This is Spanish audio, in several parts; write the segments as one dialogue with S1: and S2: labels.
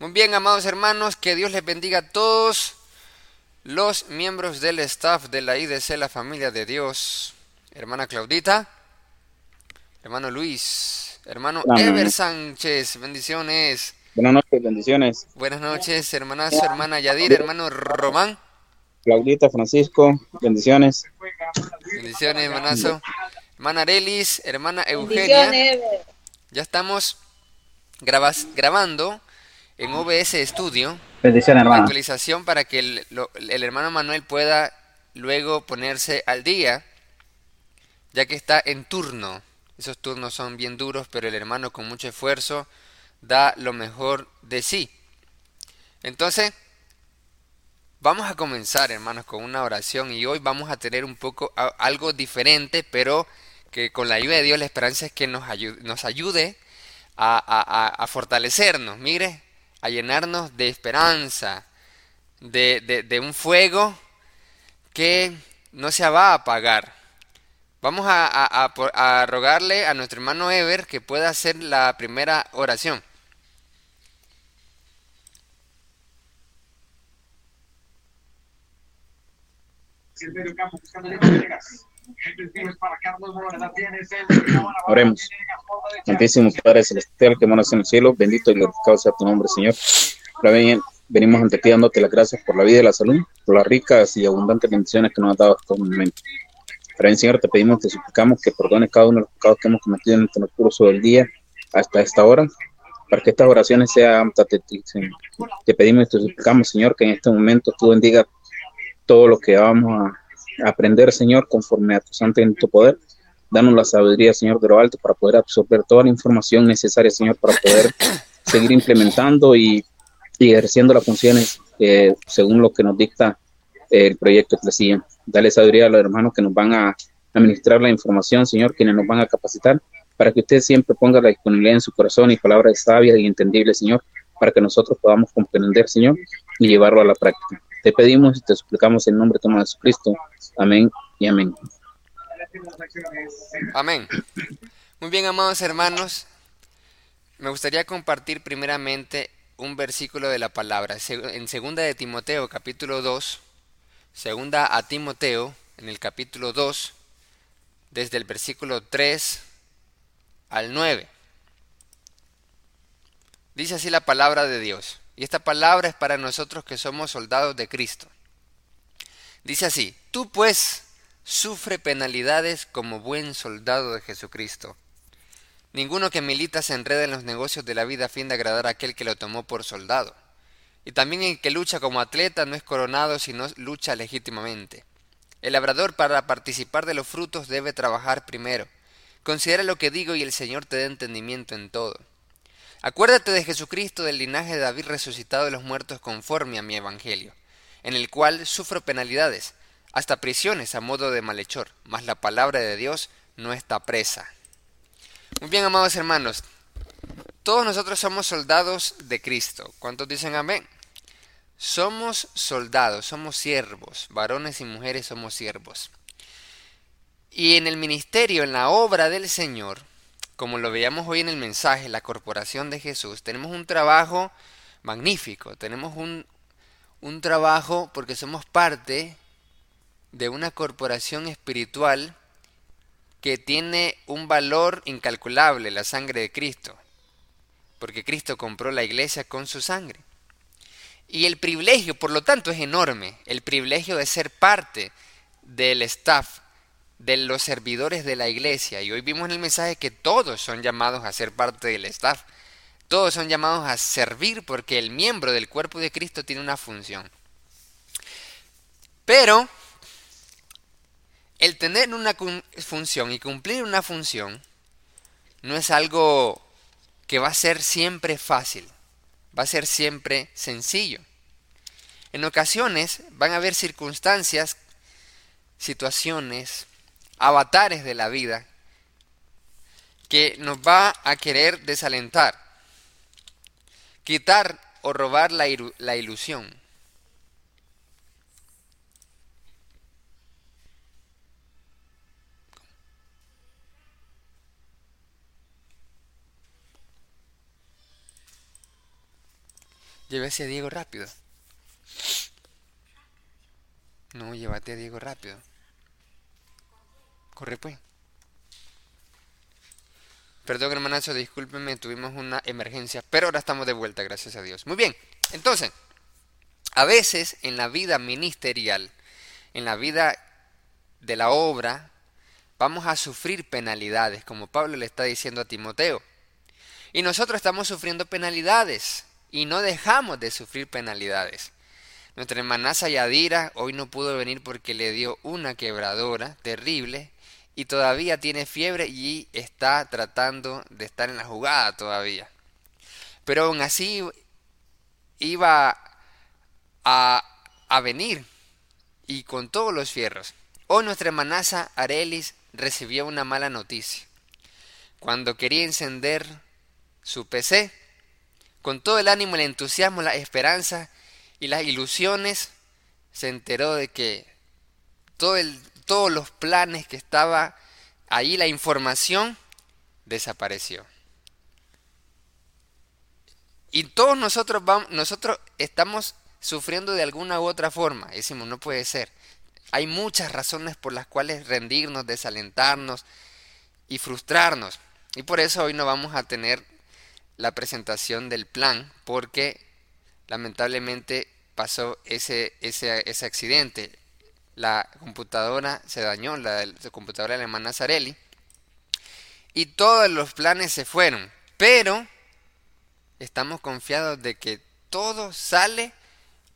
S1: Muy bien, amados hermanos, que Dios les bendiga a todos los miembros del staff de la IDC, la familia de Dios. Hermana Claudita, hermano Luis, hermano Ever Sánchez, bendiciones.
S2: Buenas noches, bendiciones.
S1: Buenas noches, hermanazo, hermana Yadir, hermano Román.
S2: Claudita, Francisco, bendiciones.
S1: Bendiciones, hermanazo. Hermana Arelis, hermana Eugenia. Ya estamos grabando en OBS Studio.
S2: hermano.
S1: Actualización para que el, el hermano Manuel pueda luego ponerse al día, ya que está en turno. Esos turnos son bien duros, pero el hermano con mucho esfuerzo da lo mejor de sí. Entonces, vamos a comenzar, hermanos, con una oración y hoy vamos a tener un poco algo diferente, pero que con la ayuda de Dios la esperanza es que nos ayude, nos ayude a, a, a fortalecernos. Mire, a llenarnos de esperanza, de, un fuego que no se va a apagar. Vamos a, rogarle a nuestro hermano Ever que pueda hacer la primera oración.
S2: Oremos. Santísimo Padre Celestial que moras en el cielo, bendito y glorificado sea tu nombre, Señor. venimos ante ti dándote las gracias por la vida y la salud, por las ricas y abundantes bendiciones que nos has dado hasta el momento. Pero Señor, te pedimos, te suplicamos que perdones cada uno de los pecados que hemos cometido en el curso del día hasta esta hora, para que estas oraciones sean Te pedimos y te suplicamos, Señor, que en este momento tú bendiga todo lo que vamos a aprender, Señor, conforme a tu santo y tu poder. Danos la sabiduría, Señor, de lo alto para poder absorber toda la información necesaria, Señor, para poder seguir implementando y, ejerciendo las funciones eh, según lo que nos dicta el proyecto Eclesia. Dale sabiduría a los hermanos que nos van a administrar la información, Señor, quienes nos van a capacitar, para que usted siempre ponga la disponibilidad en su corazón y palabras sabias y entendibles, Señor, para que nosotros podamos comprender, Señor, y llevarlo a la práctica. Te pedimos y te suplicamos en nombre de Jesucristo. Amén y amén.
S1: Amén. Muy bien, amados hermanos. Me gustaría compartir primeramente un versículo de la palabra. En segunda de Timoteo, capítulo 2, segunda a Timoteo, en el capítulo 2, desde el versículo 3 al 9. Dice así la palabra de Dios. Y esta palabra es para nosotros que somos soldados de Cristo. Dice así, tú pues sufre penalidades como buen soldado de Jesucristo. Ninguno que milita se enreda en los negocios de la vida a fin de agradar a aquel que lo tomó por soldado. Y también el que lucha como atleta no es coronado sino lucha legítimamente. El labrador para participar de los frutos debe trabajar primero. Considera lo que digo y el Señor te dé entendimiento en todo. Acuérdate de Jesucristo del linaje de David resucitado de los muertos conforme a mi evangelio, en el cual sufro penalidades, hasta prisiones a modo de malhechor, mas la palabra de Dios no está presa. Muy bien, amados hermanos, todos nosotros somos soldados de Cristo. ¿Cuántos dicen amén? Somos soldados, somos siervos, varones y mujeres somos siervos. Y en el ministerio, en la obra del Señor, como lo veíamos hoy en el mensaje, la corporación de Jesús, tenemos un trabajo magnífico, tenemos un, un trabajo porque somos parte de una corporación espiritual que tiene un valor incalculable, la sangre de Cristo, porque Cristo compró la iglesia con su sangre. Y el privilegio, por lo tanto, es enorme, el privilegio de ser parte del staff de los servidores de la iglesia. Y hoy vimos en el mensaje que todos son llamados a ser parte del staff. Todos son llamados a servir porque el miembro del cuerpo de Cristo tiene una función. Pero el tener una función y cumplir una función no es algo que va a ser siempre fácil, va a ser siempre sencillo. En ocasiones van a haber circunstancias, situaciones, avatares de la vida que nos va a querer desalentar, quitar o robar la, la ilusión. Llévese a Diego rápido. No, llévate a Diego rápido. Corre pues. Perdón, hermanazo, discúlpenme, tuvimos una emergencia, pero ahora estamos de vuelta, gracias a Dios. Muy bien, entonces, a veces en la vida ministerial, en la vida de la obra, vamos a sufrir penalidades, como Pablo le está diciendo a Timoteo. Y nosotros estamos sufriendo penalidades y no dejamos de sufrir penalidades. Nuestra hermana Sayadira hoy no pudo venir porque le dio una quebradora terrible y todavía tiene fiebre y está tratando de estar en la jugada todavía. Pero aún así iba a, a venir y con todos los fierros. Hoy nuestra hermana Arelis recibió una mala noticia. Cuando quería encender su PC, con todo el ánimo, el entusiasmo, la esperanza y las ilusiones, se enteró de que todo el, todos los planes que estaba ahí, la información, desapareció. Y todos nosotros, vamos, nosotros estamos sufriendo de alguna u otra forma. Decimos, no puede ser. Hay muchas razones por las cuales rendirnos, desalentarnos y frustrarnos. Y por eso hoy no vamos a tener la presentación del plan porque lamentablemente pasó ese, ese, ese accidente. La computadora se dañó, la, la computadora hermana Zarelli, y todos los planes se fueron. Pero estamos confiados de que todo sale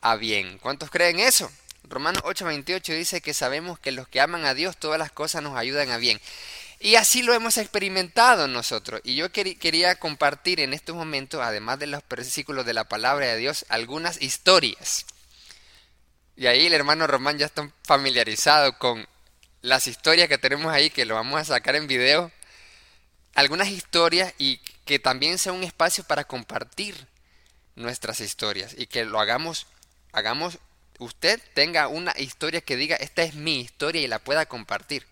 S1: a bien. ¿Cuántos creen eso? Romanos 8:28 dice que sabemos que los que aman a Dios todas las cosas nos ayudan a bien. Y así lo hemos experimentado nosotros. Y yo quería compartir en estos momentos, además de los versículos de la palabra de Dios, algunas historias. Y ahí el hermano Román ya está familiarizado con las historias que tenemos ahí, que lo vamos a sacar en video. Algunas historias y que también sea un espacio para compartir nuestras historias y que lo hagamos, hagamos, usted tenga una historia que diga, esta es mi historia y la pueda compartir.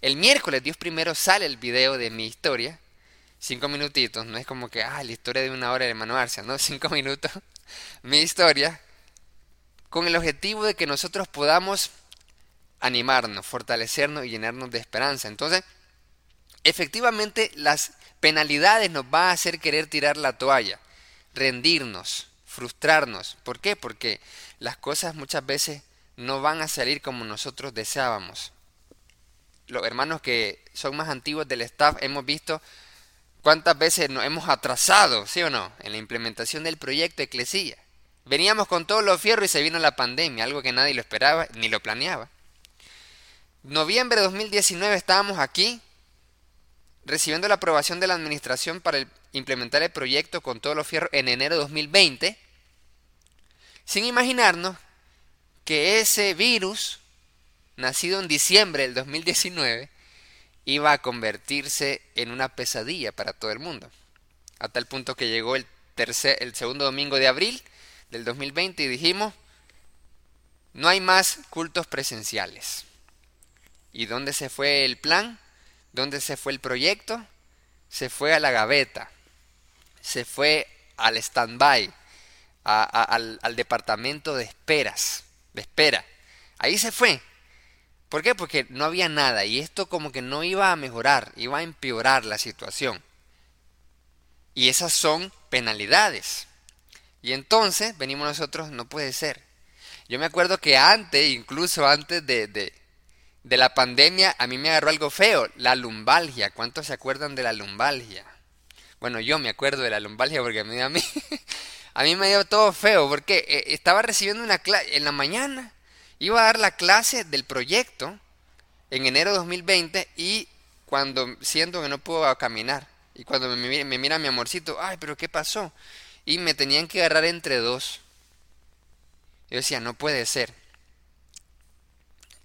S1: El miércoles, Dios primero, sale el video de mi historia. Cinco minutitos, no es como que, ah, la historia de una hora de hermano Arcia, ¿no? Cinco minutos, mi historia, con el objetivo de que nosotros podamos animarnos, fortalecernos y llenarnos de esperanza. Entonces, efectivamente, las penalidades nos van a hacer querer tirar la toalla, rendirnos, frustrarnos. ¿Por qué? Porque las cosas muchas veces no van a salir como nosotros deseábamos los hermanos que son más antiguos del staff hemos visto cuántas veces nos hemos atrasado, ¿sí o no?, en la implementación del proyecto Eclesía. Veníamos con todos los fierros y se vino la pandemia, algo que nadie lo esperaba ni lo planeaba. Noviembre de 2019 estábamos aquí recibiendo la aprobación de la administración para implementar el proyecto con todos los fierros en enero de 2020, sin imaginarnos que ese virus nacido en diciembre del 2019, iba a convertirse en una pesadilla para todo el mundo. A tal punto que llegó el, tercer, el segundo domingo de abril del 2020 y dijimos, no hay más cultos presenciales. ¿Y dónde se fue el plan? ¿Dónde se fue el proyecto? Se fue a la gaveta, se fue al stand-by, al, al departamento de esperas, de espera. Ahí se fue. ¿Por qué? Porque no había nada y esto como que no iba a mejorar, iba a empeorar la situación. Y esas son penalidades. Y entonces venimos nosotros, no puede ser. Yo me acuerdo que antes, incluso antes de, de, de la pandemia, a mí me agarró algo feo, la lumbalgia. ¿Cuántos se acuerdan de la lumbalgia? Bueno, yo me acuerdo de la lumbalgia porque a mí, a mí, a me dio todo feo porque eh, estaba recibiendo una clase en la mañana Iba a dar la clase del proyecto en enero de 2020 y cuando siento que no puedo caminar y cuando me, me mira mi amorcito, ay, pero ¿qué pasó? Y me tenían que agarrar entre dos. Yo decía, no puede ser.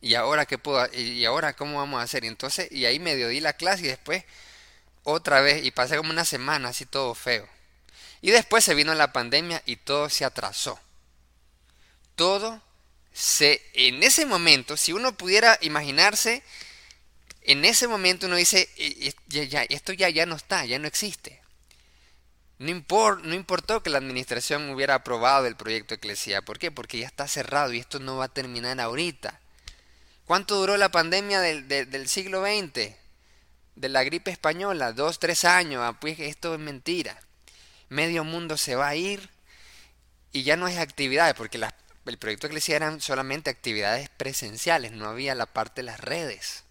S1: ¿Y ahora qué puedo? ¿Y ahora cómo vamos a hacer? Y entonces, y ahí medio di la clase y después otra vez, y pasé como una semana así todo feo. Y después se vino la pandemia y todo se atrasó. Todo se, en ese momento, si uno pudiera imaginarse, en ese momento uno dice, eh, eh, ya, esto ya, ya no está, ya no existe. No, no importó que la administración hubiera aprobado el proyecto Eclesia. ¿Por qué? Porque ya está cerrado y esto no va a terminar ahorita. ¿Cuánto duró la pandemia del, del siglo XX? De la gripe española, dos, tres años. Ah, pues esto es mentira. Medio mundo se va a ir y ya no hay actividades, porque el proyecto Eclesia eran solamente actividades presenciales, no había la parte de las redes.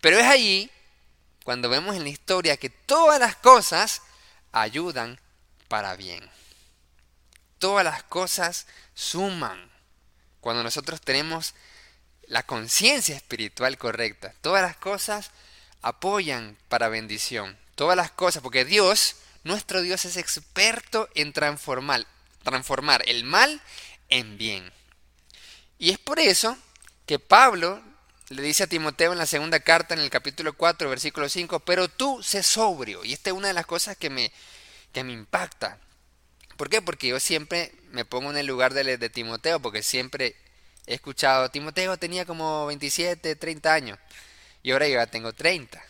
S1: Pero es allí cuando vemos en la historia que todas las cosas ayudan para bien. Todas las cosas suman. Cuando nosotros tenemos la conciencia espiritual correcta, todas las cosas apoyan para bendición. Todas las cosas, porque Dios, nuestro Dios es experto en transformar, transformar el mal en bien. Y es por eso que Pablo le dice a Timoteo en la segunda carta, en el capítulo 4, versículo 5, pero tú sé sobrio. Y esta es una de las cosas que me, que me impacta. ¿Por qué? Porque yo siempre me pongo en el lugar de, de Timoteo, porque siempre he escuchado, Timoteo tenía como 27, 30 años, y ahora yo ya tengo 30.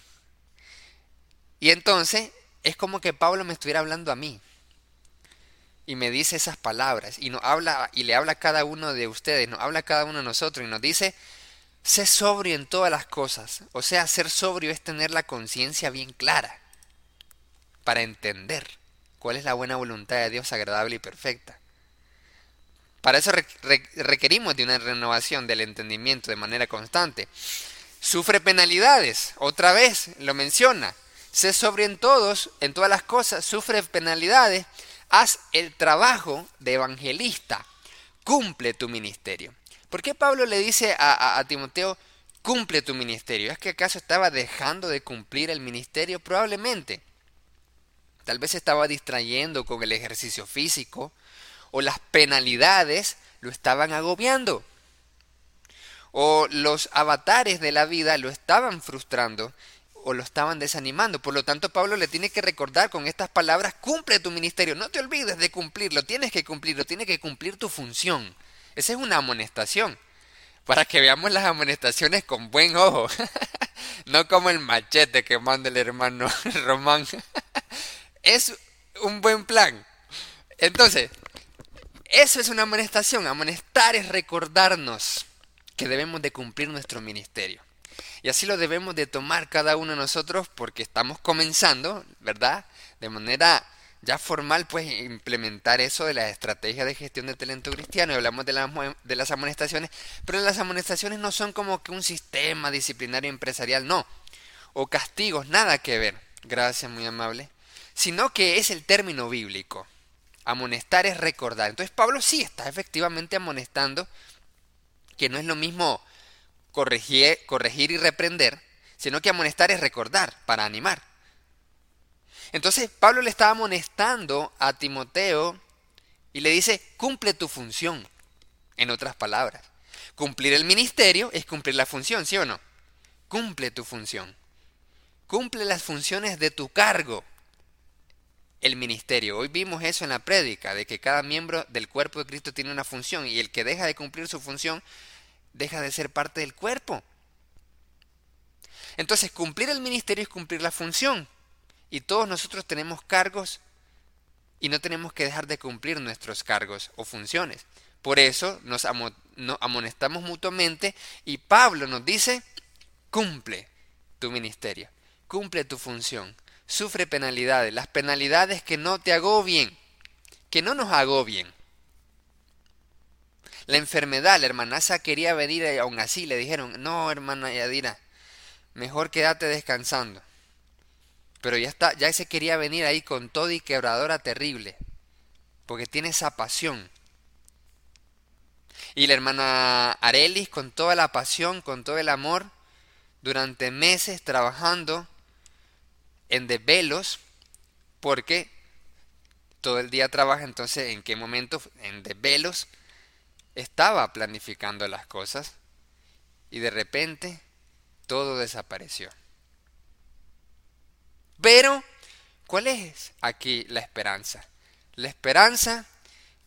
S1: Y entonces es como que Pablo me estuviera hablando a mí. Y me dice esas palabras, y nos habla, y le habla a cada uno de ustedes, nos habla a cada uno de nosotros, y nos dice, Sé sobrio en todas las cosas. O sea, ser sobrio es tener la conciencia bien clara para entender cuál es la buena voluntad de Dios agradable y perfecta. Para eso requerimos de una renovación del entendimiento de manera constante. Sufre penalidades, otra vez lo menciona. Sé sobrio en todos, en todas las cosas, sufre penalidades, haz el trabajo de evangelista, cumple tu ministerio. ¿Por qué Pablo le dice a, Timoteo, cumple tu ministerio? ¿Es que acaso estaba dejando de cumplir el ministerio? Probablemente. Tal vez estaba distrayendo con el ejercicio físico o las penalidades lo estaban agobiando. O los avatares de la vida lo estaban frustrando o lo estaban desanimando. Por lo tanto, Pablo le tiene que recordar con estas palabras, cumple tu ministerio, no te olvides de cumplirlo, tienes que cumplirlo, tienes que cumplir tu función. Esa es una amonestación. Para que veamos las amonestaciones con buen ojo. no como el machete que manda el hermano Román. es un buen plan. Entonces, eso es una amonestación. Amonestar es recordarnos que debemos de cumplir nuestro ministerio. Y así lo debemos de tomar cada uno de nosotros porque estamos comenzando, ¿verdad? De manera ya formal, pues implementar eso de la estrategia de gestión de talento cristiano. Y hablamos de, de las amonestaciones, pero las amonestaciones no son como que un sistema disciplinario empresarial, no. O castigos, nada que ver. Gracias, muy amable. Sino que es el término bíblico. Amonestar es recordar. Entonces Pablo sí está efectivamente amonestando que no es lo mismo corregir, corregir y reprender, sino que amonestar es recordar para animar. Entonces Pablo le estaba amonestando a Timoteo y le dice, cumple tu función. En otras palabras, cumplir el ministerio es cumplir la función, ¿sí o no? Cumple tu función. Cumple las funciones de tu cargo. El ministerio. Hoy vimos eso en la prédica, de que cada miembro del cuerpo de Cristo tiene una función y el que deja de cumplir su función deja de ser parte del cuerpo. Entonces, cumplir el ministerio es cumplir la función. Y todos nosotros tenemos cargos y no tenemos que dejar de cumplir nuestros cargos o funciones. Por eso nos, amonestamos mutuamente y Pablo nos dice, cumple tu ministerio, cumple tu función, sufre penalidades, las penalidades que no te agobien, que no nos agobien. La enfermedad, la hermanaza quería venir y aún así le dijeron, no hermana Yadira, mejor quédate descansando. Pero ya está, ya se quería venir ahí con todo y quebradora terrible. Porque tiene esa pasión. Y la hermana Arelis con toda la pasión, con todo el amor, durante meses trabajando en desvelos, porque todo el día trabaja, entonces en qué momento, en desvelos, estaba planificando las cosas y de repente todo desapareció. Pero, ¿cuál es aquí la esperanza? La esperanza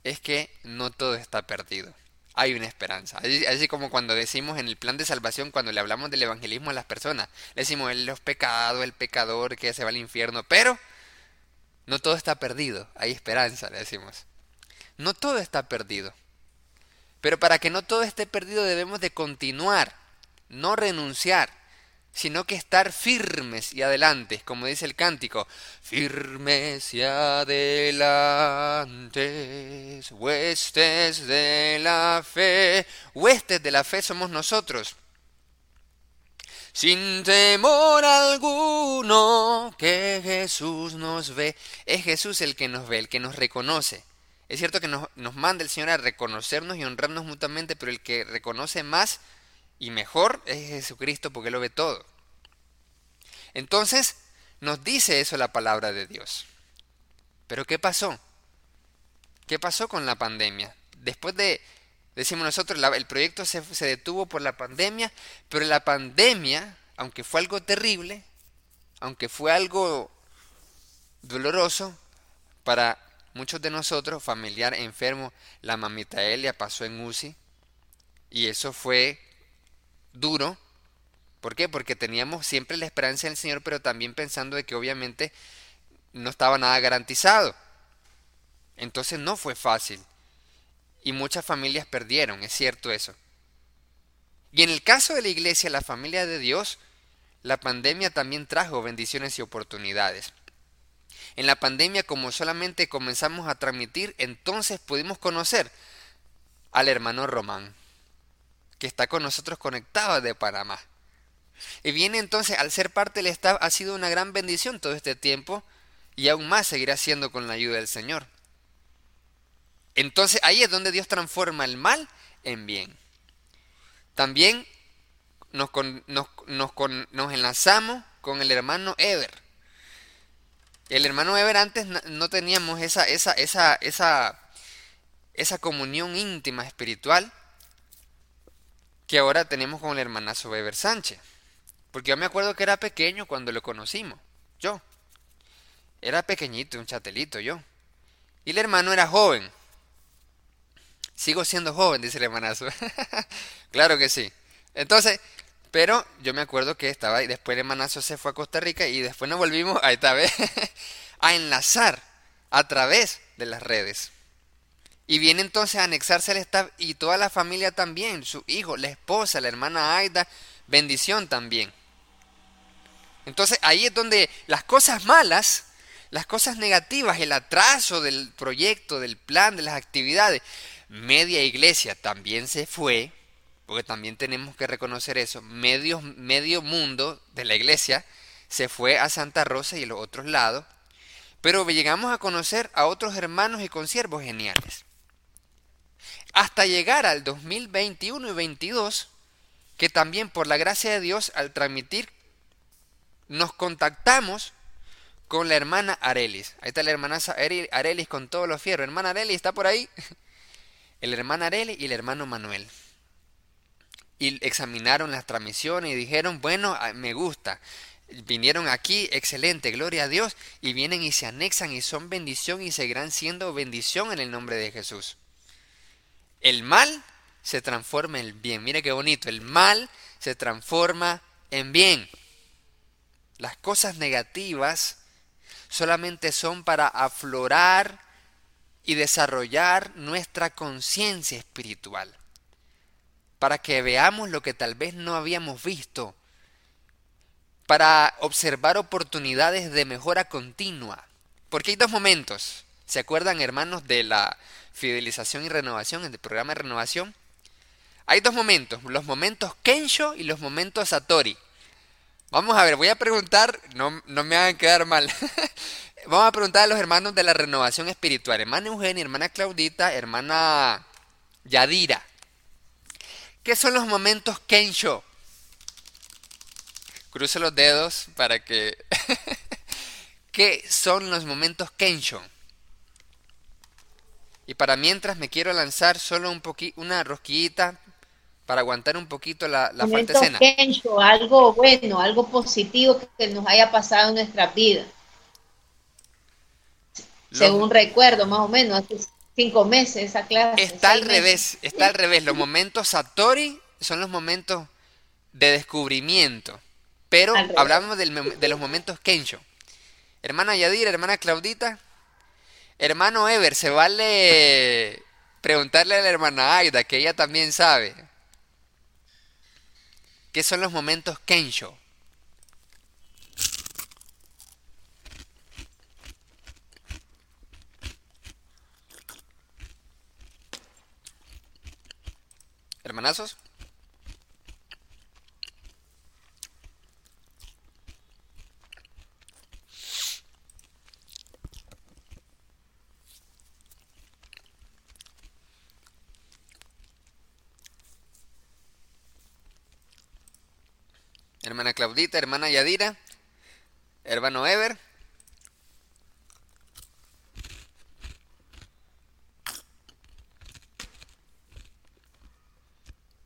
S1: es que no todo está perdido. Hay una esperanza. Así, como cuando decimos en el plan de salvación, cuando le hablamos del evangelismo a las personas, le decimos los pecados, el pecador que se va al infierno, pero No todo está perdido, hay esperanza, le decimos. No todo está perdido. Pero para que no todo esté perdido debemos de continuar, no renunciar, sino que estar firmes y adelante, como dice el cántico, firmes y adelantes, huestes de la fe, huestes de la fe somos nosotros. Sin temor alguno que Jesús nos ve. Es Jesús el que nos ve, el que nos reconoce. Es cierto que nos, nos manda el Señor a reconocernos y honrarnos mutuamente, pero el que reconoce más y mejor es Jesucristo porque lo ve todo. Entonces, nos dice eso la palabra de Dios. Pero ¿qué pasó? ¿Qué pasó con la pandemia? Después de, decimos nosotros, el proyecto se, se detuvo por la pandemia, pero la pandemia, aunque fue algo terrible, aunque fue algo doloroso para muchos de nosotros, familiar enfermo, la mamita Elia pasó en UCI y eso fue duro. ¿Por qué? Porque teníamos siempre la esperanza en el Señor, pero también pensando de que obviamente no estaba nada garantizado. Entonces no fue fácil. Y muchas familias perdieron, es cierto eso. Y en el caso de la iglesia, la familia de Dios, la pandemia también trajo bendiciones y oportunidades. En la pandemia, como solamente comenzamos a transmitir, entonces pudimos conocer al hermano Román que está con nosotros conectado de Panamá. Y viene entonces, al ser parte del staff, ha sido una gran bendición todo este tiempo y aún más seguirá siendo con la ayuda del Señor. Entonces ahí es donde Dios transforma el mal en bien. También nos, nos, nos enlazamos con el hermano Ever. El hermano Ever antes no teníamos esa, esa, esa, esa, esa comunión íntima espiritual que ahora tenemos con el hermanazo Weber Sánchez. Porque yo me acuerdo que era pequeño cuando lo conocimos. Yo. Era pequeñito, un chatelito yo. Y el hermano era joven. Sigo siendo joven, dice el hermanazo. claro que sí. Entonces, pero yo me acuerdo que estaba ahí. Después el hermanazo se fue a Costa Rica y después nos volvimos a esta vez a enlazar a través de las redes. Y viene entonces a anexarse al staff y toda la familia también, su hijo, la esposa, la hermana Aida, bendición también. Entonces ahí es donde las cosas malas, las cosas negativas, el atraso del proyecto, del plan, de las actividades, media iglesia también se fue, porque también tenemos que reconocer eso, medio, medio mundo de la iglesia se fue a Santa Rosa y a los otros lados, pero llegamos a conocer a otros hermanos y consiervos geniales hasta llegar al 2021 y 22, que también por la gracia de Dios al transmitir nos contactamos con la hermana Arelis. Ahí está la hermana Arelis con todos los fierros. Hermana Arelis, ¿está por ahí? El hermano Arelis y el hermano Manuel. Y examinaron las transmisiones y dijeron, bueno, ah, me gusta. Vinieron aquí, excelente, gloria a Dios. Y vienen y se anexan y son bendición y seguirán siendo bendición en el nombre de Jesús. El mal se transforma en bien. Mire qué bonito. El mal se transforma en bien. Las cosas negativas solamente son para aflorar y desarrollar nuestra conciencia espiritual. Para que veamos lo que tal vez no habíamos visto. Para observar oportunidades de mejora continua. Porque hay dos momentos. ¿Se acuerdan, hermanos, de la fidelización y renovación, en el programa de renovación, hay dos momentos, los momentos Kensho y los momentos Satori. Vamos a ver, voy a preguntar, no, no me hagan quedar mal. Vamos a preguntar a los hermanos de la renovación espiritual, hermana Eugenia, hermana Claudita, hermana Yadira. ¿Qué son los momentos Kensho? Cruce los dedos para que... ¿Qué son los momentos Kensho? Y para mientras me quiero lanzar solo un poquito, una rosquillita para aguantar un poquito la, la falta de cena.
S3: algo bueno, algo positivo que nos haya pasado en nuestras vidas. Según recuerdo, más o menos, hace cinco meses esa clase.
S1: Está al revés, está al revés. Los momentos Satori son los momentos de descubrimiento. Pero hablamos de los momentos Kensho. Hermana Yadira, hermana Claudita, hermano Ever, se vale preguntarle a la hermana Aida, que ella también sabe. ¿Qué son los momentos Kensho? Hermanazos. Hermana Claudita, hermana Yadira, hermano Ever.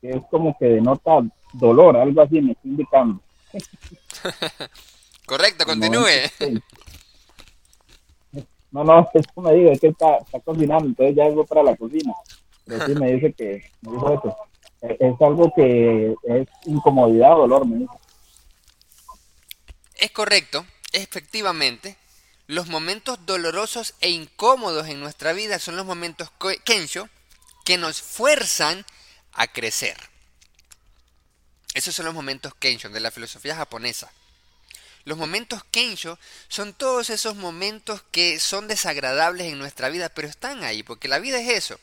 S2: Es como que denota dolor, algo así me está indicando.
S1: Correcto, continúe.
S2: No, no, eso me dice que está, está cocinando, entonces ya algo para la cocina. Pero sí me dice que, me dijo eso. Es algo que es incomodidad o dolor, me dice.
S1: Es correcto, efectivamente, los momentos dolorosos e incómodos en nuestra vida son los momentos kensho que nos fuerzan a crecer. Esos son los momentos kensho de la filosofía japonesa. Los momentos kensho son todos esos momentos que son desagradables en nuestra vida, pero están ahí, porque la vida es eso.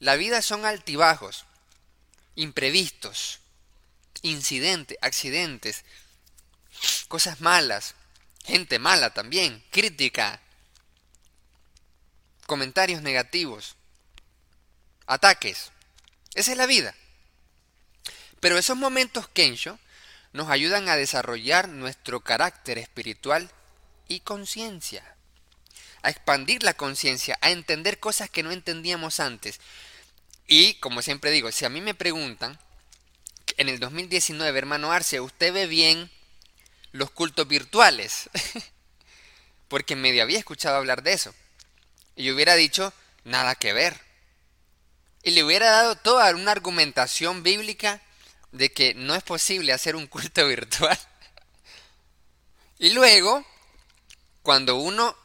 S1: La vida son altibajos, imprevistos, incidentes, accidentes, cosas malas, gente mala también, crítica, comentarios negativos, ataques. Esa es la vida. Pero esos momentos Kensho nos ayudan a desarrollar nuestro carácter espiritual y conciencia. A expandir la conciencia, a entender cosas que no entendíamos antes. Y, como siempre digo, si a mí me preguntan, en el 2019, hermano Arce, ¿usted ve bien los cultos virtuales. Porque medio había escuchado hablar de eso. Y yo hubiera dicho, nada que ver. Y le hubiera dado toda una argumentación bíblica de que no es posible hacer un culto virtual. Y luego, cuando uno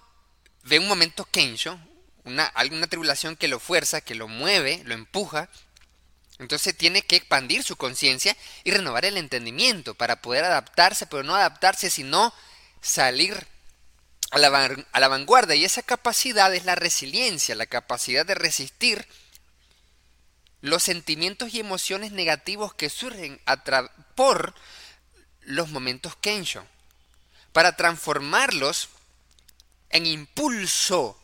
S1: ve un momento kensho, una, alguna tribulación que lo fuerza, que lo mueve, lo empuja, entonces tiene que expandir su conciencia y renovar el entendimiento para poder adaptarse, pero no adaptarse, sino salir a la, vanguardia. Y esa capacidad es la resiliencia, la capacidad de resistir los sentimientos y emociones negativos que surgen por los momentos Kensho, para transformarlos en impulso.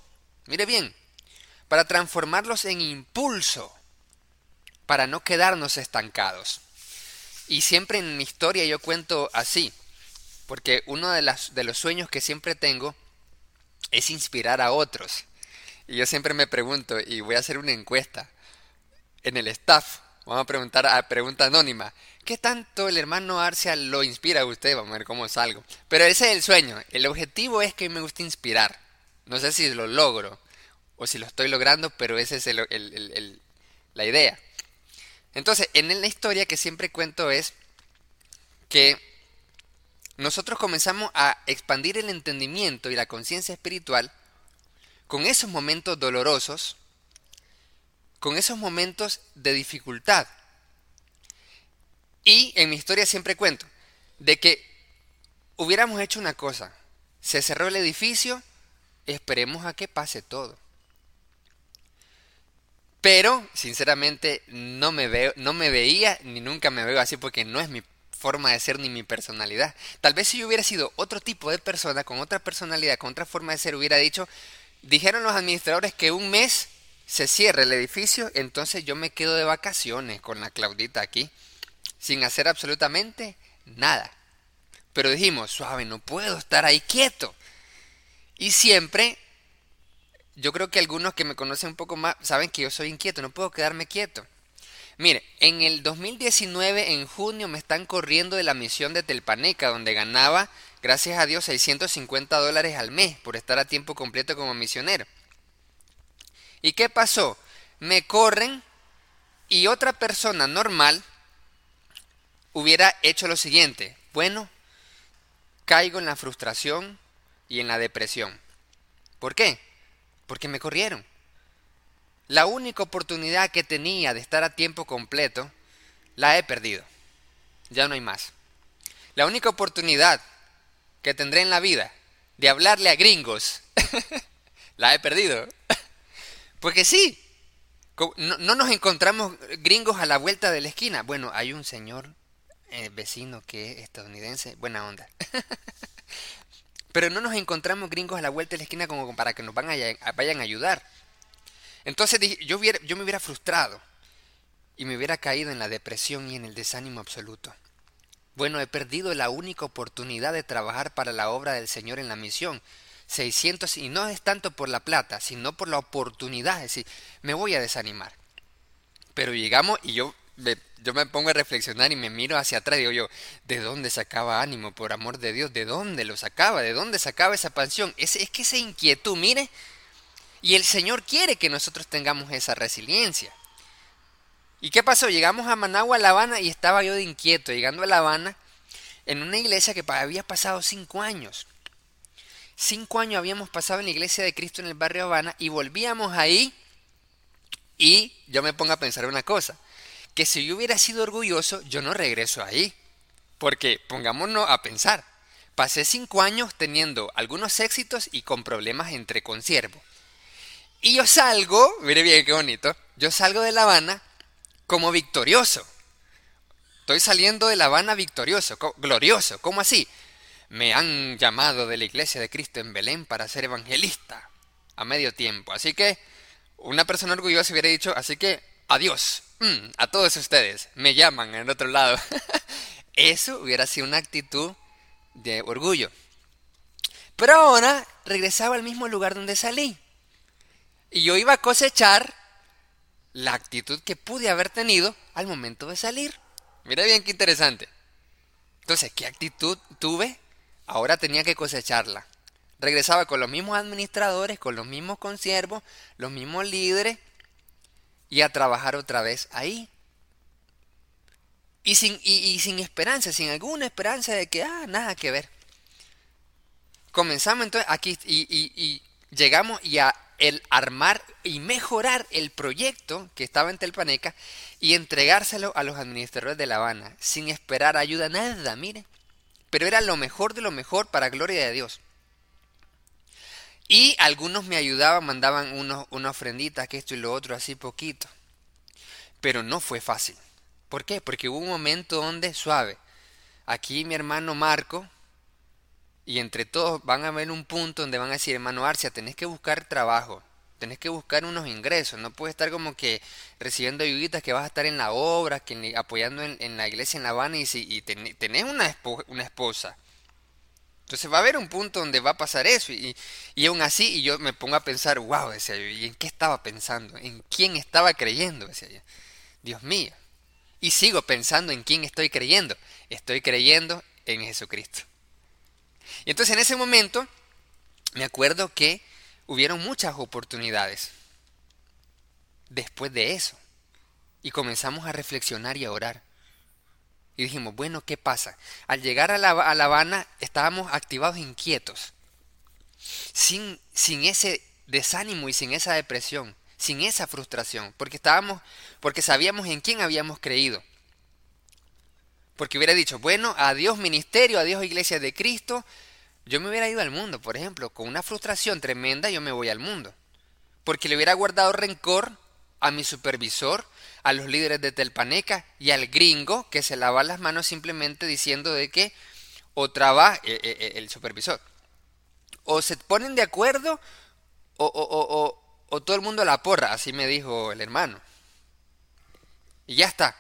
S1: Mire bien, para transformarlos en impulso para no quedarnos estancados. Y siempre en mi historia yo cuento así, porque uno de, los sueños que siempre tengo es inspirar a otros. Y yo siempre me pregunto, y voy a hacer una encuesta en el staff, vamos a preguntar a pregunta anónima, ¿qué tanto el hermano Arcia lo inspira a usted? Vamos a ver cómo salgo. Pero ese es el sueño, el objetivo es que me guste inspirar. No sé si lo logro o si lo estoy logrando, pero esa es la idea. Entonces, en la historia que siempre cuento es que nosotros comenzamos a expandir el entendimiento y la conciencia espiritual con esos momentos dolorosos, con esos momentos de dificultad. Y en mi historia siempre cuento de que hubiéramos hecho una cosa, se cerró el edificio, esperemos a que pase todo. Pero, sinceramente, no me veo, no me veía ni nunca me veo así porque no es mi forma de ser ni mi personalidad. Tal vez si yo hubiera sido otro tipo de persona, con otra personalidad, con otra forma de ser, hubiera dicho, dijeron los administradores que un mes se cierra el edificio, entonces yo me quedo de vacaciones con la Claudita aquí, sin hacer absolutamente nada. Pero dijimos, suave, no puedo estar ahí quieto. Y siempre yo creo que algunos que me conocen un poco más saben que yo soy inquieto, no puedo quedarme quieto. Mire, en el 2019, en junio, me están corriendo de la misión de Telpaneca, donde ganaba, gracias a Dios, 650 dólares al mes por estar a tiempo completo como misionero. ¿Y qué pasó? Me corren y otra persona normal hubiera hecho lo siguiente. Bueno, caigo en la frustración, y en la depresión. ¿Por qué? Porque me corrieron. La única oportunidad que tenía de estar a tiempo completo, la he perdido. Ya no hay más. La única oportunidad que tendré en la vida de hablarle a gringos, la he perdido. Porque sí, no, nos encontramos gringos a la vuelta de la esquina. Bueno, hay un señor eh, vecino que es estadounidense, buena onda. Pero no nos encontramos gringos a la vuelta de la esquina como para que nos vayan a ayudar. Entonces yo, yo me hubiera frustrado y me hubiera caído en la depresión y en el desánimo absoluto. Bueno, he perdido la única oportunidad de trabajar para la obra del Señor en la misión. 600 y no es tanto por la plata, sino por la oportunidad, es decir, me voy a desanimar. Pero llegamos y yo yo me pongo a reflexionar y me miro hacia atrás y digo yo, ¿de dónde sacaba ánimo, por amor de Dios? ¿De dónde lo sacaba? ¿De dónde sacaba esa pasión? Es, es que esa inquietud, mire, y el Señor quiere que nosotros tengamos esa resiliencia. ¿Y qué pasó? Llegamos a Managua, La Habana, y estaba yo de inquieto, llegando a La Habana, en una iglesia que había pasado cinco años. Cinco años habíamos pasado en la iglesia de Cristo en el barrio Habana y volvíamos ahí y yo me pongo a pensar una cosa, que si yo hubiera sido orgulloso, yo no regreso ahí. Porque pongámonos a pensar, pasé cinco años teniendo algunos éxitos y con problemas entre consiervos. Y yo salgo, mire bien qué bonito, yo salgo de La Habana como victorioso. Estoy saliendo de La Habana victorioso, glorioso. ¿Cómo así? Me han llamado de la iglesia de Cristo en Belén para ser evangelista a medio tiempo. Así que una persona orgullosa hubiera dicho, así que adiós mm, a todos ustedes. Me llaman en otro lado. Eso hubiera sido una actitud de orgullo. Pero ahora regresaba al mismo lugar donde salí. Y yo iba a cosechar la actitud que pude haber tenido al momento de salir. Mira bien qué interesante. Entonces, ¿qué actitud tuve? Ahora tenía que cosecharla. Regresaba con los mismos administradores, con los mismos consiervos, los mismos líderes y a trabajar otra vez ahí. Y sin, y, sin esperanza, sin alguna esperanza de que, ah, nada que ver. Comenzamos entonces aquí y, llegamos y a el armar y mejorar el proyecto que estaba en Telpaneca y entregárselo a los administradores de La Habana, sin esperar ayuda, nada, mire. Pero era lo mejor de lo mejor para gloria de Dios. Y algunos me ayudaban, mandaban unos, una ofrendita, que esto y lo otro, así poquito. Pero no fue fácil. ¿Por qué? Porque hubo un momento donde, suave, aquí mi hermano Marco, y entre todos van a ver un punto donde van a decir, hermano Arcia, tenés que buscar trabajo, tenés que buscar unos ingresos, no puedes estar como que recibiendo ayuditas que vas a estar en la obra, que apoyando en, la iglesia en La Habana y, si, tenés una, una esposa. Entonces va a haber un punto donde va a pasar eso y, aún así y yo me pongo a pensar, wow, decía yo, ¿y en qué estaba pensando? ¿En quién estaba creyendo? Decía yo. Dios mío. Y sigo pensando en quién estoy creyendo. Estoy creyendo en Jesucristo. Y entonces en ese momento me acuerdo que hubieron muchas oportunidades después de eso. Y comenzamos a reflexionar y a orar. Y dijimos, bueno, ¿qué pasa? Al llegar a La, a la Habana estábamos activados inquietos, sin, sin ese desánimo y sin esa depresión, sin esa frustración, porque estábamos, porque sabíamos en quién habíamos creído. Porque hubiera dicho, bueno, adiós ministerio, adiós iglesia de Cristo, yo me hubiera ido al mundo, por ejemplo, con una frustración tremenda yo me voy al mundo. Porque le hubiera guardado rencor a mi supervisor, a los líderes de Telpaneca y al gringo que se lava las manos simplemente diciendo de que o trabaja eh, eh, eh, el supervisor. O se ponen de acuerdo o, o, o todo el mundo la porra, así me dijo el hermano. Y ya está.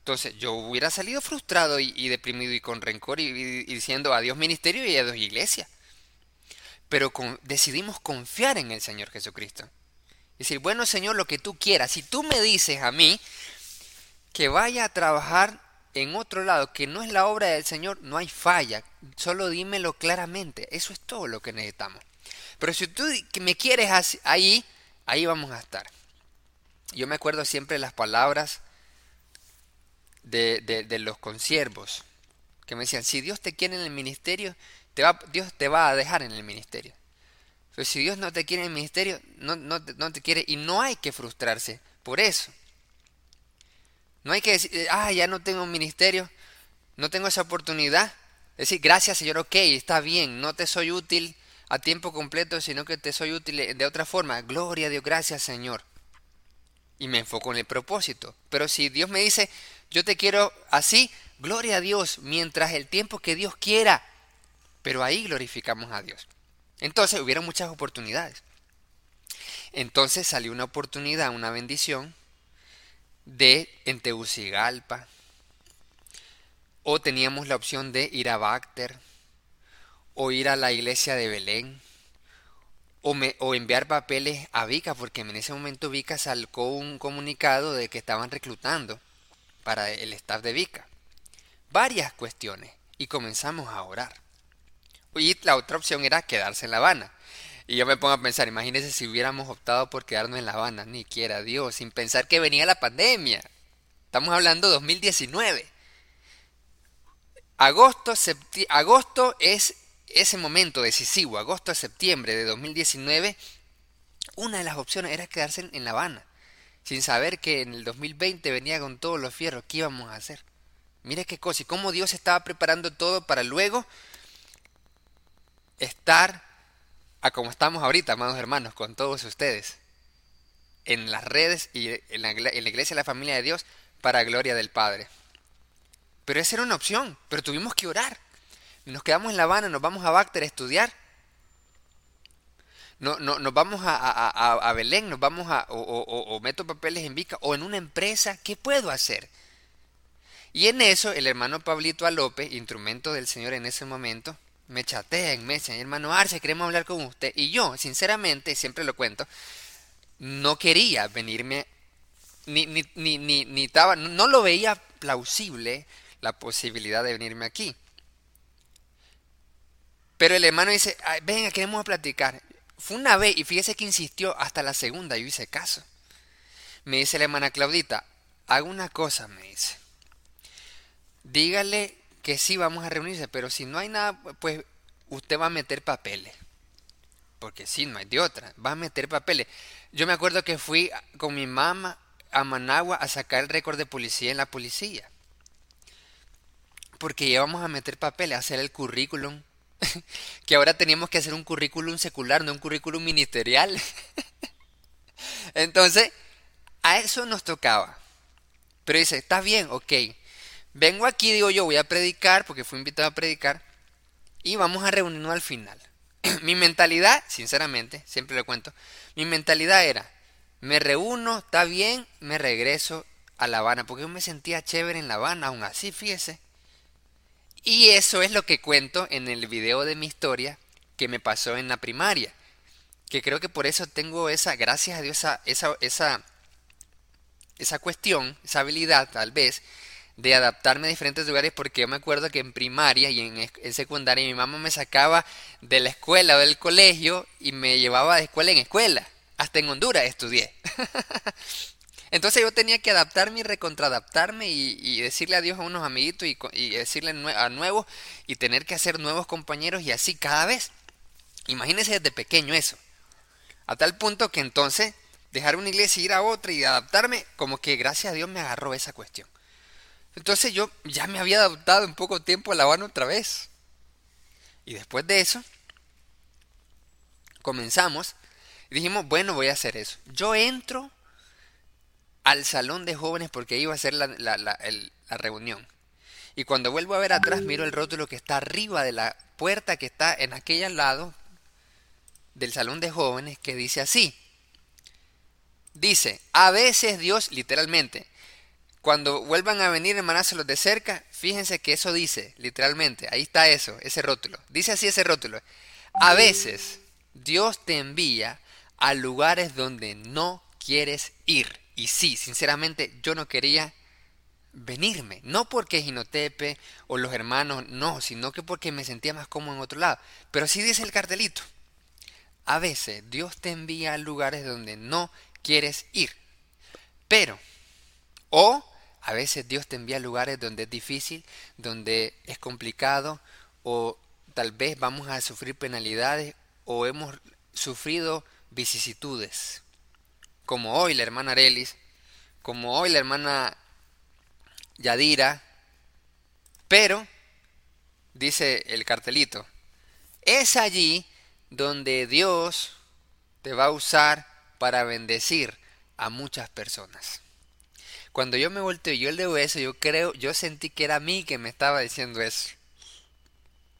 S1: Entonces yo hubiera salido frustrado y, deprimido y con rencor y, diciendo adiós ministerio y adiós iglesia. Pero decidimos confiar en el Señor Jesucristo. Decir, bueno Señor, lo que tú quieras. Si tú me dices a mí que vaya a trabajar en otro lado que no es la obra del Señor, no hay falla. Solo dímelo claramente. Eso es todo lo que necesitamos. Pero si tú me quieres ahí, ahí vamos a estar. Yo me acuerdo siempre las palabras de, los consiervos, que me decían, si Dios te quiere en el ministerio, te va, Dios te va a dejar en el ministerio. Pero si Dios no te quiere en el ministerio, no, no, te quiere y no hay que frustrarse por eso. No hay que decir, ah, ya no tengo un ministerio, no tengo esa oportunidad. Es decir, gracias Señor, ok, está bien, no te soy útil a tiempo completo, sino que te soy útil de otra forma. Gloria a Dios, gracias Señor. Y me enfoco en el propósito. Pero si Dios me dice, yo te quiero así, gloria a Dios, mientras el tiempo que Dios quiera. Pero ahí glorificamos a Dios. Entonces hubieron muchas oportunidades. Entonces salió una oportunidad, una bendición de en Tegucigalpa. O teníamos la opción de ir a Bacter o ir a la iglesia de Belén, o, o enviar papeles a Vica, porque en ese momento Vica sacó un comunicado de que estaban reclutando para el staff de Vica. Varias cuestiones, y comenzamos a orar. Y la otra opción era quedarse en La Habana. Y yo me pongo a pensar, imagínense si hubiéramos optado por quedarnos en La Habana, ni quiera Dios, sin pensar que venía la pandemia. Estamos hablando de 2019. Agosto, agosto es ese momento decisivo, agosto a septiembre de 2019, una de las opciones era quedarse en La Habana, sin saber que en el 2020 venía con todos los fierros, ¿qué íbamos a hacer? Mire qué cosa, y cómo Dios estaba preparando todo para luego estar a como estamos ahorita, amados hermanos, con todos ustedes, en las redes y en la, iglesia de la familia de Dios, para gloria del Padre. Pero esa era una opción, pero tuvimos que orar nos quedamos en La Habana, nos vamos a Bacter a estudiar. No, no, nos vamos a, Belén, nos vamos a, o, meto papeles en Vica, o en una empresa, ¿qué puedo hacer? Y en eso el hermano Pablito Alope, instrumento del Señor en ese momento, me chatea en mesa, hermano Arce, queremos hablar con usted. Y yo, sinceramente, siempre lo cuento, no quería venirme, ni, ni, ni, ni, ni estaba, no lo veía plausible la posibilidad de venirme aquí. Pero el hermano dice, venga, queremos platicar. Fue una vez y fíjese que insistió hasta la segunda, yo hice caso. Me dice la hermana Claudita, haga una cosa, me dice. Dígale que sí vamos a reunirse, pero si no hay nada, pues usted va a meter papeles. Porque sí, no hay de otra, va a meter papeles. Yo me acuerdo que fui con mi mamá a Managua a sacar el récord de policía en la policía. Porque íbamos a meter papeles, a hacer el currículum que ahora teníamos que hacer un currículum secular, no un currículum ministerial. Entonces, a eso nos tocaba. Pero dice, está bien, ok. Vengo aquí, digo yo, voy a predicar, porque fui invitado a predicar, y vamos a reunirnos al final. mi mentalidad, sinceramente, siempre lo cuento, mi mentalidad era, me reúno, está bien, me regreso a La Habana, porque yo me sentía chévere en La Habana, aún así, fíjese. Y eso es lo que cuento en el video de mi historia que me pasó en la primaria. Que creo que por eso tengo esa, gracias a Dios, esa, esa, esa, cuestión, esa habilidad tal vez, de adaptarme a diferentes lugares porque yo me acuerdo que en primaria y en, secundaria mi mamá me sacaba de la escuela o del colegio y me llevaba de escuela en escuela. Hasta en Honduras estudié. Entonces yo tenía que adaptarme y recontradaptarme y, decirle adiós a unos amiguitos y, decirle a nuevos y tener que hacer nuevos compañeros y así cada vez. Imagínense desde pequeño eso. A tal punto que entonces dejar una iglesia y ir a otra y adaptarme, como que gracias a Dios me agarró esa cuestión. Entonces yo ya me había adaptado en poco tiempo a La Habana otra vez. Y después de eso, comenzamos y dijimos, bueno, voy a hacer eso. Yo entro al salón de jóvenes porque iba a ser la, la, reunión. Y cuando vuelvo a ver atrás, miro el rótulo que está arriba de la puerta que está en aquel lado del salón de jóvenes que dice así. Dice, a veces Dios, literalmente, cuando vuelvan a venir hermanas los de cerca, fíjense que eso dice, literalmente, ahí está eso, ese rótulo. Dice así ese rótulo. A veces Dios te envía a lugares donde no quieres ir. Y sí, sinceramente yo no quería venirme, no porque Ginotepe o los hermanos, no, sino que porque me sentía más cómodo en otro lado. Pero sí dice el cartelito. A veces Dios te envía a lugares donde no quieres ir. Pero, o a veces Dios te envía a lugares donde es difícil, donde es complicado, o tal vez vamos a sufrir penalidades o hemos sufrido vicisitudes. Como hoy la hermana Arelis, como hoy la hermana Yadira, pero, dice el cartelito, es allí donde Dios te va a usar para bendecir a muchas personas. Cuando yo me volteo y yo leo eso, yo creo, yo sentí que era a mí que me estaba diciendo eso.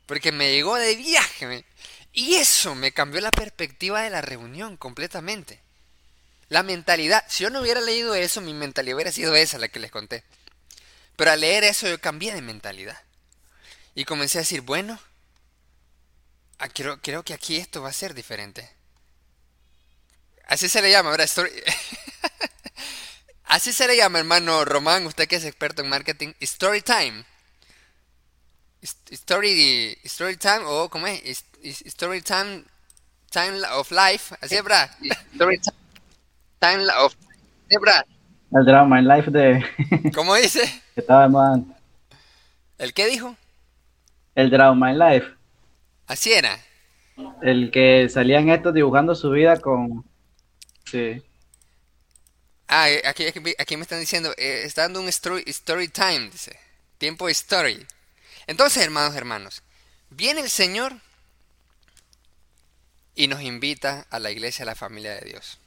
S1: Porque me llegó de viaje. y eso me cambió la perspectiva de la reunión completamente. La mentalidad, si yo no hubiera leído eso, mi mentalidad hubiera sido esa, la que les conté. Pero al leer eso yo cambié de mentalidad. Y comencé a decir, bueno, ah, creo, creo que aquí esto va a ser diferente. Así se le llama, ¿verdad? Story... Así se le llama, hermano Román, usted que es experto en marketing. Story time. Story, story time, o ¿cómo es? Story time, time of life. Así es, ¿verdad? Story time, of... ¿verdad?
S4: El drama en life de...
S1: ¿Cómo dice?
S4: Que estaba más...
S1: ¿El qué dijo?
S4: El drama en life.
S1: Así era.
S4: El que salían estos dibujando su vida con... Sí.
S1: Ah, eh, aquí, me están diciendo, eh, está dando un story, story time, dice. Tiempo story. Entonces, hermanos, hermanos, viene el Señor y nos invita a la iglesia, a la familia de Dios.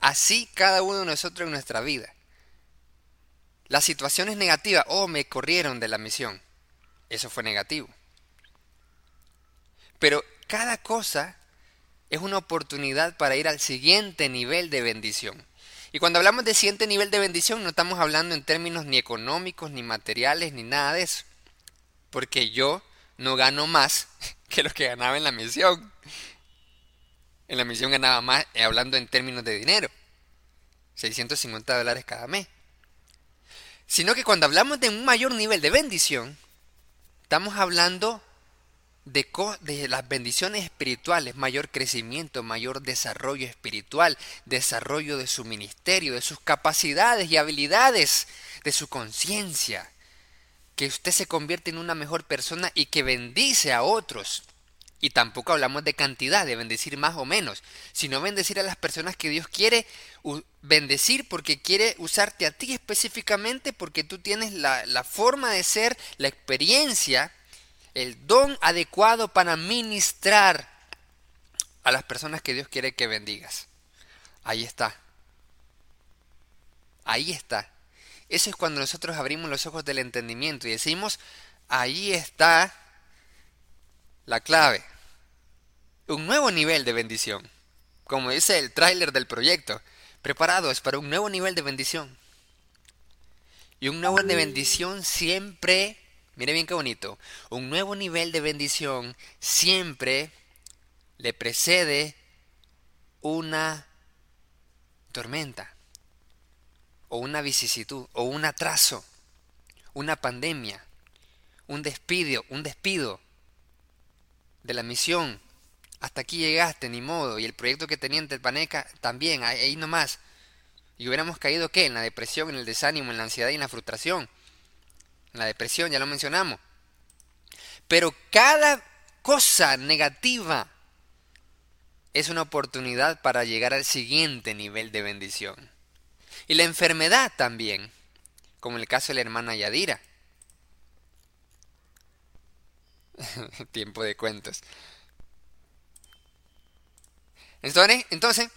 S1: Así cada uno de nosotros en nuestra vida. Las situaciones negativas, oh, me corrieron de la misión. Eso fue negativo. Pero cada cosa es una oportunidad para ir al siguiente nivel de bendición. Y cuando hablamos de siguiente nivel de bendición, no estamos hablando en términos ni económicos, ni materiales, ni nada de eso. Porque yo no gano más que lo que ganaba en la misión. En la misión ganaba más, eh, hablando en términos de dinero. 650 dólares cada mes. Sino que cuando hablamos de un mayor nivel de bendición, estamos hablando de, las bendiciones espirituales, mayor crecimiento, mayor desarrollo espiritual, desarrollo de su ministerio, de sus capacidades y habilidades, de su conciencia, que usted se convierte en una mejor persona y que bendice a otros. Y tampoco hablamos de cantidad, de bendecir más o menos, sino bendecir a las personas que Dios quiere bendecir porque quiere usarte a ti específicamente, porque tú tienes la, la forma de ser, la experiencia, el don adecuado para ministrar a las personas que Dios quiere que bendigas. Ahí está. Ahí está. Eso es cuando nosotros abrimos los ojos del entendimiento y decimos, ahí está la clave. Un nuevo nivel de bendición. Como dice el tráiler del proyecto, preparados para un nuevo nivel de bendición. Y un nuevo de bendición siempre, mire bien qué bonito, un nuevo nivel de bendición siempre le precede una tormenta, o una vicisitud, o un atraso, una pandemia, un despido, un despido, de la misión. Hasta aquí llegaste, ni modo. Y el proyecto que tenía en Telpaneca también, ahí nomás. Y hubiéramos caído, ¿qué? En la depresión, en el desánimo, en la ansiedad y en la frustración. La depresión, ya lo mencionamos. Pero cada cosa negativa es una oportunidad para llegar al siguiente nivel de bendición. Y la enfermedad también, como el caso de la hermana Yadira. Tiempo de cuentos. Entonces, entonces,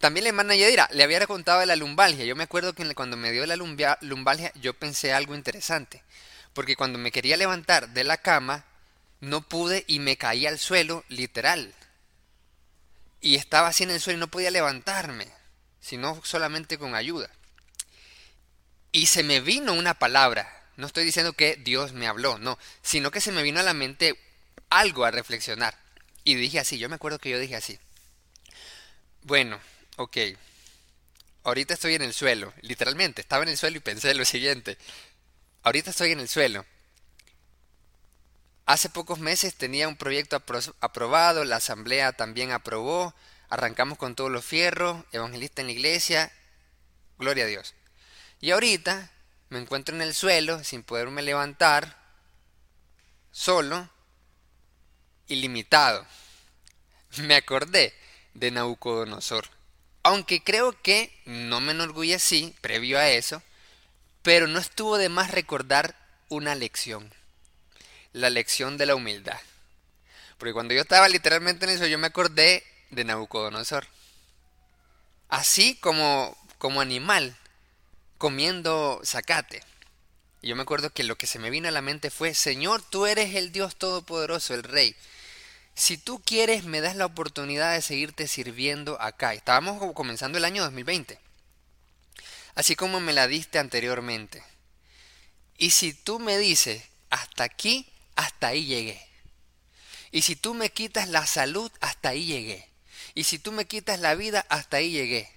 S1: también la hermana Yadira le había contado de la lumbalgia. Yo me acuerdo que cuando me dio la lumbalgia yo pensé algo interesante. Porque cuando me quería levantar de la cama, no pude y me caí al suelo, literal. Y estaba así en el suelo y no podía levantarme, sino solamente con ayuda. Y se me vino una palabra, no estoy diciendo que Dios me habló, no, sino que se me vino a la mente algo a reflexionar. Y dije así, yo me acuerdo que yo dije así. Bueno, ok. Ahorita estoy en el suelo, literalmente, estaba en el suelo y pensé lo siguiente. Ahorita estoy en el suelo. Hace pocos meses tenía un proyecto aprobado, la asamblea también aprobó, arrancamos con todos los fierros, evangelista en la iglesia, gloria a Dios. Y ahorita me encuentro en el suelo sin poderme levantar, solo, ilimitado. Me acordé de Nabucodonosor. Aunque creo que no me enorgullecí previo a eso, pero no estuvo de más recordar una lección. La lección de la humildad. Porque cuando yo estaba literalmente en eso, yo me acordé de Nabucodonosor. Así como, como animal, comiendo zacate. Y yo me acuerdo que lo que se me vino a la mente fue, Señor, tú eres el Dios Todopoderoso, el Rey. Si tú quieres, me das la oportunidad de seguirte sirviendo acá. Estábamos comenzando el año 2020. Así como me la diste anteriormente. Y si tú me dices, hasta aquí, hasta ahí llegué. Y si tú me quitas la salud, hasta ahí llegué. Y si tú me quitas la vida, hasta ahí llegué.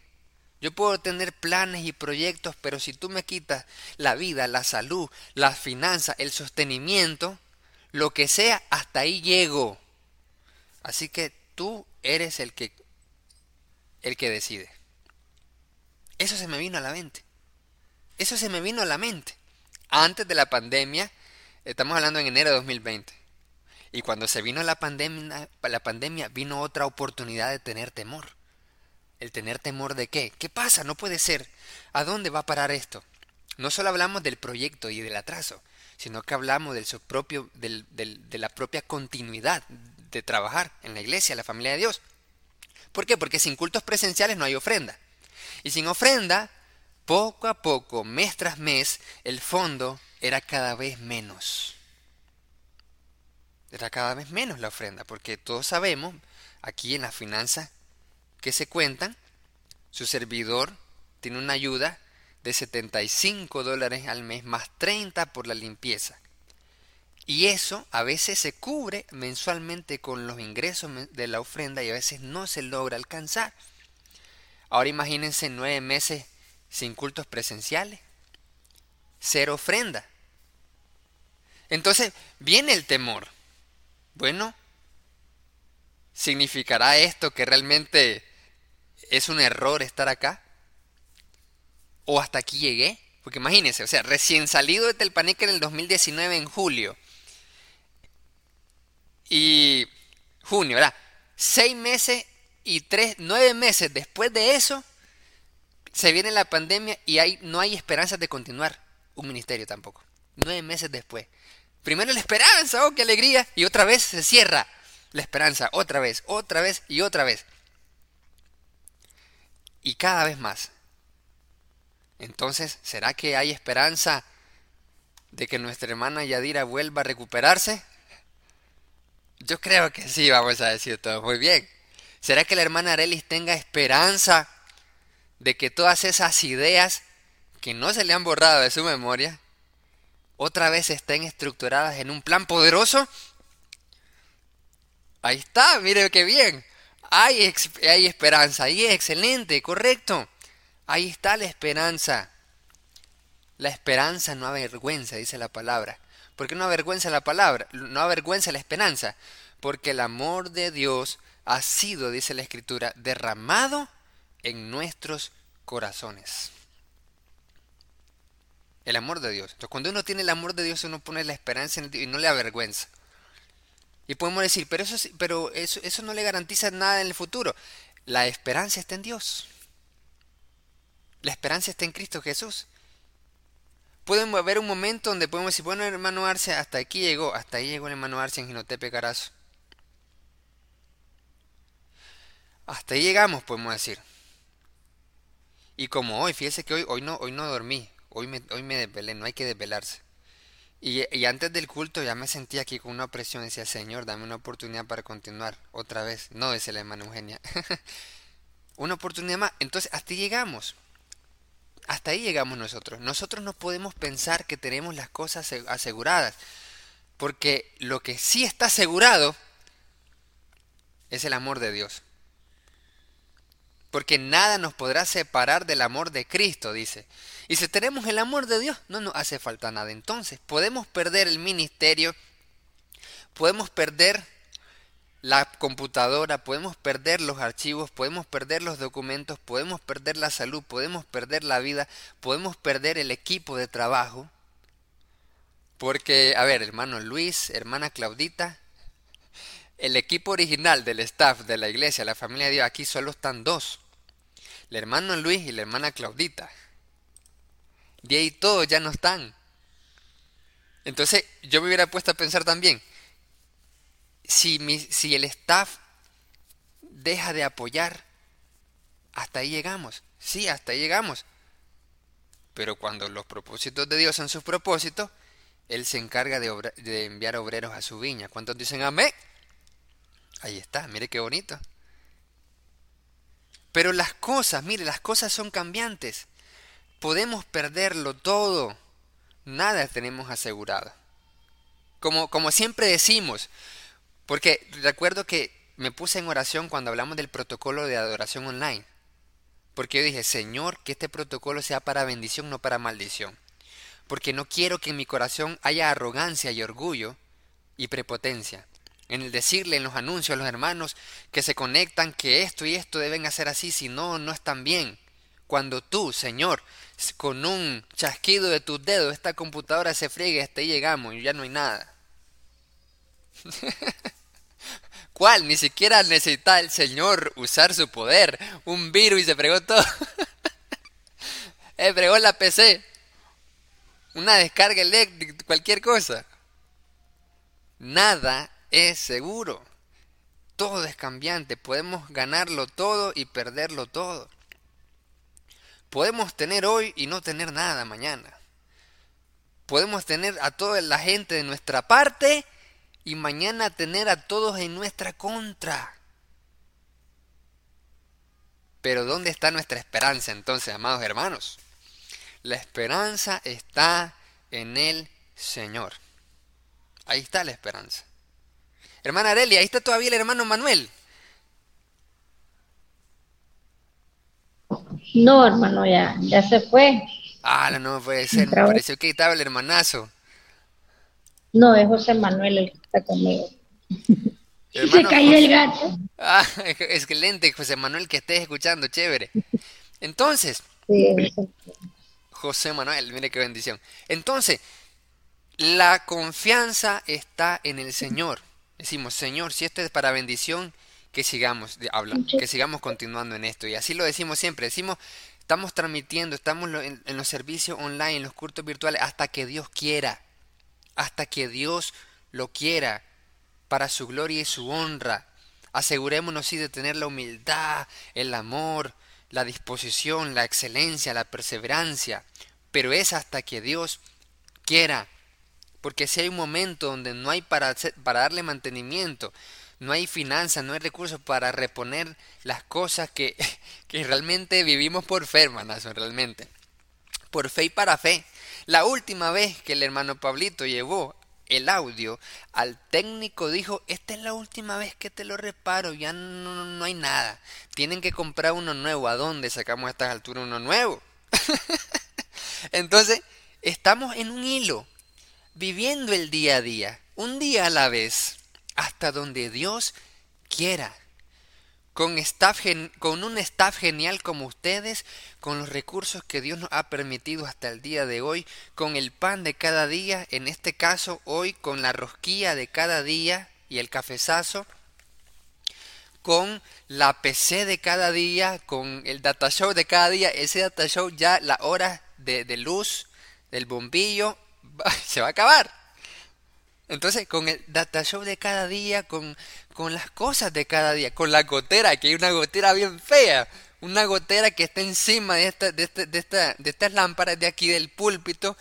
S1: Yo puedo tener planes y proyectos, pero si tú me quitas la vida, la salud, la finanza, el sostenimiento, lo que sea, hasta ahí llego. Así que tú eres el que el que decide. Eso se me vino a la mente. Eso se me vino a la mente. Antes de la pandemia, estamos hablando en enero de 2020. Y cuando se vino la pandemia, la pandemia vino otra oportunidad de tener temor. ¿El tener temor de qué? ¿Qué pasa? No puede ser. ¿A dónde va a parar esto? No solo hablamos del proyecto y del atraso, sino que hablamos del, propio, del, de la propia continuidad de trabajar en la iglesia, la familia de Dios. ¿Por qué? Porque sin cultos presenciales no hay ofrenda. Y sin ofrenda, poco a poco, mes tras mes, el fondo era cada vez menos. Era cada vez menos la ofrenda, porque todos sabemos, aquí en las finanzas que se cuentan, su servidor tiene una ayuda de 75 dólares al mes más 30 por la limpieza. Y eso a veces se cubre mensualmente con los ingresos de la ofrenda y a veces no se logra alcanzar. Ahora imagínense nueve meses sin cultos presenciales, cero ofrenda. Entonces viene el temor. Bueno, ¿significará esto que realmente es un error estar acá? ¿O hasta aquí llegué? Porque imagínense, o sea, recién salido de Telpaneca en el 2019 en julio. Y junio, ¿verdad? Seis meses y tres, nueve meses después de eso, se viene la pandemia y hay, no hay esperanza de continuar un ministerio tampoco. Nueve meses después. Primero la esperanza, oh, qué alegría, y otra vez se cierra la esperanza, otra vez, otra vez y otra vez y cada vez más. Entonces, ¿será que hay esperanza de que nuestra hermana Yadira vuelva a recuperarse? Yo creo que sí, vamos a decir todo muy bien. ¿Será que la hermana Arelis tenga esperanza de que todas esas ideas que no se le han borrado de su memoria otra vez estén estructuradas en un plan poderoso? Ahí está, mire qué bien. Hay, hay esperanza, y es excelente, correcto. Ahí está la esperanza. La esperanza no avergüenza, dice la palabra. ¿Por qué no avergüenza la palabra? No avergüenza la esperanza. Porque el amor de Dios ha sido, dice la Escritura, derramado en nuestros corazones. El amor de Dios. Entonces, cuando uno tiene el amor de Dios, uno pone la esperanza en y no le avergüenza. Y podemos decir, pero, eso, pero eso no le garantiza nada en el futuro. La esperanza está en Dios. La esperanza está en Cristo Jesús. Puede haber un momento donde podemos decir, bueno, hermano Arce, hasta aquí llegó, hasta ahí llegó el hermano Arce en Ginotepe Carazo. Hasta ahí llegamos, podemos decir. Y como hoy, fíjese que hoy, hoy, no, hoy no dormí, hoy me, hoy me desvelé, no hay que desvelarse. Y, antes del culto ya me sentía aquí con una presión, decía, Señor, dame una oportunidad para continuar otra vez. No, dice la hermana Eugenia. una oportunidad más. Entonces, hasta ahí llegamos. Hasta ahí llegamos nosotros. Nosotros no podemos pensar que tenemos las cosas aseguradas. Porque lo que sí está asegurado es el amor de Dios. Porque nada nos podrá separar del amor de Cristo, dice. Y si tenemos el amor de Dios, no nos hace falta nada. Entonces, podemos perder el ministerio, podemos perder la computadora, podemos perder los archivos, podemos perder los documentos, podemos perder la salud, podemos perder la vida, podemos perder el equipo de trabajo. Porque, a ver, hermano Luis, hermana Claudita, el equipo original del staff de la iglesia, la familia de Dios, aquí solo están dos. El hermano Luis y la hermana Claudita. Y ahí todos ya no están. Entonces yo me hubiera puesto a pensar también, si, mi, si el staff deja de apoyar, hasta ahí llegamos. Sí, hasta ahí llegamos. Pero cuando los propósitos de Dios son sus propósitos, Él se encarga de, enviar obreros a su viña. ¿Cuántos dicen amén? Ahí está, mire qué bonito. Pero las cosas, mire, las cosas son cambiantes. Podemos perderlo todo. Nada tenemos asegurado. Como, como siempre decimos, porque recuerdo que me puse en oración cuando hablamos del protocolo de adoración online. Porque yo dije, Señor, que este protocolo sea para bendición, no para maldición. Porque no quiero que en mi corazón haya arrogancia y orgullo y prepotencia. En el decirle en los anuncios a los hermanos que se conectan que esto y esto deben hacer así, si no, no están bien. Cuando tú, Señor, con un chasquido de tus dedos, esta computadora se friegue, hasta ahí llegamos y ya no hay nada. ¿Cuál? Ni siquiera necesita el Señor usar su poder. Un virus y se fregó todo. eh, fregó la PC. Una descarga eléctrica, cualquier cosa. Nada es seguro. Todo es cambiante. Podemos ganarlo todo y perderlo todo. Podemos tener hoy y no tener nada mañana. Podemos tener a toda la gente de nuestra parte y mañana tener a todos en nuestra contra. Pero ¿dónde está nuestra esperanza entonces, amados hermanos? La esperanza está en el Señor. Ahí está la esperanza. Hermana Arelia, ahí está todavía el hermano Manuel.
S5: No, hermano, ya, ya se fue.
S1: Ah, no, puede ser. Me pareció que estaba el hermanazo.
S5: No, es José Manuel el que está conmigo. se cayó el gato.
S1: Ah, excelente, José Manuel, que estés escuchando, chévere. Entonces, José Manuel, mire qué bendición. Entonces, la confianza está en el Señor. Decimos, Señor, si esto es para bendición, que sigamos hablando, que sigamos continuando en esto. Y así lo decimos siempre. Decimos, estamos transmitiendo, estamos en, en los servicios online, en los cultos virtuales, hasta que Dios quiera. Hasta que Dios lo quiera para su gloria y su honra. Asegurémonos sí de tener la humildad, el amor, la disposición, la excelencia, la perseverancia. Pero es hasta que Dios quiera. Porque si hay un momento donde no hay para, para darle mantenimiento, no hay finanzas, no hay recursos para reponer las cosas que, que realmente vivimos por fe, hermanas, realmente. Por fe y para fe. La última vez que el hermano Pablito llevó el audio al técnico dijo, esta es la última vez que te lo reparo, ya no, no hay nada. Tienen que comprar uno nuevo. ¿A dónde sacamos a estas alturas uno nuevo? Entonces, estamos en un hilo, viviendo el día a día, un día a la vez hasta donde Dios quiera. Con, con un staff genial como ustedes, con los recursos que Dios nos ha permitido hasta el día de hoy, con el pan de cada día, en este caso hoy con la rosquilla de cada día y el cafezazo, con la PC de cada día, con el data show de cada día, ese data show ya la hora de, de luz del bombillo se va a acabar. Entonces, con el data show de cada día, con, con las cosas de cada día, con la gotera, que hay una gotera bien fea, una gotera que está encima de, esta, de, esta, de estas lámparas de aquí del púlpito,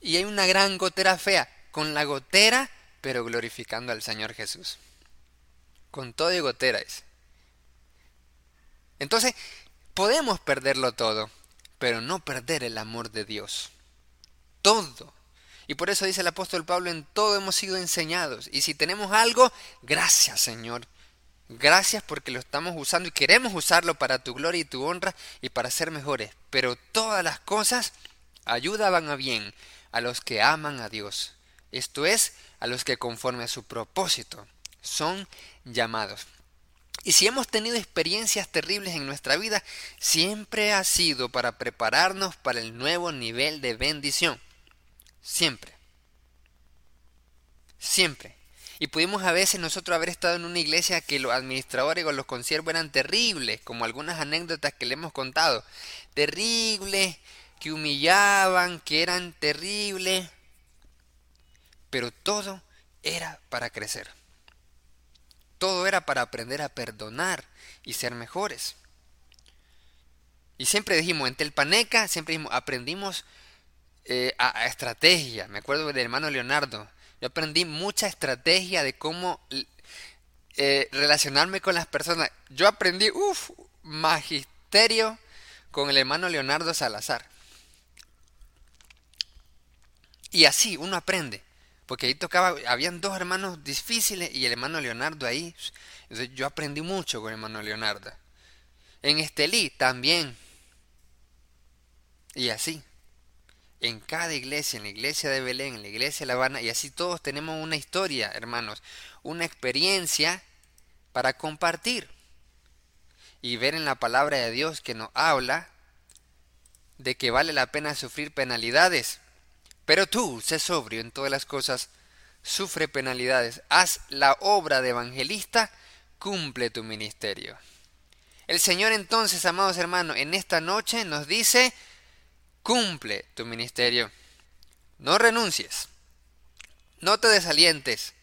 S1: y hay una gran gotera fea, con la gotera, pero glorificando al Señor Jesús. Con todo y gotera es. Entonces, podemos perderlo todo, pero no perder el amor de Dios. Todo y por eso dice el apóstol Pablo, en todo hemos sido enseñados. Y si tenemos algo, gracias Señor. Gracias porque lo estamos usando y queremos usarlo para tu gloria y tu honra y para ser mejores. Pero todas las cosas ayudaban a bien a los que aman a Dios. Esto es, a los que conforme a su propósito son llamados. Y si hemos tenido experiencias terribles en nuestra vida, siempre ha sido para prepararnos para el nuevo nivel de bendición. Siempre. Siempre. Y pudimos a veces nosotros haber estado en una iglesia que los administradores o los consiervos eran terribles, como algunas anécdotas que le hemos contado. Terribles, que humillaban, que eran terribles. Pero todo era para crecer. Todo era para aprender a perdonar y ser mejores. Y siempre dijimos, en Telpaneca, siempre dijimos, aprendimos eh, a, estrategia. Me acuerdo del hermano Leonardo. Yo aprendí mucha estrategia de cómo eh, relacionarme con las personas. Yo aprendí, uff, magisterio con el hermano Leonardo Salazar. Y así uno aprende. Porque ahí tocaba, habían dos hermanos difíciles y el hermano Leonardo ahí. Entonces yo aprendí mucho con el hermano Leonardo. En Estelí también. Y así. En cada iglesia, en la iglesia de Belén, en la iglesia de La Habana, y así todos tenemos una historia, hermanos, una experiencia para compartir. Y ver en la palabra de Dios que nos habla de que vale la pena sufrir penalidades pero tú, sé sobrio en todas las cosas, sufre penalidades, haz la obra de evangelista, cumple tu ministerio. El Señor entonces, amados hermanos, en esta noche nos dice, cumple tu ministerio. No renuncies, no te desalientes,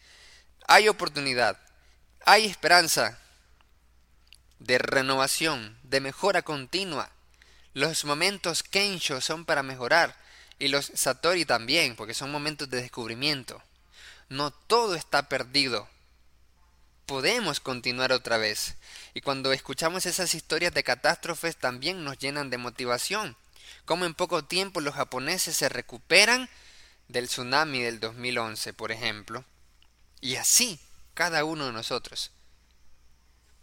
S1: hay oportunidad, hay esperanza de renovación, de mejora continua. Los momentos Kensho son para mejorar. Y los Satori también, porque son momentos de descubrimiento. No todo está perdido. Podemos continuar otra vez. Y cuando escuchamos esas historias de catástrofes también nos llenan de motivación. Como en poco tiempo los japoneses se recuperan del tsunami del 2011, por ejemplo. Y así cada uno de nosotros.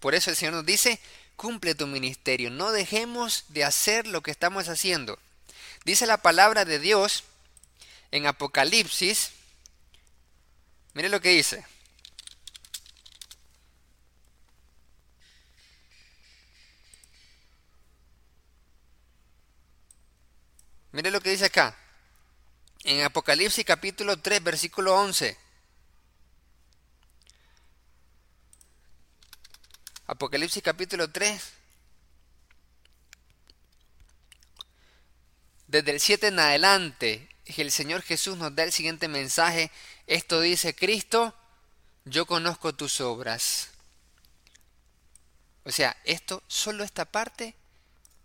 S1: Por eso el Señor nos dice, cumple tu ministerio, no dejemos de hacer lo que estamos haciendo. Dice la palabra de Dios en Apocalipsis. Mire lo que dice. Mire lo que dice acá. En Apocalipsis capítulo 3, versículo 11. Apocalipsis capítulo 3, Desde el 7 en adelante, el Señor Jesús nos da el siguiente mensaje. Esto dice Cristo, yo conozco tus obras. O sea, esto, solo esta parte,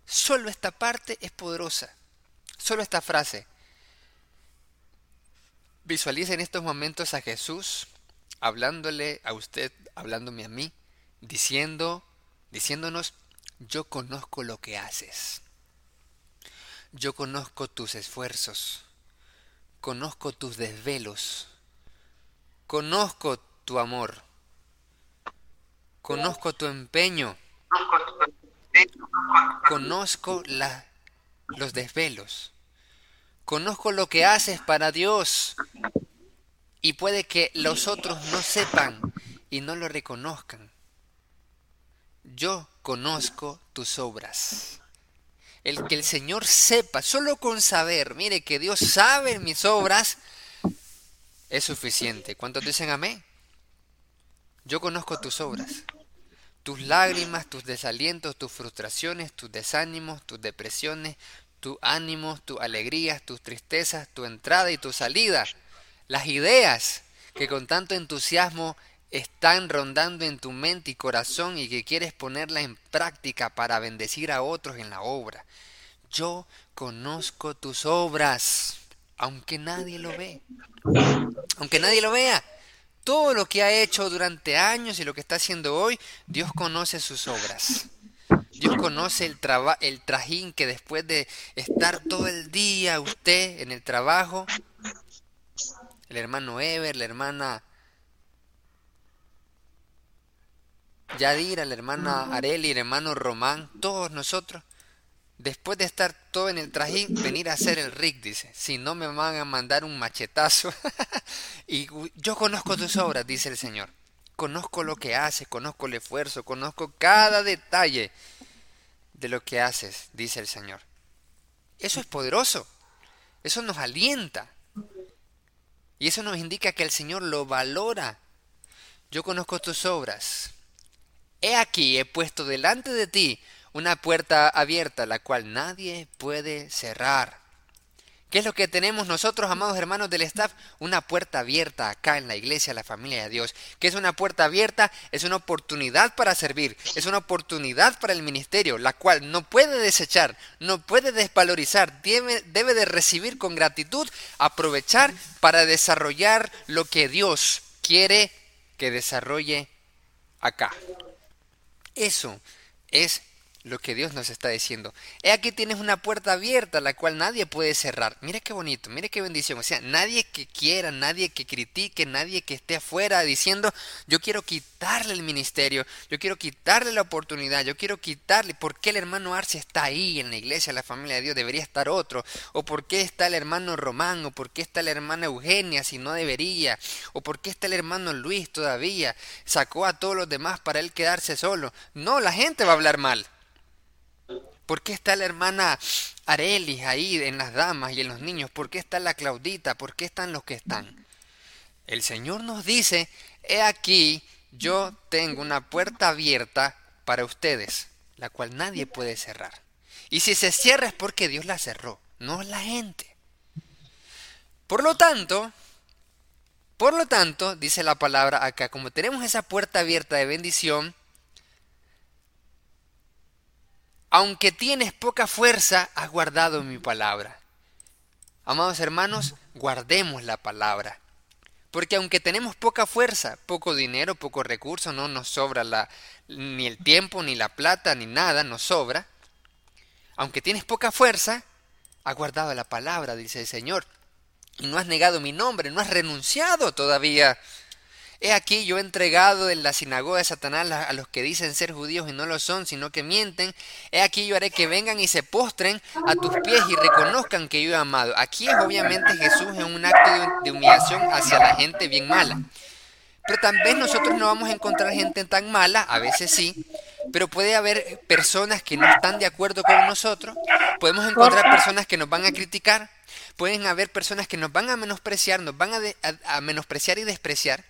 S1: solo esta parte es poderosa. Solo esta frase. Visualiza en estos momentos a Jesús hablándole a usted, hablándome a mí, diciendo, diciéndonos, yo conozco lo que haces. Yo conozco tus esfuerzos, conozco tus desvelos, conozco tu amor, conozco tu empeño, conozco la, los desvelos, conozco lo que haces para Dios y puede que los otros no sepan y no lo reconozcan. Yo conozco tus obras el que el Señor sepa, solo con saber, mire que Dios sabe mis obras, es suficiente. ¿Cuántos dicen amén? Yo conozco tus obras, tus lágrimas, tus desalientos, tus frustraciones, tus desánimos, tus depresiones, tus ánimos, tus alegrías, tus tristezas, tu entrada y tu salida, las ideas que con tanto entusiasmo están rondando en tu mente y corazón y que quieres ponerla en práctica para bendecir a otros en la obra. Yo conozco tus obras, aunque nadie lo ve. Aunque nadie lo vea. Todo lo que ha hecho durante años y lo que está haciendo hoy, Dios conoce sus obras. Dios conoce el, el trajín que después de estar todo el día usted en el trabajo, el hermano Ever, la hermana Yadira, la hermana Areli, el hermano Román, todos nosotros, después de estar todo en el trajín, venir a hacer el RIC, dice, si no me van a mandar un machetazo. y yo conozco tus obras, dice el Señor. Conozco lo que haces, conozco el esfuerzo, conozco cada detalle de lo que haces, dice el Señor. Eso es poderoso. Eso nos alienta. Y eso nos indica que el Señor lo valora yo conozco tus obras. He aquí, he puesto delante de ti una puerta abierta, la cual nadie puede cerrar. ¿Qué es lo que tenemos nosotros, amados hermanos del staff? Una puerta abierta acá en la iglesia, la familia de Dios. ¿Qué es una puerta abierta? Es una oportunidad para servir, es una oportunidad para el ministerio, la cual no puede desechar, no puede desvalorizar, debe, debe de recibir con gratitud, aprovechar para desarrollar lo que Dios quiere que desarrolle acá. Eso es lo que Dios nos está diciendo. He aquí tienes una puerta abierta la cual nadie puede cerrar. Mire qué bonito, mire qué bendición. O sea, nadie que quiera, nadie que critique, nadie que esté afuera diciendo, yo quiero quitarle el ministerio, yo quiero quitarle la oportunidad, yo quiero quitarle, ¿por qué el hermano Arce está ahí en la iglesia, la familia de Dios? Debería estar otro. O ¿por qué está el hermano Román? O ¿por qué está la hermana Eugenia si no debería? O ¿por qué está el hermano Luis todavía? Sacó a todos los demás para él quedarse solo. No, la gente va a hablar mal. ¿Por qué está la hermana Arelis ahí en las damas y en los niños? ¿Por qué está la Claudita? ¿Por qué están los que están? El Señor nos dice, he aquí, yo tengo una puerta abierta para ustedes, la cual nadie puede cerrar. Y si se cierra es porque Dios la cerró, no la gente. Por lo tanto, por lo tanto, dice la palabra acá, como tenemos esa puerta abierta de bendición, aunque tienes poca fuerza, has guardado mi palabra. Amados hermanos, guardemos la palabra. Porque aunque tenemos poca fuerza, poco dinero, poco recurso, no nos sobra la, ni el tiempo, ni la plata, ni nada, nos sobra. Aunque tienes poca fuerza, has guardado la palabra, dice el Señor. Y no has negado mi nombre, no has renunciado todavía He aquí yo he entregado en la sinagoga de Satanás a los que dicen ser judíos y no lo son, sino que mienten. He aquí yo haré que vengan y se postren a tus pies y reconozcan que yo he amado. Aquí es obviamente Jesús en un acto de humillación hacia la gente bien mala. Pero también nosotros no vamos a encontrar gente tan mala, a veces sí, pero puede haber personas que no están de acuerdo con nosotros, podemos encontrar personas que nos van a criticar, pueden haber personas que nos van a menospreciar, nos van a, a menospreciar y despreciar,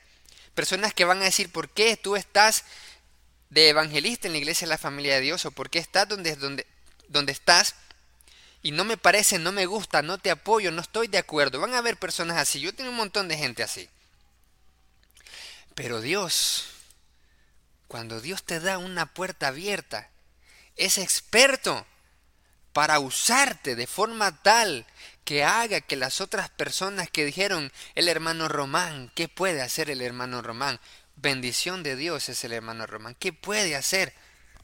S1: Personas que van a decir, ¿por qué tú estás de evangelista en la iglesia de la familia de Dios? ¿O por qué estás donde, donde, donde estás? Y no me parece, no me gusta, no te apoyo, no estoy de acuerdo. Van a haber personas así. Yo tengo un montón de gente así. Pero Dios, cuando Dios te da una puerta abierta, es experto para usarte de forma tal que haga que las otras personas que dijeron el hermano Román, ¿qué puede hacer el hermano Román? Bendición de Dios es el hermano Román. ¿Qué puede hacer?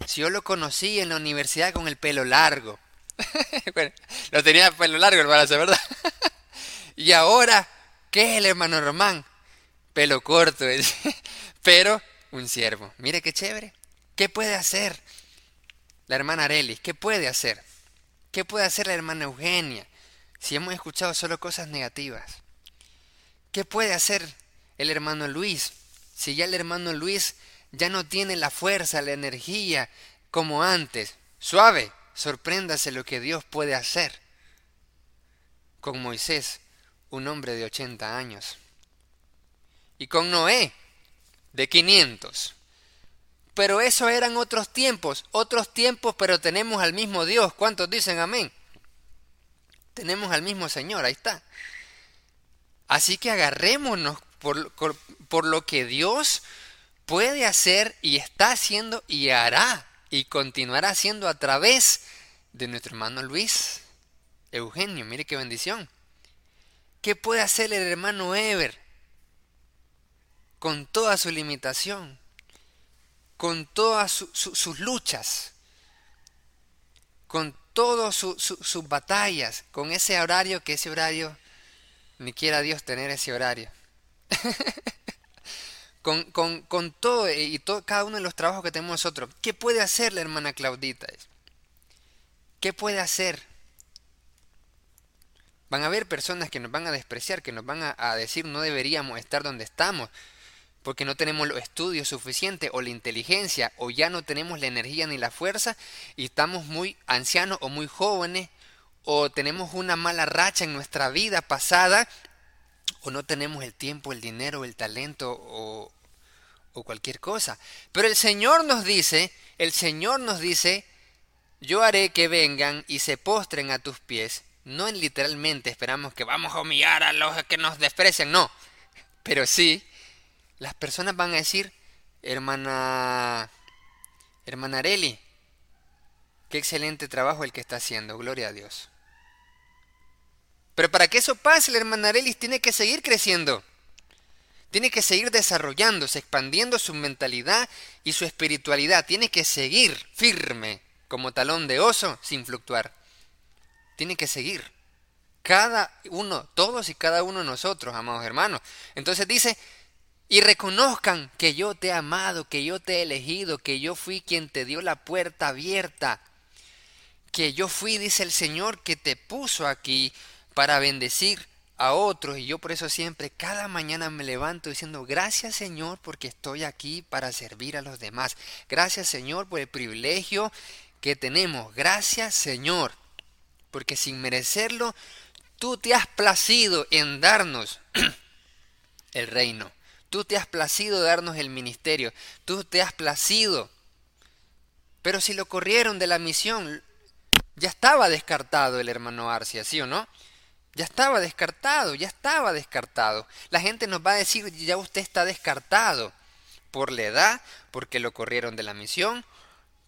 S1: Si yo lo conocí en la universidad con el pelo largo. lo tenía pelo largo, hermano, ¿verdad? y ahora, ¿qué es el hermano Román? Pelo corto, pero un siervo. Mire qué chévere. ¿Qué puede hacer la hermana Arelis? ¿Qué puede hacer? ¿Qué puede hacer la hermana Eugenia? Si hemos escuchado solo cosas negativas? ¿Qué puede hacer el hermano Luis si ya el hermano Luis ya no tiene la fuerza, la energía como antes? Suave, sorpréndase lo que Dios puede hacer con Moisés, un hombre de 80 años, y con Noé, de 500. Pero eso eran otros tiempos, otros tiempos, pero tenemos al mismo Dios. ¿Cuántos dicen amén? Tenemos al mismo Señor, ahí está. Así que agarrémonos por, por, lo que Dios puede hacer y está haciendo y hará y continuará haciendo a través de nuestro hermano Luis Eugenio. Mire qué bendición. ¿Qué puede hacer el hermano Ever con toda su limitación, con todas sus luchas, con todas sus batallas con ese horario, que ese horario, ni quiera Dios tener ese horario. con, con, con, todo y todo, cada uno de los trabajos que tenemos nosotros. ¿Qué puede hacer la hermana Claudita? ¿Qué puede hacer? Van a haber personas que nos van a despreciar, que nos van a, a decir no deberíamos estar donde estamos porque no tenemos los estudios suficientes o la inteligencia o ya no tenemos la energía ni la fuerza y estamos muy ancianos o muy jóvenes o tenemos una mala racha en nuestra vida pasada o no tenemos el tiempo, el dinero, el talento o, o cualquier cosa. Pero el Señor nos dice, el Señor nos dice, yo haré que vengan y se postren a tus pies. No en literalmente esperamos que vamos a humillar a los que nos desprecian, no. Pero sí, las personas van a decir, hermana, hermana Areli, qué excelente trabajo el que está haciendo, gloria a Dios. Pero para que eso pase, la hermana Arelis tiene que seguir creciendo. Tiene que seguir desarrollándose, expandiendo su mentalidad y su espiritualidad. Tiene que seguir firme, como talón de oso, sin fluctuar. Tiene que seguir. Cada uno, todos y cada uno de nosotros, amados hermanos. Entonces dice, y reconozcan que yo te he amado, que yo te he elegido, que yo fui quien te dio la puerta abierta, que yo fui, dice el Señor, que te puso aquí para bendecir a otros y yo por eso siempre cada mañana me levanto diciendo gracias Señor porque estoy aquí para servir a los demás. Gracias Señor por el privilegio que tenemos. Gracias Señor porque sin merecerlo tú te has placido en darnos el reino. Tú te has placido darnos el ministerio. Tú te has placido. Pero si lo corrieron de la misión, ya estaba descartado el hermano Arcia, ¿sí o no? Ya estaba descartado, ya estaba descartado. La gente nos va a decir, ya usted está descartado por la edad, porque lo corrieron de la misión,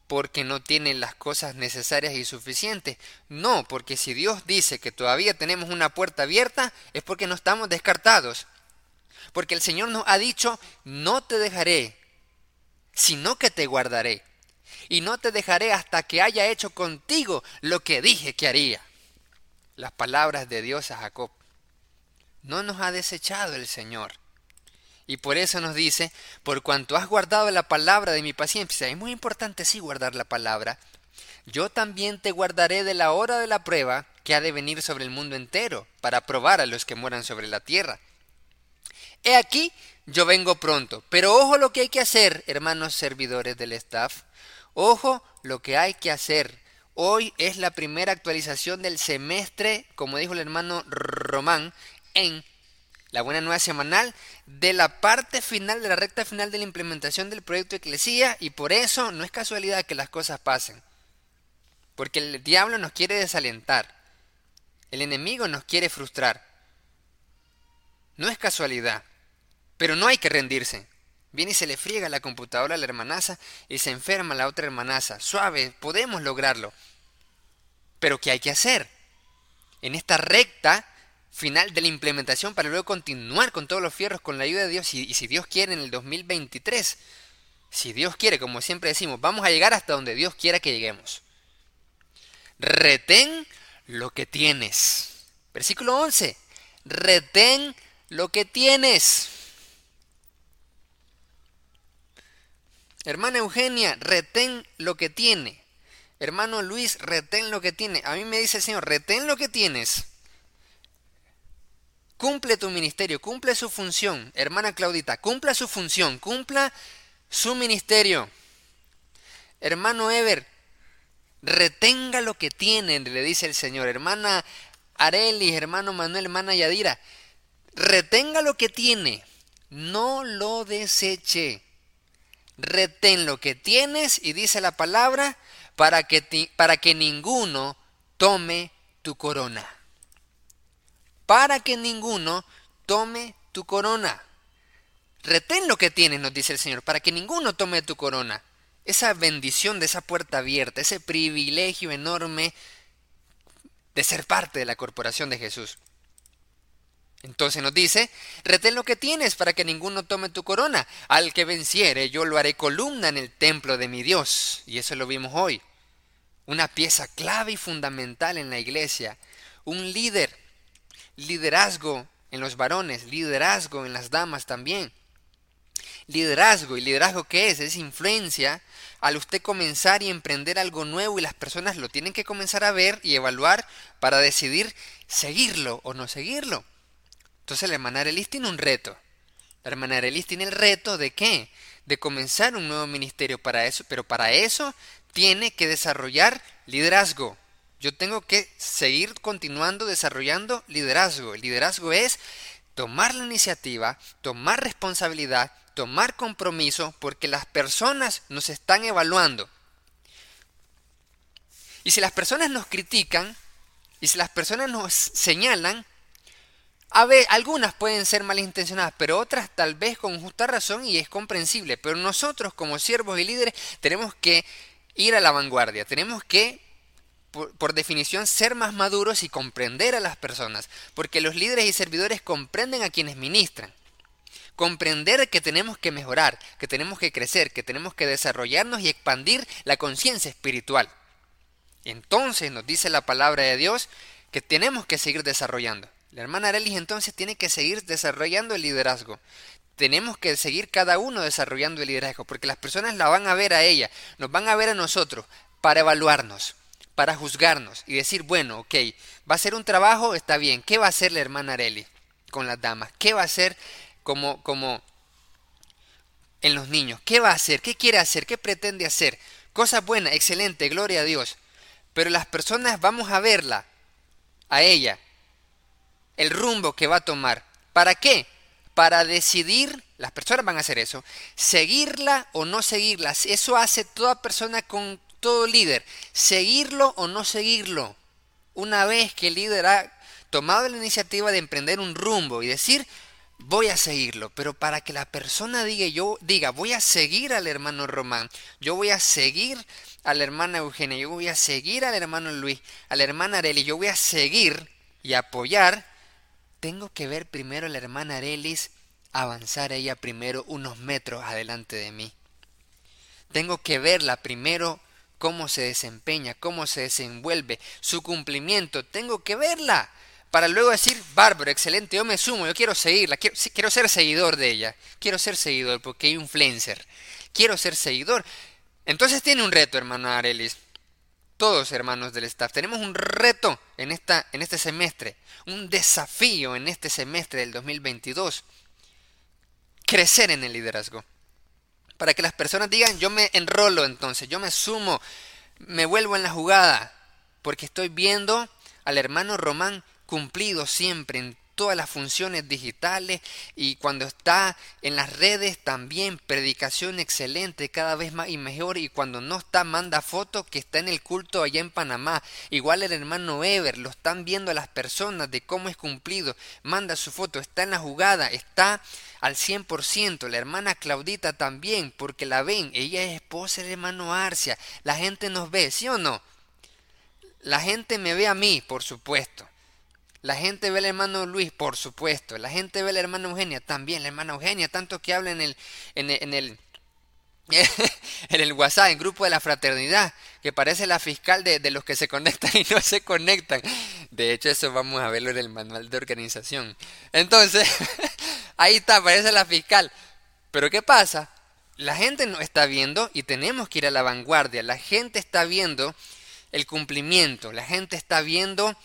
S1: porque no tiene las cosas necesarias y suficientes. No, porque si Dios dice que todavía tenemos una puerta abierta, es porque no estamos descartados. Porque el Señor nos ha dicho, no te dejaré, sino que te guardaré. Y no te dejaré hasta que haya hecho contigo lo que dije que haría las palabras de Dios a Jacob. No nos ha desechado el Señor. Y por eso nos dice, por cuanto has guardado la palabra de mi paciencia, es muy importante sí guardar la palabra, yo también te guardaré de la hora de la prueba que ha de venir sobre el mundo entero, para probar a los que mueran sobre la tierra. He aquí, yo vengo pronto, pero ojo lo que hay que hacer, hermanos servidores del staff, ojo lo que hay que hacer, Hoy es la primera actualización del semestre, como dijo el hermano Román, en la buena nueva semanal de la parte final, de la recta final de la implementación del proyecto Eclesía y por eso no es casualidad que las cosas pasen. Porque el diablo nos quiere desalentar. El enemigo nos quiere frustrar. No es casualidad. Pero no hay que rendirse. Viene y se le friega la computadora a la hermanaza y se enferma la otra hermanaza. Suave, podemos lograrlo. Pero ¿qué hay que hacer? En esta recta final de la implementación para luego continuar con todos los fierros con la ayuda de Dios y, y si Dios quiere en el 2023, si Dios quiere, como siempre decimos, vamos a llegar hasta donde Dios quiera que lleguemos. Retén lo que tienes. Versículo 11. Retén lo que tienes. Hermana Eugenia, retén lo que tiene. Hermano Luis, retén lo que tiene. A mí me dice el Señor, retén lo que tienes. Cumple tu ministerio, cumple su función. Hermana Claudita, cumpla su función, cumpla su ministerio. Hermano Ever, retenga lo que tiene, le dice el Señor. Hermana Areli, hermano Manuel, hermana Yadira, retenga lo que tiene, no lo deseche retén lo que tienes y dice la palabra para que, para que ninguno tome tu corona. Para que ninguno tome tu corona. Retén lo que tienes, nos dice el Señor, para que ninguno tome tu corona. Esa bendición de esa puerta abierta, ese privilegio enorme de ser parte de la corporación de Jesús. Entonces nos dice, retén lo que tienes para que ninguno tome tu corona. Al que venciere, yo lo haré columna en el templo de mi Dios. Y eso lo vimos hoy. Una pieza clave y fundamental en la iglesia. Un líder. Liderazgo en los varones, liderazgo en las damas también. Liderazgo, ¿y liderazgo qué es? Es influencia al usted comenzar y emprender algo nuevo y las personas lo tienen que comenzar a ver y evaluar para decidir seguirlo o no seguirlo. Entonces la hermana Arelis tiene un reto. La hermana Arelis tiene el reto de qué? De comenzar un nuevo ministerio para eso, pero para eso tiene que desarrollar liderazgo. Yo tengo que seguir continuando desarrollando liderazgo. El liderazgo es tomar la iniciativa, tomar responsabilidad tomar compromiso porque las personas nos están evaluando. Y si las personas nos critican, y si las personas nos señalan, a ver, algunas pueden ser malintencionadas, pero otras tal vez con justa razón y es comprensible. Pero nosotros como siervos y líderes tenemos que ir a la vanguardia, tenemos que, por, por, definición, ser más maduros y comprender a las personas, porque los líderes y servidores comprenden a quienes ministran. Comprender que tenemos que mejorar, que tenemos que crecer, que tenemos que desarrollarnos y expandir la conciencia espiritual. Entonces nos dice la palabra de Dios que tenemos que seguir desarrollando. La hermana Arelis entonces tiene que seguir desarrollando el liderazgo. Tenemos que seguir cada uno desarrollando el liderazgo, porque las personas la van a ver a ella, nos van a ver a nosotros para evaluarnos, para juzgarnos y decir, bueno, ok, va a ser un trabajo, está bien. ¿Qué va a hacer la hermana Areli con las damas? ¿Qué va a hacer como, como en los niños? ¿Qué va a hacer? ¿Qué quiere hacer? ¿Qué pretende hacer? Cosas buenas, excelente, gloria a Dios. Pero las personas vamos a verla, a ella, el rumbo que va a tomar. ¿Para qué? Para decidir, las personas van a hacer eso, seguirla o no seguirla. Eso hace toda persona con todo líder, seguirlo o no seguirlo. Una vez que el líder ha tomado la iniciativa de emprender un rumbo y decir, voy a seguirlo, pero para que la persona diga, yo diga, voy a seguir al hermano Román, yo voy a seguir a la hermana Eugenia, yo voy a seguir al hermano Luis, a la hermana Areli, yo voy a seguir y apoyar, tengo que ver primero a la hermana Arelis avanzar ella primero unos metros adelante de mí. Tengo que verla primero cómo se desempeña, cómo se desenvuelve, su cumplimiento. Tengo que verla para luego decir, bárbaro, excelente, yo me sumo, yo quiero seguirla, quiero, quiero ser seguidor de ella, quiero ser seguidor porque hay influencer, quiero ser seguidor. Entonces tiene un reto, hermano Arelis todos hermanos del staff, tenemos un reto en, esta, en este semestre, un desafío en este semestre del 2022, crecer en el liderazgo. Para que las personas digan, yo me enrolo entonces, yo me sumo, me vuelvo en la jugada, porque estoy viendo al hermano Román cumplido siempre en todas las funciones digitales y cuando está en las redes también predicación excelente cada vez más y mejor y cuando no está manda fotos que está en el culto allá en Panamá. Igual el hermano Ever lo están viendo las personas de cómo es cumplido manda su foto está en la jugada está al 100% la hermana Claudita también porque la ven ella es esposa del hermano Arcia. La gente nos ve ¿sí o no? la gente me ve a mí por supuesto la gente ve al hermano Luis, por supuesto. La gente ve a la hermana Eugenia, también la hermana Eugenia, tanto que habla en el, en el, en el, en el WhatsApp, en grupo de la fraternidad, que parece la fiscal de, de, los que se conectan y no se conectan. De hecho, eso vamos a verlo en el manual de organización. Entonces, ahí está, parece la fiscal. Pero ¿qué pasa? La gente no está viendo y tenemos que ir a la vanguardia. La gente está viendo el cumplimiento, la gente está viendo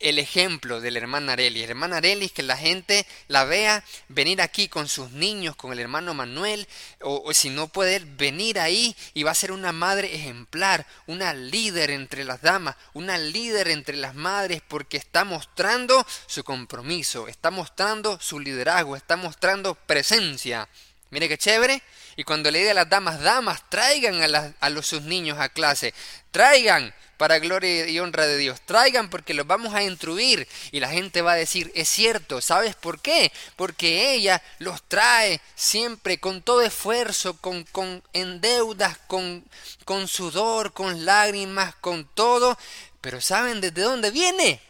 S1: el ejemplo de la hermana Arelis. La hermana Arelis, que la gente la vea venir aquí con sus niños, con el hermano Manuel, o, si no puede venir ahí y va a ser una madre ejemplar, una líder entre las damas, una líder entre las madres, porque está mostrando su compromiso, está mostrando su liderazgo, está mostrando presencia. Mire qué chévere. Y cuando le diga a las damas, damas, traigan a, a los, sus niños a clase, traigan para gloria y honra de Dios. Traigan porque los vamos a instruir y la gente va a decir, es cierto, ¿sabes por qué? Porque ella los trae siempre con todo esfuerzo, con, con en deudas, con, con sudor, con lágrimas, con todo. Pero ¿saben desde dónde viene?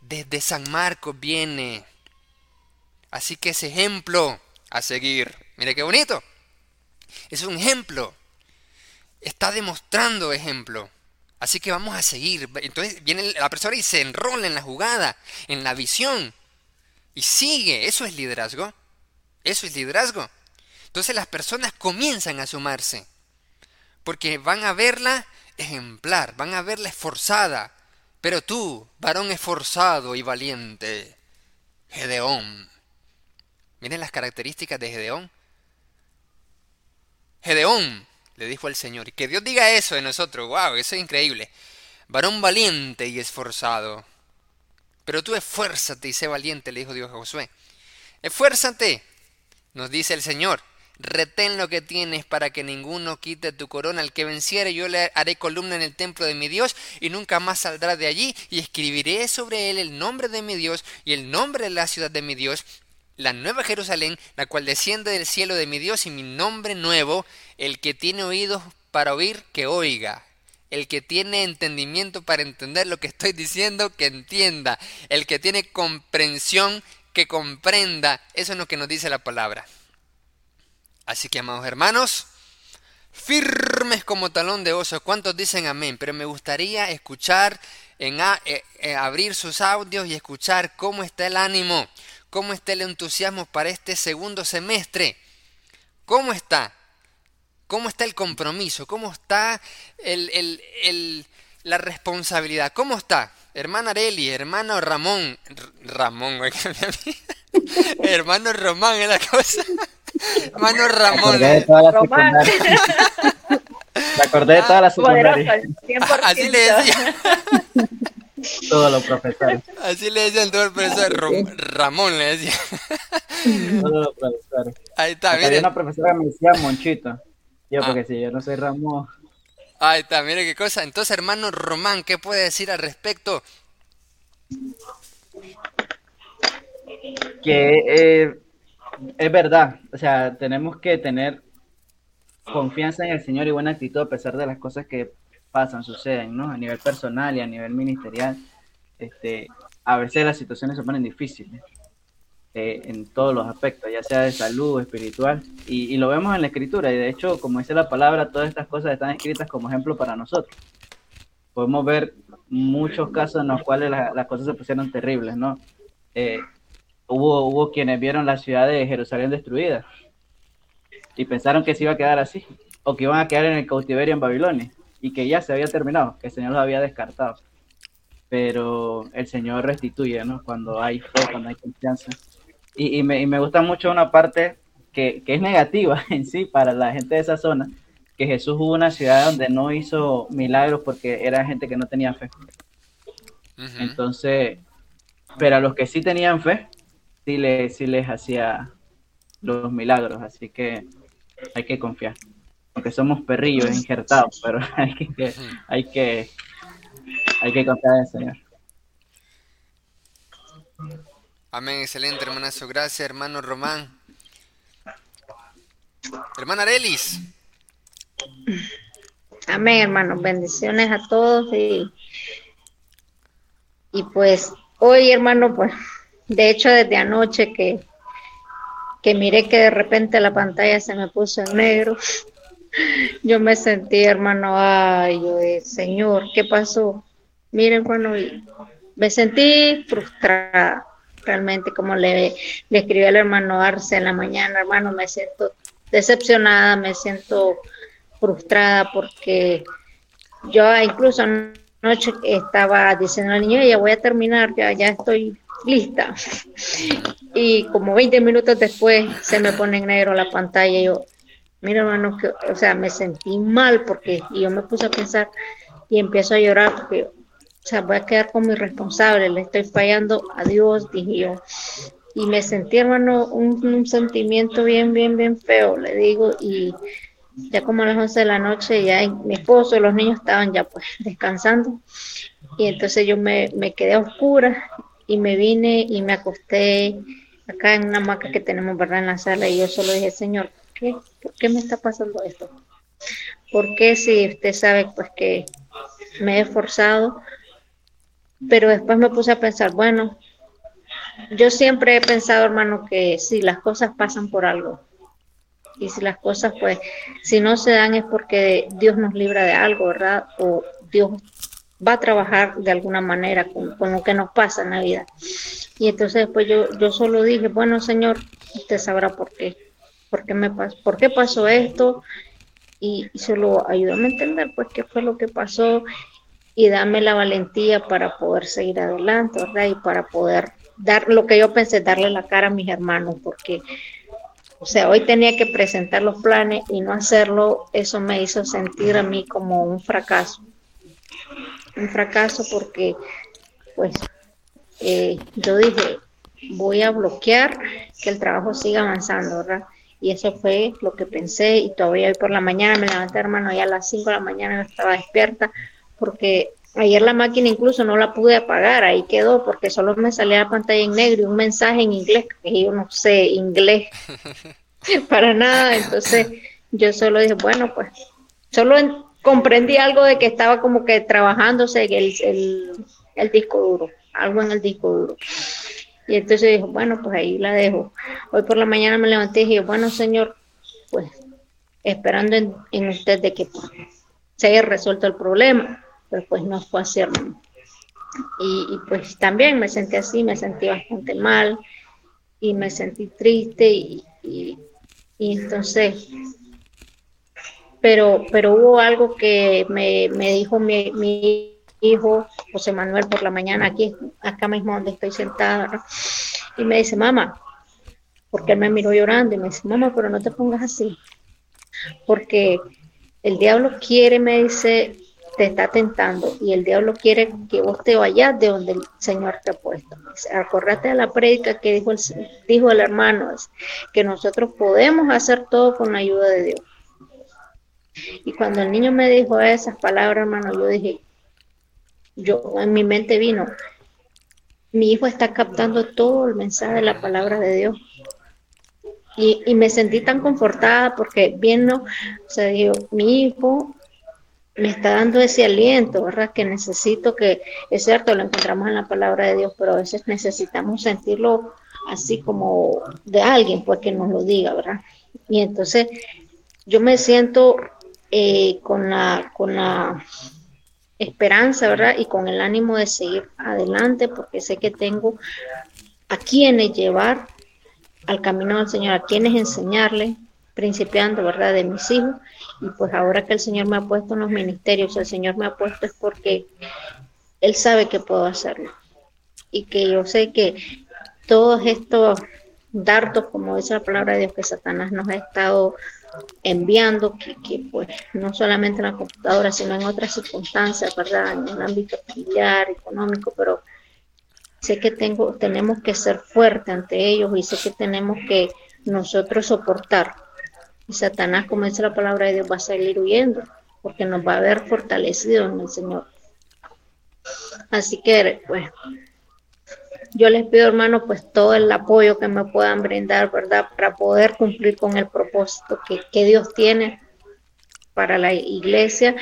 S1: Desde San Marcos viene. Así que ese ejemplo a seguir. Mire qué bonito. Es un ejemplo. Está demostrando ejemplo. Así que vamos a seguir. Entonces viene la persona y se enrola en la jugada, en la visión. Y sigue. Eso es liderazgo. Eso es liderazgo. Entonces las personas comienzan a sumarse. Porque van a verla ejemplar, van a verla esforzada. Pero tú, varón esforzado y valiente, Gedeón. Miren las características de Gedeón. Gedeón le dijo al Señor. Que Dios diga eso de nosotros, wow, eso es increíble. Varón valiente y esforzado. Pero tú esfuérzate y sé valiente, le dijo Dios a Josué. Esfuérzate, nos dice el Señor. retén lo que tienes para que ninguno quite tu corona. Al que venciere yo le haré columna en el templo de mi Dios y nunca más saldrá de allí y escribiré sobre él el nombre de mi Dios y el nombre de la ciudad de mi Dios, la nueva Jerusalén, la cual desciende del cielo de mi Dios y mi nombre nuevo, el que tiene oídos para oír, que oiga. El que tiene entendimiento para entender lo que estoy diciendo, que entienda. El que tiene comprensión, que comprenda. Eso es lo que nos dice la palabra. Así que, amados hermanos, firmes como talón de oso. ¿Cuántos dicen amén? Pero me gustaría escuchar, en eh, eh, abrir sus audios y escuchar cómo está el ánimo, cómo está el entusiasmo para este segundo semestre. ¿Cómo está? ¿Cómo está el compromiso? ¿Cómo está la responsabilidad? ¿Cómo está? Hermana Areli, hermano Ramón, Ramón, hermano Román es la cosa. Hermano Ramón. Me
S4: acordé de toda la secundaria.
S1: Así le decía.
S4: Todos los profesores.
S1: Así le decían todo el profesor. Ramón le decía.
S4: Todos los profesores.
S1: Ahí está,
S4: Había una profesora que me decía Monchito. Yo, porque ah. si yo no soy Ramón.
S1: Ahí está, mire qué cosa. Entonces, hermano Román, ¿qué puede decir al respecto?
S4: Que eh, es verdad, o sea, tenemos que tener confianza en el Señor y buena actitud a pesar de las cosas que pasan, suceden, ¿no? A nivel personal y a nivel ministerial, este, a veces las situaciones se ponen difíciles. Eh, en todos los aspectos, ya sea de salud, espiritual, y, lo vemos en la escritura, y de hecho, como dice la palabra, todas estas cosas están escritas como ejemplo para nosotros. Podemos ver muchos casos en los cuales las cosas se pusieron terribles, ¿no? Eh, hubo, hubo quienes vieron la ciudad de Jerusalén destruida y pensaron que se iba a quedar así, o que iban a quedar en el cautiverio en Babilonia, y que ya se había terminado, que el Señor los había descartado. Pero el Señor restituye, ¿no? Cuando hay fe, cuando hay confianza y, me, y me gusta mucho una parte que, es negativa en sí para la gente de esa zona, que Jesús hubo una ciudad donde no hizo milagros porque era gente que no tenía fe. Entonces, pero a los que sí tenían fe, sí, le, sí les hacía los milagros, así que hay que confiar. Aunque somos perrillos injertados, pero hay que, hay que, hay que confiar en el Señor.
S1: Amén, excelente, hermanazo. Gracias, hermano Román. Hermana Arelis.
S5: Amén, hermano. Bendiciones a todos. Y, y pues hoy, hermano, pues de hecho desde anoche que, que miré que de repente la pantalla se me puso en negro, yo me sentí, hermano, ay, yo, Señor, ¿qué pasó? Miren, hermano, me sentí frustrada realmente como le, le escribió el hermano Arce en la mañana, hermano, me siento decepcionada, me siento frustrada porque yo incluso anoche estaba diciendo al niño, ya voy a terminar, ya, ya estoy lista. Y como 20 minutos después se me pone en negro la pantalla y yo, mira hermano, que, o sea, me sentí mal porque y yo me puse a pensar y empiezo a llorar porque o sea, voy a quedar como irresponsable, le estoy fallando a Dios, dije yo. Y me sentí, hermano, un, sentimiento bien, bien, bien feo, le digo, y ya como a las 11 de la noche, ya mi esposo, los niños estaban ya pues descansando, y entonces yo me, me quedé a oscura y me vine y me acosté acá en una hamaca que tenemos, ¿verdad?, en la sala, y yo solo dije, Señor, ¿qué? ¿Por qué me está pasando esto? ¿Por qué si usted sabe pues que me he esforzado pero después me puse a pensar, bueno, yo siempre he pensado, hermano, que si las cosas pasan por algo, y si las cosas, pues, si no se dan es porque Dios nos libra de algo, ¿verdad? O Dios va a trabajar de alguna manera con, lo que nos pasa en la vida. Y entonces después yo, yo solo dije, bueno, Señor, usted sabrá por qué, por qué, me pasó, por qué pasó esto, y, y solo ayúdame a entender, pues, qué fue lo que pasó, y dame la valentía para poder seguir adelante, ¿verdad? Y para poder dar lo que yo pensé, darle la cara a mis hermanos, porque, o sea, hoy tenía que presentar los planes y no hacerlo, eso me hizo sentir a mí como un fracaso. Un fracaso porque, pues, eh, yo dije, voy a bloquear que el trabajo siga avanzando, ¿verdad? Y eso fue lo que pensé y todavía hoy por la mañana me levanté, hermano, ya a las 5 de la mañana estaba despierta porque ayer la máquina incluso no la pude apagar, ahí quedó porque solo me salía la pantalla en negro y un mensaje en inglés, que yo no sé inglés para nada, entonces yo solo dije, bueno, pues solo comprendí algo de que estaba como que trabajándose el, el, el disco duro, algo en el disco duro. Y entonces dijo, bueno, pues ahí la dejo. Hoy por la mañana me levanté y dije, bueno, señor, pues esperando en, usted de que se haya resuelto el problema, pero pues no fue así. Y, pues también me sentí así, me sentí bastante mal y me sentí triste y, y, entonces, pero, pero hubo algo que me, me dijo mi, mi hijo José Manuel por la mañana aquí, acá mismo donde estoy sentada, y me dice, mamá, porque él me miró llorando y me dice, mamá, pero no te pongas así, porque el diablo quiere, me dice, te está tentando y el diablo quiere que vos te vayas de donde el Señor te ha puesto. Acordate de la prédica que dijo el, dijo el hermano, es que nosotros podemos hacer todo con la ayuda de Dios. Y cuando el niño me dijo esas palabras, hermano, yo dije, yo en mi mente vino, mi hijo está captando todo el mensaje de la palabra de Dios. Y, me sentí tan confortada porque viendo, o sea, digo, mi hijo me está dando ese aliento, ¿verdad? Que necesito que, es cierto, lo encontramos en la palabra de Dios, pero a veces necesitamos sentirlo así como de alguien, pues que nos lo diga, ¿verdad? Y entonces yo me siento eh, con la, con la esperanza, ¿verdad? Y con el ánimo de seguir adelante, porque sé que tengo a quienes llevar al camino del Señor, a quienes enseñarle, principiando, ¿verdad?, de mis hijos. Y pues ahora que el Señor me ha puesto en los ministerios, el Señor me ha puesto es porque Él sabe que puedo hacerlo. Y que yo sé que todos estos dardos, como dice la palabra de Dios, que Satanás nos ha estado enviando, que, pues no solamente en la computadora, sino en otras circunstancias, ¿verdad? En el ámbito familiar, económico, pero sé que tengo, tenemos que ser fuertes ante ellos y sé que tenemos que nosotros soportar. Y Satanás, como dice la palabra de Dios, va a salir huyendo, porque nos va a haber fortalecido en el Señor. Así que, pues, yo les pido, hermano, pues todo el apoyo que me puedan brindar, ¿verdad? Para poder cumplir con el propósito que, Dios tiene para la iglesia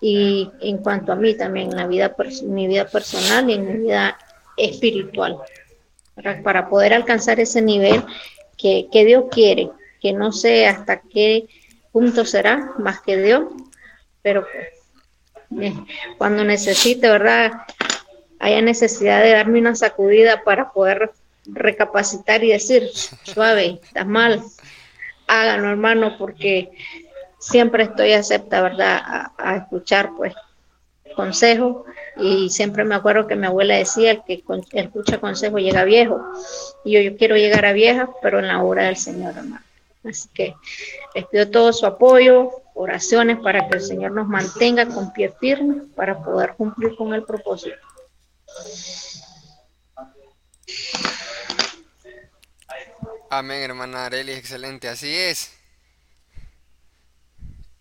S5: y en cuanto a mí también, en la vida, mi vida personal y en mi vida espiritual, para poder alcanzar ese nivel que, que Dios quiere, que no sé hasta qué punto será más que Dios, pero eh, cuando necesite, ¿verdad? Haya necesidad de darme una sacudida para poder recapacitar y decir, suave, estás mal, háganlo hermano, porque siempre estoy acepta, ¿verdad?, a, escuchar pues consejo y siempre me acuerdo que mi abuela decía, el que escucha consejo llega viejo, y yo, yo quiero llegar a vieja, pero en la obra del Señor, hermano. Así que les pido todo su apoyo, oraciones para que el Señor nos mantenga con pie firme para poder cumplir con el propósito.
S1: Amén, hermana Areli, excelente, así es.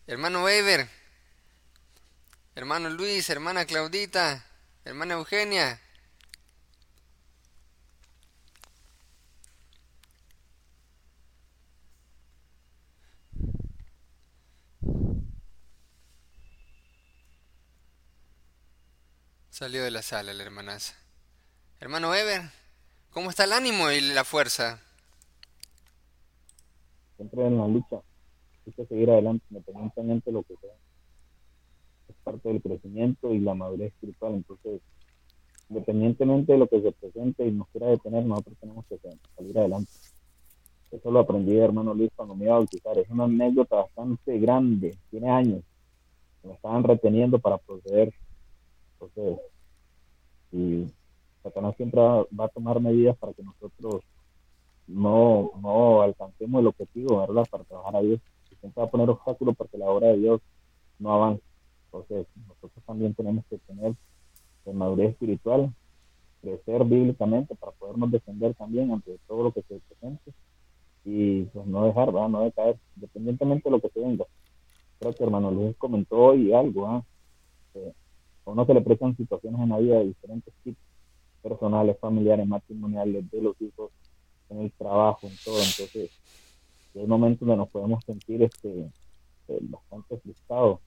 S1: Hermano Weber, hermano Luis, hermana Claudita, hermana Eugenia. Salió de la sala la hermanaza. Hermano Ever, ¿cómo está el ánimo y la fuerza?
S2: Siempre en la lucha. Hay que seguir adelante, independientemente de lo que sea. Es parte del crecimiento y la madurez espiritual. Entonces, independientemente de lo que se presente y nos quiera detener, nosotros tenemos que salir adelante. Eso lo aprendí hermano Luis cuando me iba a bautizar. Es una anécdota bastante grande, tiene años. Me estaban reteniendo para proceder entonces, y Satanás siempre va, a tomar medidas para que nosotros no, no alcancemos el objetivo, ¿verdad? Para trabajar a Dios. siempre va a poner obstáculos para que la obra de Dios no avance. Entonces, nosotros también tenemos que tener madurez espiritual, crecer bíblicamente para podernos defender también ante todo lo que se presente y pues no dejar, ¿verdad? no decaer, independientemente de lo que se venga. Creo que hermano Luis comentó hoy algo, ¿ah? A uno se le presentan situaciones en la vida de diferentes tipos, personales, familiares, matrimoniales, de los hijos, en el trabajo, en todo. Entonces, hay momentos donde nos podemos sentir este, eh, bastante frustrados,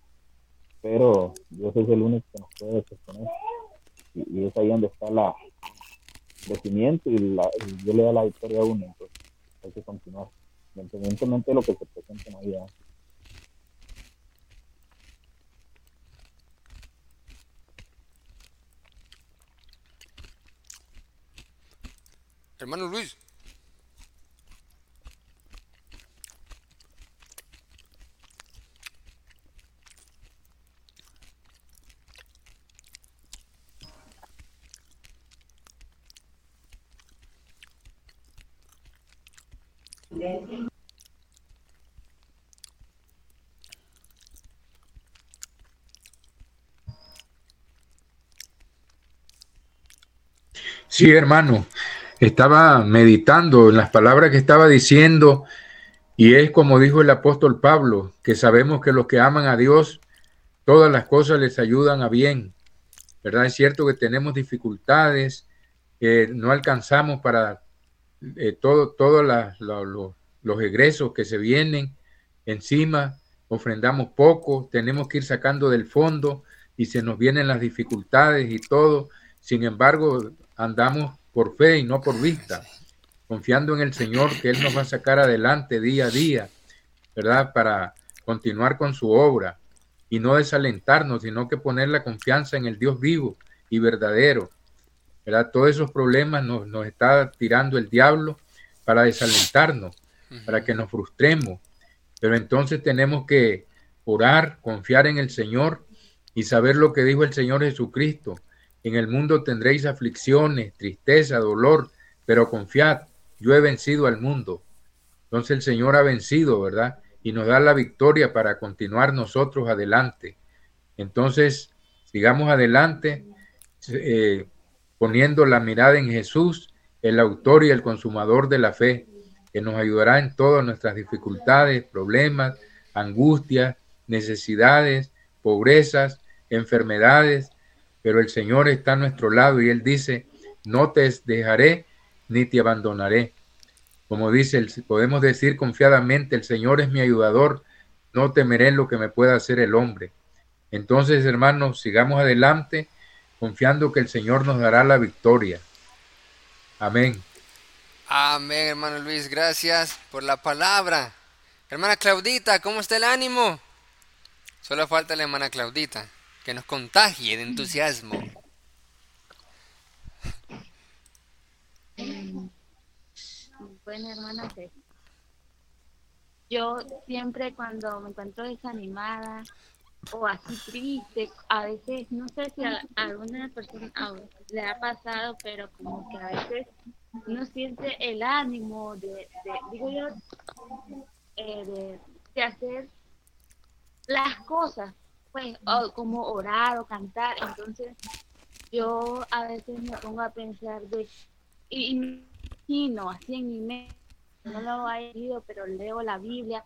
S2: pero Dios es el único que nos puede sostener. Y, es ahí donde está la crecimiento y, la, Dios le da la victoria a uno. Entonces, hay que continuar, independientemente de lo que se presente en la vida.
S1: Hermano Luis.
S6: Sí, hermano, estaba meditando en las palabras que estaba diciendo y es como dijo el apóstol Pablo, que sabemos que los que aman a Dios, todas las cosas les ayudan a bien. ¿Verdad? Es cierto que tenemos dificultades, no alcanzamos para eh, todo, todos los egresos que se vienen encima, ofrendamos poco, tenemos que ir sacando del fondo y se nos vienen las dificultades y todo. Sin embargo, andamos por fe y no por vista, confiando en el Señor que Él nos va a sacar adelante día a día, ¿verdad? Para continuar con su obra y no desalentarnos, sino que poner la confianza en el Dios vivo y verdadero, ¿verdad? Todos esos problemas nos, nos está tirando el diablo para desalentarnos, para que nos frustremos, pero entonces tenemos que orar, confiar en el Señor y saber lo que dijo el Señor Jesucristo, en el mundo tendréis aflicciones, tristeza, dolor, pero confiad, yo he vencido al mundo. Entonces el Señor ha vencido, ¿verdad? Y nos da la victoria para continuar nosotros adelante. Entonces, sigamos adelante eh, poniendo la mirada en Jesús, el autor y el consumador de la fe, que nos ayudará en todas nuestras dificultades, problemas, angustias, necesidades, pobrezas, enfermedades, pero el Señor está a nuestro lado y Él dice, no te dejaré ni te abandonaré. Como dice, podemos decir confiadamente, el Señor es mi ayudador, no temeré lo que me pueda hacer el hombre. Entonces, hermanos, sigamos adelante confiando que el Señor nos dará la victoria. Amén.
S1: Amén, hermano Luis, gracias por la palabra. Hermana Claudita, ¿cómo está el ánimo? Solo falta la hermana Claudita que nos contagie de entusiasmo.
S7: Bueno, hermana, yo siempre cuando me encuentro desanimada o así triste, a veces, no sé si a, alguna persona le ha pasado, pero como que a veces no siente el ánimo de, digo yo, eh, de hacer las cosas pues, como orar o cantar. Entonces, yo a veces me pongo a pensar de, y imagino así en mi mente, no lo he leído, pero leo la Biblia,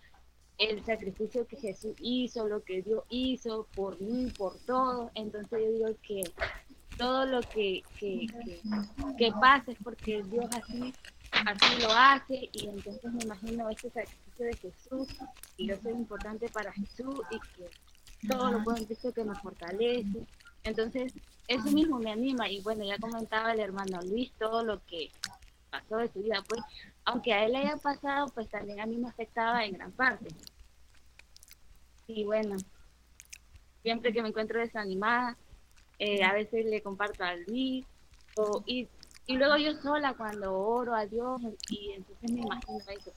S7: el sacrificio que Jesús hizo, lo que Dios hizo por mí, por todo. Entonces yo digo que todo lo que, que, que, pasa es porque Dios así, así lo hace y entonces me imagino este sacrificio de Jesús y yo soy importante para Jesús y que todo lo puedo en que me fortalece. Entonces, eso mismo me anima. Y bueno, ya comentaba el hermano Luis todo lo que pasó de su vida. Pues, aunque a él le haya pasado, pues también a mí me afectaba en gran parte. Y bueno, siempre que me encuentro desanimada, eh, a veces le comparto a Luis. O, y, y luego yo sola cuando oro a Dios y entonces me imagino eso.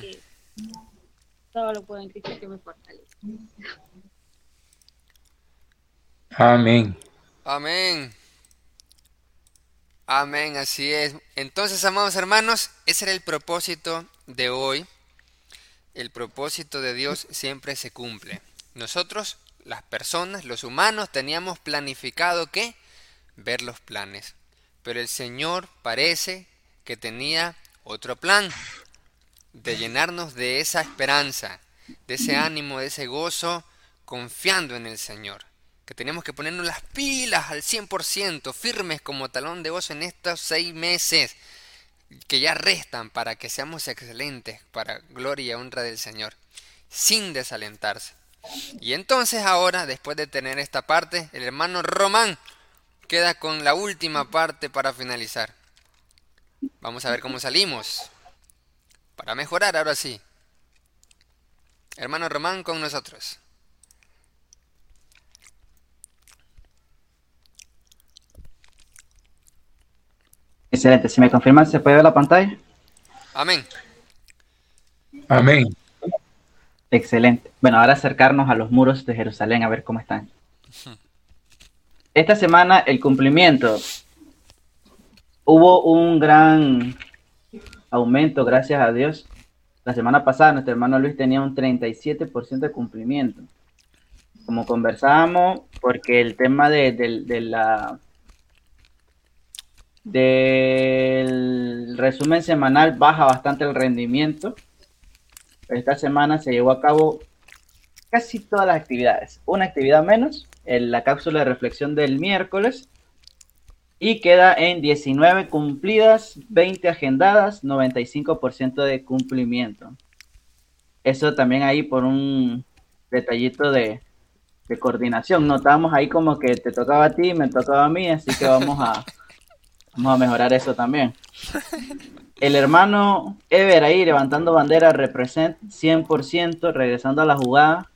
S7: que, todo lo puedo en Cristo que me fortalece.
S6: Amén.
S1: Amén. Amén, así es. Entonces, amados hermanos, ese era el propósito de hoy. El propósito de Dios siempre se cumple. Nosotros, las personas, los humanos, teníamos planificado que ver los planes. Pero el Señor parece que tenía otro plan de llenarnos de esa esperanza, de ese ánimo, de ese gozo, confiando en el Señor. Que tenemos que ponernos las pilas al 100%, firmes como talón de gozo en estos seis meses que ya restan para que seamos excelentes, para gloria y honra del Señor, sin desalentarse. Y entonces ahora, después de tener esta parte, el hermano Román queda con la última parte para finalizar. Vamos a ver cómo salimos. Para mejorar ahora sí. Hermano Román con nosotros.
S4: Excelente. Si me confirman, ¿se puede ver la pantalla?
S1: Amén.
S6: Amén.
S4: Excelente. Bueno, ahora acercarnos a los muros de Jerusalén a ver cómo están. Esta semana el cumplimiento. Hubo un gran aumento, gracias a Dios. La semana pasada nuestro hermano Luis tenía un 37% de cumplimiento. Como conversábamos, porque el tema de, de la del resumen semanal baja bastante el rendimiento. Esta semana se llevó a cabo casi todas las actividades. Una actividad menos, en la cápsula de reflexión del miércoles. Y queda en 19 cumplidas, 20 agendadas, 95% de cumplimiento. Eso también ahí por un detallito de, de coordinación. Notamos ahí como que te tocaba a ti, me tocaba a mí, así que vamos a, Vamos a mejorar eso también. El hermano Ever ahí levantando bandera, represent 100%, regresando a la jugada.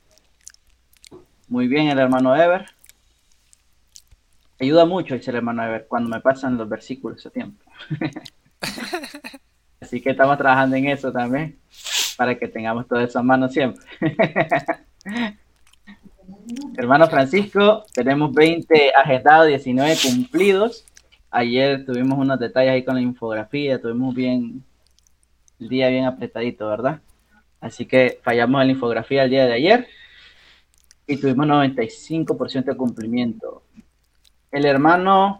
S4: Muy bien el hermano Ever. Ayuda mucho el hermano Ever cuando me pasan los versículos a tiempo. Así que estamos trabajando en eso también, para que tengamos todo eso a mano siempre. Hermano Francisco, tenemos 20 agendados, 19 cumplidos. Ayer tuvimos unos detalles ahí con la infografía, tuvimos bien el día bien apretadito, ¿verdad? Así que fallamos en la infografía el día de ayer y tuvimos 95% de cumplimiento. El hermano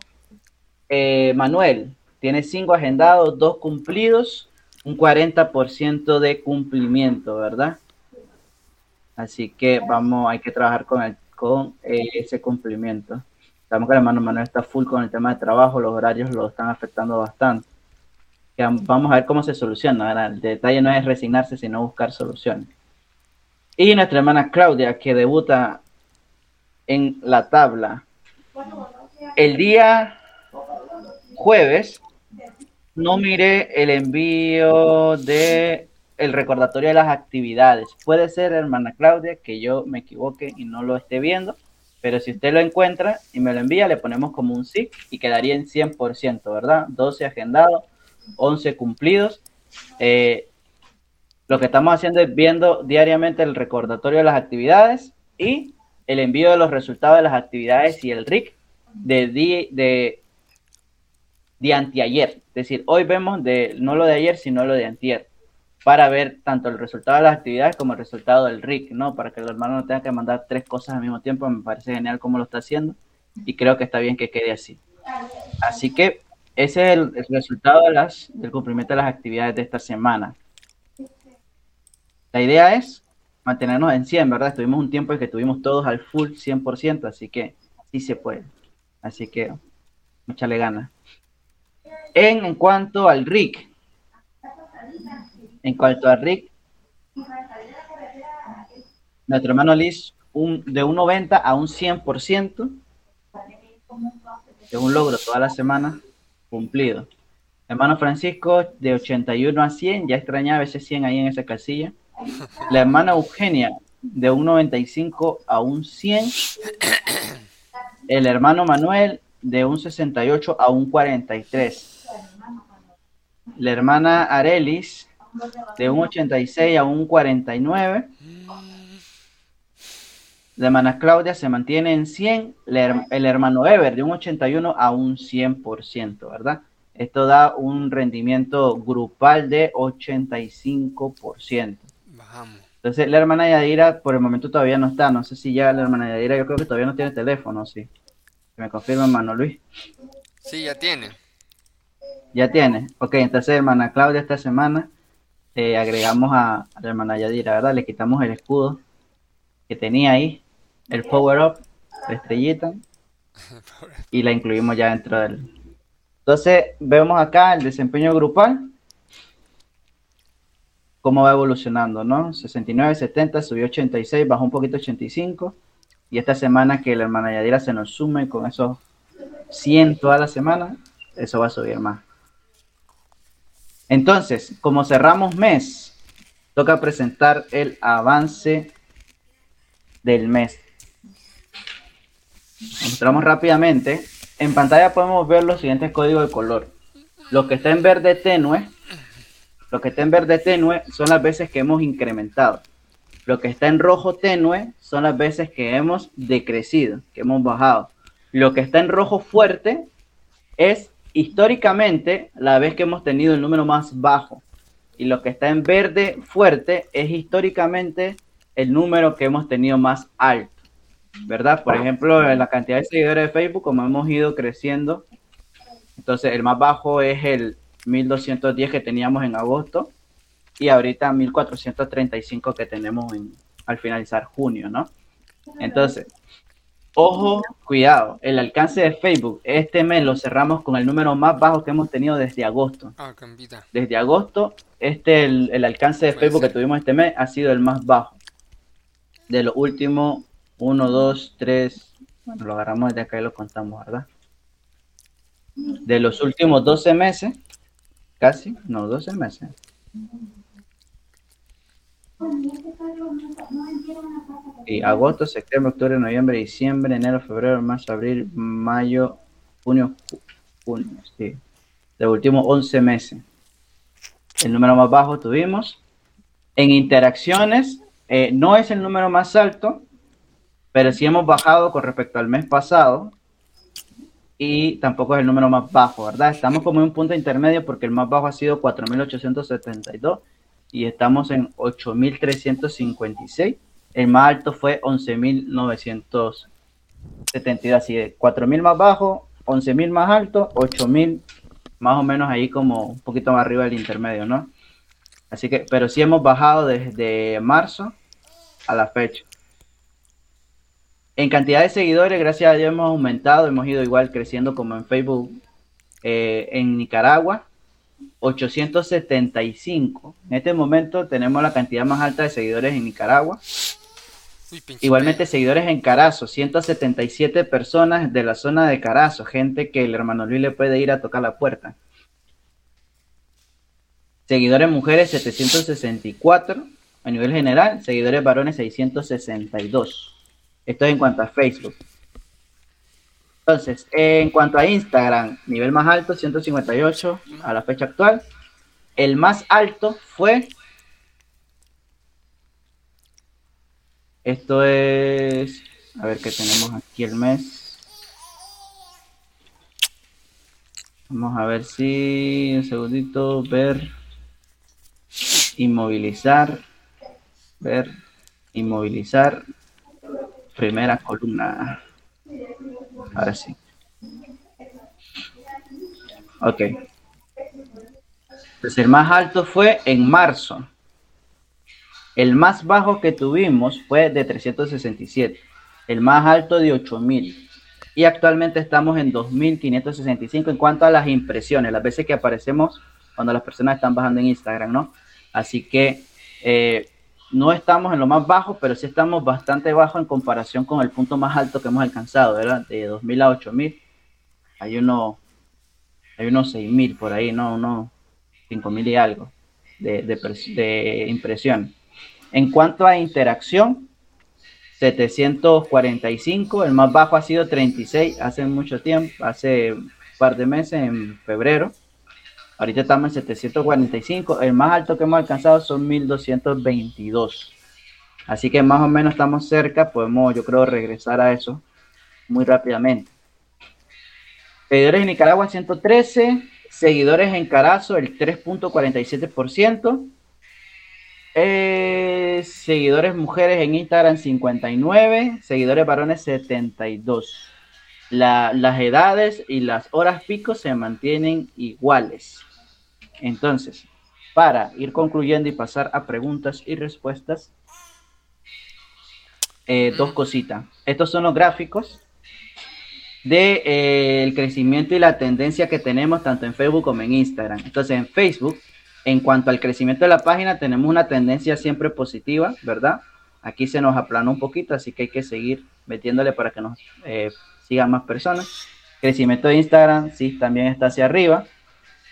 S4: eh, Manuel tiene 5 agendados, 2 cumplidos, un 40% de cumplimiento, ¿verdad? Así que vamos, hay que trabajar con, el, con eh, ese cumplimiento. Sabemos que el hermano Manuel está full con el tema de trabajo, los horarios lo están afectando bastante. Vamos a ver cómo se soluciona. El detalle no es resignarse, sino buscar soluciones. Y nuestra hermana Claudia, que debuta en la tabla. El día jueves no miré el envío de el recordatorio de las actividades. Puede ser, hermana Claudia, que yo me equivoque y no lo esté viendo, pero si usted lo encuentra y me lo envía, le ponemos como un sí y quedaría en 100%, ¿verdad? 12 agendados, 11 cumplidos. Eh, lo que estamos haciendo es viendo diariamente el recordatorio de las actividades y el envío de los resultados de las actividades y el RIC de, de, de anteayer. Es decir, hoy vemos de, no lo de ayer, sino lo de antier para ver tanto el resultado de las actividades como el resultado del RIC, ¿no? Para que el hermano no tenga que mandar tres cosas al mismo tiempo, me parece genial cómo lo está haciendo y creo que está bien que quede así. Así que ese es el, resultado del cumplimiento de las actividades de esta semana. La idea es mantenernos en 100, ¿verdad? Estuvimos un tiempo en que estuvimos todos al full 100%, así que sí se puede. Así que mucha le gana. En, cuanto al RIC, en cuanto a Rick, nuestro hermano Liz, de un 90 a un 100%, es un logro toda la semana cumplido. Hermano Francisco, de 81 a 100, ya extrañaba ese 100 ahí en esa casilla. La hermana Eugenia, de un 95 a un 100. El hermano Manuel, de un 68 a un 43. La hermana Arelis, de un 86 a un 49. La hermana Claudia se mantiene en 100, el hermano Ever de un 81 a un 100%, ¿verdad? Esto da un rendimiento grupal de 85%. Entonces, la hermana Yadira por el momento todavía no está. No sé si ya la hermana Yadira, yo creo que todavía no tiene teléfono, sí. Me confirma, hermano Luis.
S1: Sí, ya tiene.
S4: Ya tiene. Ok, entonces hermana Claudia esta semana eh, agregamos a, la hermana Yadira, ¿verdad? Le quitamos el escudo que tenía ahí, el power up, la estrellita, y la incluimos ya dentro del... Entonces vemos acá el desempeño grupal, cómo va evolucionando, ¿no? 69, 70, subió 86, bajó un poquito 85, y esta semana que la hermana Yadira se nos sume con esos 100 toda la semana, eso va a subir más. Entonces, como cerramos mes, toca presentar el avance del mes. Mostramos rápidamente. En pantalla podemos ver los siguientes códigos de color. Lo que está en verde tenue, lo que está en verde tenue son las veces que hemos incrementado. Lo que está en rojo tenue son las veces que hemos decrecido, que hemos bajado. Lo que está en rojo fuerte es históricamente la vez que hemos tenido el número más bajo. Y lo que está en verde fuerte es históricamente el número que hemos tenido más alto. ¿Verdad? Por ejemplo, en la cantidad de seguidores de Facebook, como hemos ido creciendo, entonces el más bajo es el 1210 que teníamos en agosto y ahorita 1435 que tenemos en, al finalizar junio, ¿no? Entonces, Ojo, cuidado, el alcance de Facebook este mes lo cerramos con el número más bajo que hemos tenido desde agosto.
S1: Ah,
S4: desde agosto, este el, alcance de Facebook que tuvimos este mes ha sido el más bajo. De los últimos 1, 2, 3, bueno, lo agarramos desde acá y lo contamos, ¿verdad? De los últimos 12 meses, casi, no, 12 meses. Y agosto, septiembre, octubre, noviembre, diciembre, enero, febrero, marzo, abril, mayo, junio, junio, sí. De últimos 11 meses. El número más bajo tuvimos. En interacciones, eh, no es el número más alto, pero sí hemos bajado con respecto al mes pasado. Y tampoco es el número más bajo, ¿verdad? Estamos como en un punto intermedio porque el más bajo ha sido 4.872 y estamos en 8.356. El más alto fue 11.972, así de 4.000 más bajo, 11.000 más alto, 8.000 más o menos ahí como un poquito más arriba del intermedio, ¿no? Así que, pero sí hemos bajado desde marzo a la fecha. En cantidad de seguidores, gracias a Dios hemos aumentado, hemos ido igual creciendo como en Facebook eh, en Nicaragua. 875. En este momento tenemos la cantidad más alta de seguidores en Nicaragua. Igualmente seguidores en Carazo, 177 personas de la zona de Carazo, gente que el hermano Luis le puede ir a tocar la puerta. Seguidores mujeres 764 a nivel general, seguidores varones 662. Esto es en cuanto a Facebook. Entonces, en cuanto a Instagram, nivel más alto, 158 a la fecha actual. El más alto fue. Esto es. A ver qué tenemos aquí el mes. Vamos a ver si. Un segundito. Ver. Inmovilizar. Ver. Inmovilizar. Primera columna. Ahora sí. Ok. Pues el más alto fue en marzo. El más bajo que tuvimos fue de 367. El más alto de 8000. Y actualmente estamos en 2565 en cuanto a las impresiones, las veces que aparecemos cuando las personas están bajando en Instagram, ¿no? Así que eh, no estamos en lo más bajo, pero sí estamos bastante bajo en comparación con el punto más alto que hemos alcanzado, ¿verdad? De 2000 a 8000. Hay uno, hay unos 6000 por ahí, ¿no? Unos 5000 y algo de, de, impresión. En cuanto a interacción, 745, el más bajo ha sido 36 hace mucho tiempo, hace un par de meses, en febrero. Ahorita estamos en 745. El más alto que hemos alcanzado son 1222. Así que más o menos estamos cerca. Podemos, yo creo, regresar a eso muy rápidamente. Seguidores en Nicaragua 113. Seguidores en Carazo el 3.47%. Eh, seguidores mujeres en Instagram 59. Seguidores varones 72. La- las edades y las horas pico se mantienen iguales. Entonces, para ir concluyendo y pasar a preguntas y respuestas, eh, dos cositas. Estos son los gráficos de eh, el crecimiento y la tendencia que tenemos tanto en Facebook como en Instagram. Entonces, en Facebook, en cuanto al crecimiento de la página, tenemos una tendencia siempre positiva, ¿verdad? Aquí se nos aplanó un poquito, así que hay que seguir metiéndole para que nos eh, sigan más personas. Crecimiento de Instagram, sí, también está hacia arriba.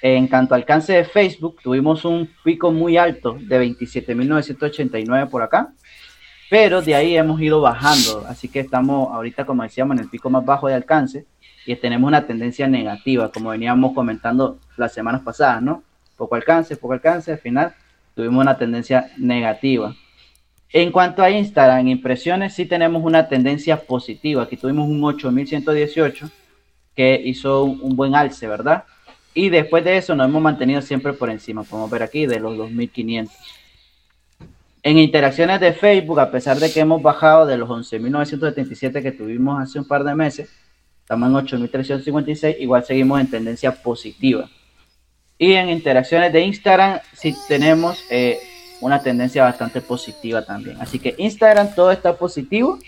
S4: En cuanto al alcance de Facebook, tuvimos un pico muy alto de 27.989 por acá, pero de ahí hemos ido bajando, así que estamos ahorita, como decíamos, en el pico más bajo de alcance y tenemos una tendencia negativa, como veníamos comentando las semanas pasadas, ¿no? Poco alcance, poco alcance, al final tuvimos una tendencia negativa. En cuanto a Instagram, impresiones, sí tenemos una tendencia positiva. Aquí tuvimos un 8118 que hizo un, buen alce, ¿verdad? Y después de eso nos hemos mantenido siempre por encima, podemos ver aquí, de los 2500. En interacciones de Facebook, a pesar de que hemos bajado de los 11.977 que tuvimos hace un par de meses, estamos en 8.356, igual seguimos en tendencia positiva. Y en interacciones de Instagram, sí tenemos eh, una tendencia bastante positiva también. Así que Instagram todo está positivo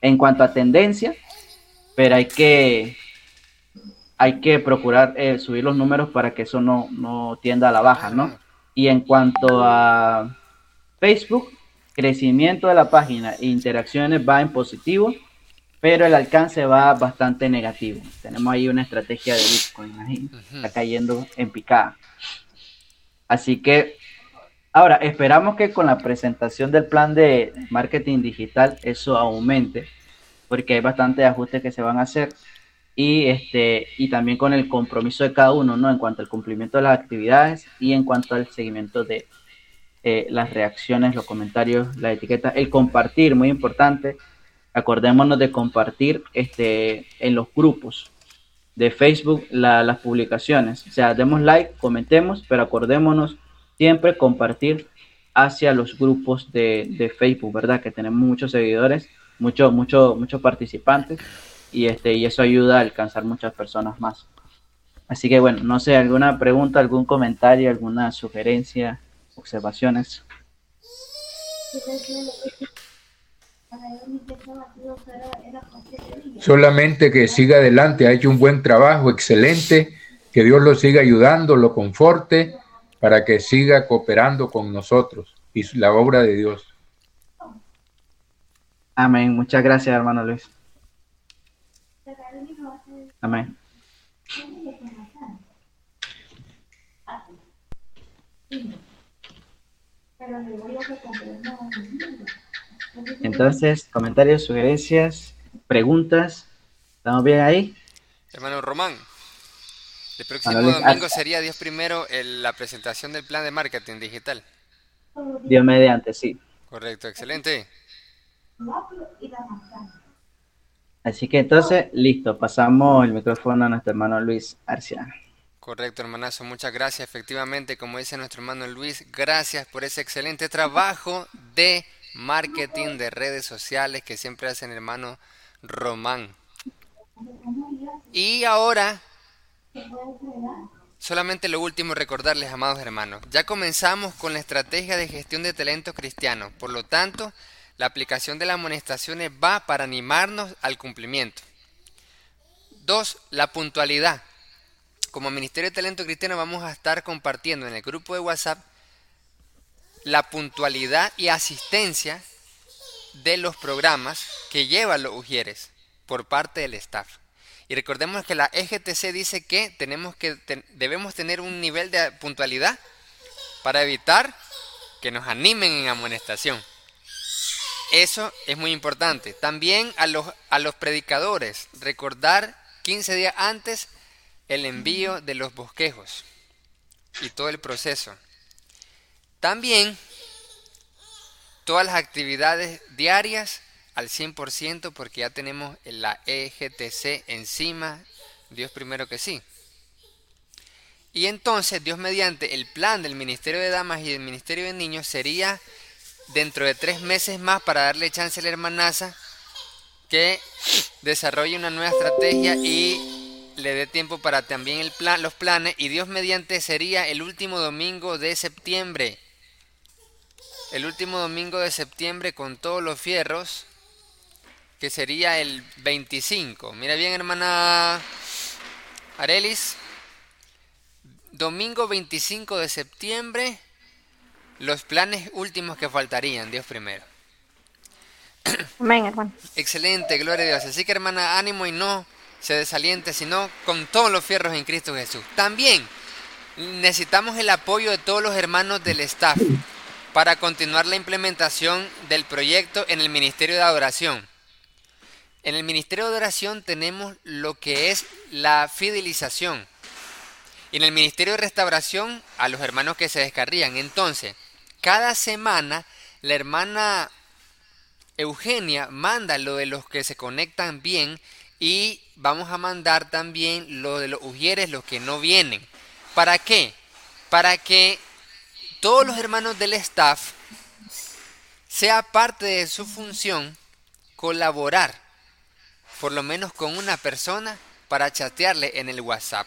S4: en cuanto a tendencia, pero hay que, hay que procurar eh, subir los números para que eso no, no tienda a la baja, ¿no? Y en cuanto a Facebook, crecimiento de la página e interacciones va en positivo, pero el alcance va bastante negativo. Tenemos ahí una estrategia de Bitcoin, está cayendo en picada. Así que ahora esperamos que con la presentación del plan de marketing digital eso aumente, porque hay bastantes ajustes que se van a hacer y este y también con el compromiso de cada uno, ¿no? En cuanto al cumplimiento de las actividades y en cuanto al seguimiento de eh, las reacciones, los comentarios, la etiqueta, el compartir, muy importante. Acordémonos de compartir este, en los grupos de Facebook la- las publicaciones. O sea, demos like, comentemos, pero acordémonos siempre compartir hacia los grupos de, de Facebook, ¿verdad? Que tenemos muchos seguidores, muchos, muchos, muchos participantes y, este, y eso ayuda a alcanzar muchas personas más. Así que bueno, no sé, alguna pregunta, algún comentario, alguna sugerencia, observaciones.
S6: Solamente que siga adelante, ha hecho un buen trabajo, excelente, que Dios lo siga ayudando, lo conforte, para que siga cooperando con nosotros y la obra de Dios.
S4: Amén. Muchas gracias, hermano Luis. Amén. Entonces, comentarios, sugerencias, preguntas. ¿Estamos bien ahí?
S1: Hermano Román, el próximo domingo sería Dios primero el- la presentación del plan de marketing digital.
S4: Dios mediante, sí.
S1: Correcto, excelente.
S4: Así que entonces, listo, pasamos el micrófono a nuestro hermano Luis Arciano.
S1: Correcto, hermanazo, muchas gracias. Efectivamente, como dice nuestro hermano Luis, gracias por ese excelente trabajo de marketing de redes sociales que siempre hace el hermano Román. Y ahora, solamente lo último, recordarles, amados hermanos, ya comenzamos con la estrategia de gestión de talento cristiano. Por lo tanto, la aplicación de las amonestaciones va para animarnos al cumplimiento. Dos, la puntualidad. Como Ministerio de Talento Cristiano vamos a estar compartiendo en el grupo de WhatsApp la puntualidad y asistencia de los programas que llevan los UJERES por parte del staff. Y recordemos que la EGTC dice que tenemos que ten- debemos tener un nivel de puntualidad para evitar que nos animen en amonestación. Eso es muy importante. También a los, a los predicadores, recordar 15 días antes el envío de los bosquejos y todo el proceso. También todas las actividades diarias al 100% porque ya tenemos la EGTC encima, Dios primero que sí. Y entonces, Dios mediante el plan del Ministerio de Damas y del Ministerio de Niños sería dentro de tres meses más para darle chance a la hermanaza que desarrolle una nueva estrategia y le dé tiempo para también el plan, los planes y Dios mediante sería el último domingo de septiembre. El último domingo de septiembre con todos los fierros, que sería el 25. Mira bien, hermana Arelis. Domingo 25 de septiembre, los planes últimos que faltarían, Dios primero.
S5: Amén, hermano.
S1: Excelente, gloria a Dios. Así que hermana, ánimo y no se desaliente, sino con todos los fierros en Cristo Jesús. También necesitamos el apoyo de todos los hermanos del staff para continuar la implementación del proyecto en el Ministerio de Adoración. En el Ministerio de Adoración tenemos lo que es la fidelización. Y en el Ministerio de Restauración a los hermanos que se descarrían. Entonces, cada semana la hermana Eugenia manda lo de los que se conectan bien y vamos a mandar también lo de los ujieres, los que no vienen. ¿Para qué? Para que todos los hermanos del staff sea parte de su función colaborar, por lo menos con una persona, para chatearle en el WhatsApp.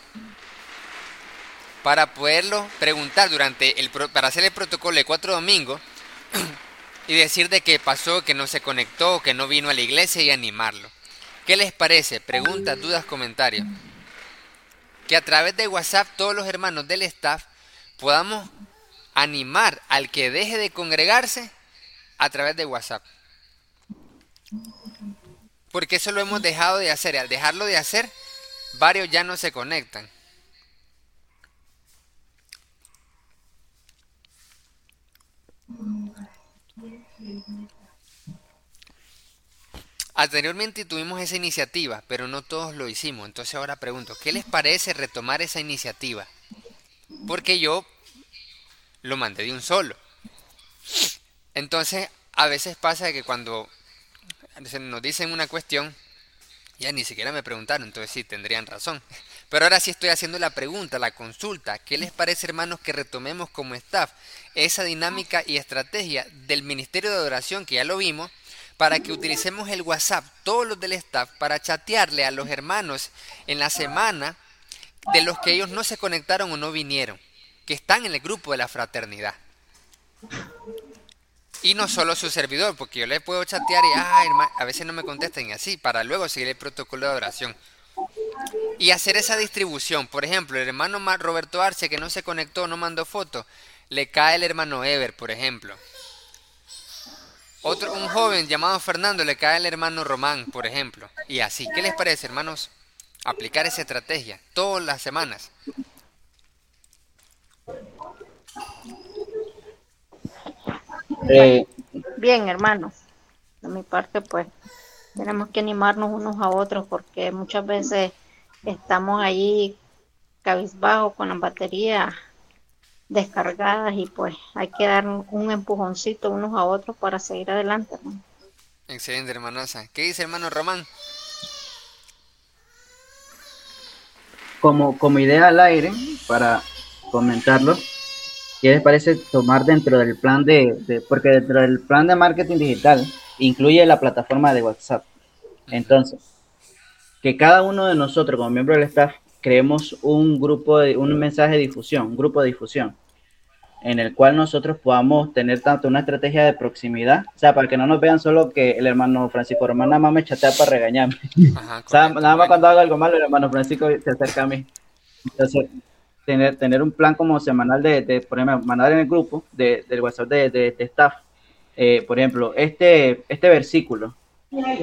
S1: Para poderlo preguntar durante el para hacer el protocolo de cuatro domingos y decir de qué pasó, que no se conectó, que no vino a la iglesia y animarlo. ¿Qué les parece? Preguntas, dudas, comentarios. Que a través de WhatsApp todos los hermanos del staff podamos animar al que deje de congregarse a través de WhatsApp. Porque eso lo hemos dejado de hacer y al dejarlo de hacer, varios ya no se conectan. Anteriormente tuvimos esa iniciativa, pero no todos lo hicimos. Entonces ahora pregunto, ¿qué les parece retomar esa iniciativa? Porque yo lo mandé de un solo. Entonces, a veces pasa que cuando nos dicen una cuestión, ya ni siquiera me preguntaron, entonces sí, tendrían razón. Pero ahora sí estoy haciendo la pregunta, la consulta. ¿Qué les parece, hermanos, que retomemos como staff esa dinámica y estrategia del Ministerio de Adoración, que ya lo vimos, para que utilicemos el WhatsApp, todos los del staff, para chatearle a los hermanos en la semana de los que ellos no se conectaron o no vinieron, que están en el grupo de la fraternidad. Y no solo su servidor, porque yo le puedo chatear y a veces no me contestan y así, para luego seguir el protocolo de oración. Y hacer esa distribución. Por ejemplo, el hermano Roberto Arce que no se conectó, no mandó foto, le cae el hermano Ever, por ejemplo. Otro, un joven llamado Fernando le cae al hermano Román, por ejemplo. Y así, ¿qué les parece, hermanos? Aplicar esa estrategia todas las semanas.
S5: Eh, Bien, hermanos. De mi parte, pues, tenemos que animarnos unos a otros porque muchas veces estamos allí cabizbajo con la batería descargadas y pues hay que dar un empujoncito unos a otros para seguir adelante.
S1: Excelente, hermanosa. ¿Qué dice hermano Román?
S4: Como, como idea al aire, para comentarlo, ¿qué les parece tomar dentro del plan de, porque dentro del plan de marketing digital incluye la plataforma de WhatsApp? Entonces, que cada uno de nosotros como miembro del staff creemos un grupo, de, un mensaje de difusión, un grupo de difusión, en el cual nosotros podamos tener tanto una estrategia de proximidad, o sea, para que no nos vean solo que el hermano Francisco Román nada más me chatea para regañarme. o sea, nada más cuando hago algo malo, el hermano Francisco se acerca a mí. Entonces, tener, tener un plan como semanal de, de por ejemplo, mandar en el grupo de, del WhatsApp de, de, staff, eh, por ejemplo, este, este versículo,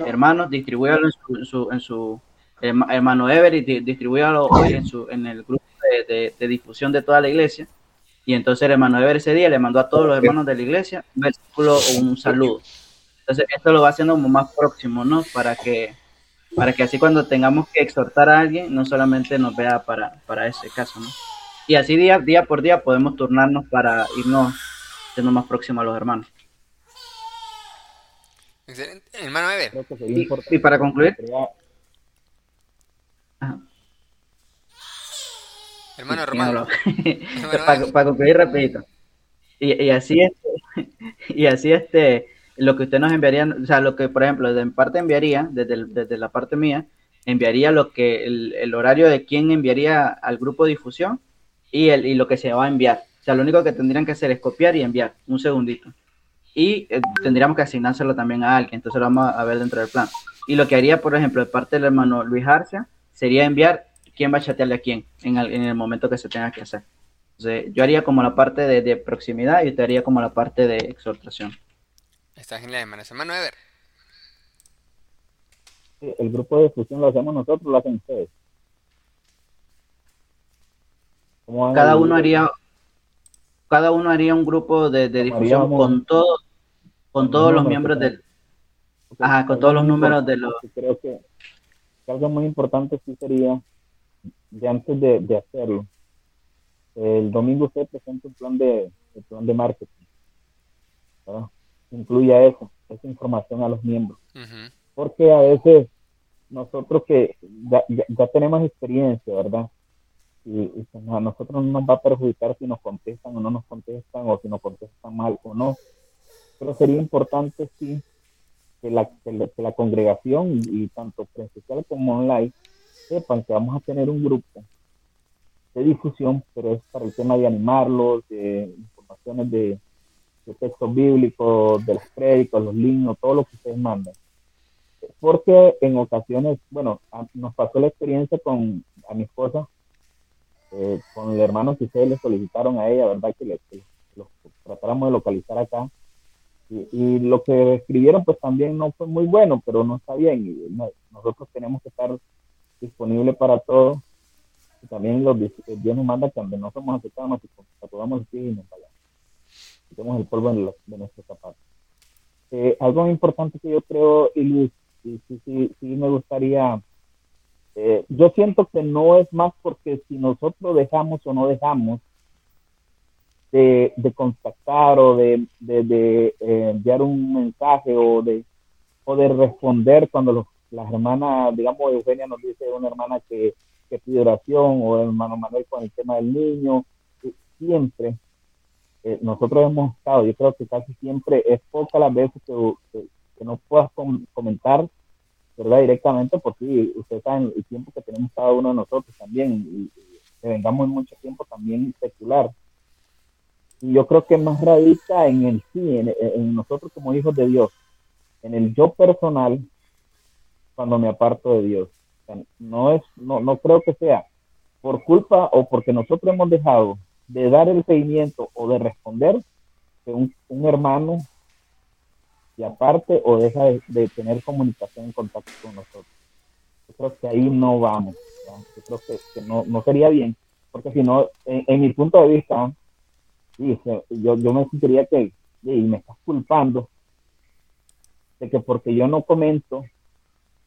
S4: hermanos, distribúyalo en su, en su hermano Ever y distribuyalo hoy en, su, en el grupo de, difusión de toda la iglesia. Y entonces el hermano Ever ese día le mandó a todos los hermanos de la iglesia un versículo un saludo. Entonces esto lo va haciendo como más próximo, ¿no? Para que, para que así cuando tengamos que exhortar a alguien, no solamente nos vea para, para ese caso, ¿no? Y así día, día por día podemos turnarnos para irnos siendo más próximos a los hermanos.
S1: Excelente. Hermano Ever.
S4: y para concluir,
S1: Hermano Román.
S4: para, concluir rapidito. Y, así este, y así este, lo que usted nos enviaría, o sea, lo que, por ejemplo, de parte enviaría, desde, desde la parte mía, enviaría lo que el, el, horario de quién enviaría al grupo de difusión y, el, y lo que se va a enviar. O sea, lo único que tendrían que hacer es copiar y enviar. Un segundito. Y eh, tendríamos que asignárselo también a alguien. Entonces lo vamos a ver dentro del plan. Y lo que haría, por ejemplo, de parte del hermano Luis Arcia, sería enviar quién va a chatearle a quién en el, en el momento que se tenga que hacer. Entonces, yo haría como la parte de, de proximidad y usted haría como la parte de exhortación.
S1: Está genial, hermano. Hermano Ever.
S8: El grupo de difusión lo hacemos nosotros, lo hacen ustedes. ¿Cómo van
S4: Cada
S8: el-
S4: uno haría cada uno haría un grupo de, de difusión
S8: haríamos-
S4: con todo con todos los miembros del ajá, con todos los números de los
S8: Creo que, que algo muy importante sí sería, de antes de, de hacerlo, el domingo usted presenta un plan de, el plan de marketing. ¿verdad? Incluya eso, esa información a los miembros. Porque a veces nosotros que ya, ya- ya tenemos experiencia, ¿verdad? Y, y a nosotros no nos va a perjudicar si nos contestan o no nos contestan, o si nos contestan mal o no. Pero sería importante, sí, que la, que la, que la congregación, y, y tanto presencial como online, sepan que vamos a tener un grupo de difusión, pero es para el tema de animarlos, de informaciones de, de textos bíblicos, de los créditos, los links, todo lo que ustedes mandan. Porque en ocasiones, bueno, a- nos pasó la experiencia con a mi esposa, eh, con el hermano que ustedes le solicitaron a ella, ¿verdad? Que, le, que tratáramos de localizar acá. Y, y lo que escribieron, pues también no fue muy bueno, pero no está bien. Y no- nosotros tenemos que estar disponibles para todo. Y también los, Dios nos manda que donde no somos aceptados, nos acudamos los pies y nos vayamos. El polvo de, de nuestros zapatos. Eh, algo importante que yo creo, y Luis, y sí, sí, sí me gustaría, eh, yo siento que no es más porque si nosotros dejamos o no dejamos de, contactar o de, de, eh, enviar un mensaje o de, o de responder cuando las hermanas, digamos, Eugenia nos dice una hermana que, que pide oración o el hermano Manuel con el tema del niño, eh, siempre eh, nosotros hemos estado, yo creo que casi siempre es pocas las veces que, que, no puedas com- comentar, ¿verdad? Directamente, porque ustedes saben el tiempo que tenemos cada uno de nosotros también, y, que vengamos en mucho tiempo también secular. Y yo creo que más radica en el sí, en, nosotros como hijos de Dios, en el yo personal, cuando me aparto de Dios. No, es, no, no creo que sea por culpa o porque nosotros hemos dejado de dar el seguimiento o de responder que un, un hermano y aparte o deja de, de, tener comunicación en contacto con nosotros. Yo creo que ahí no vamos. ¿verdad? Yo creo que, que no, no, sería bien, porque si no, en, en, mi punto de vista, sí, yo, yo me sentiría que y me estás culpando de que porque yo no comento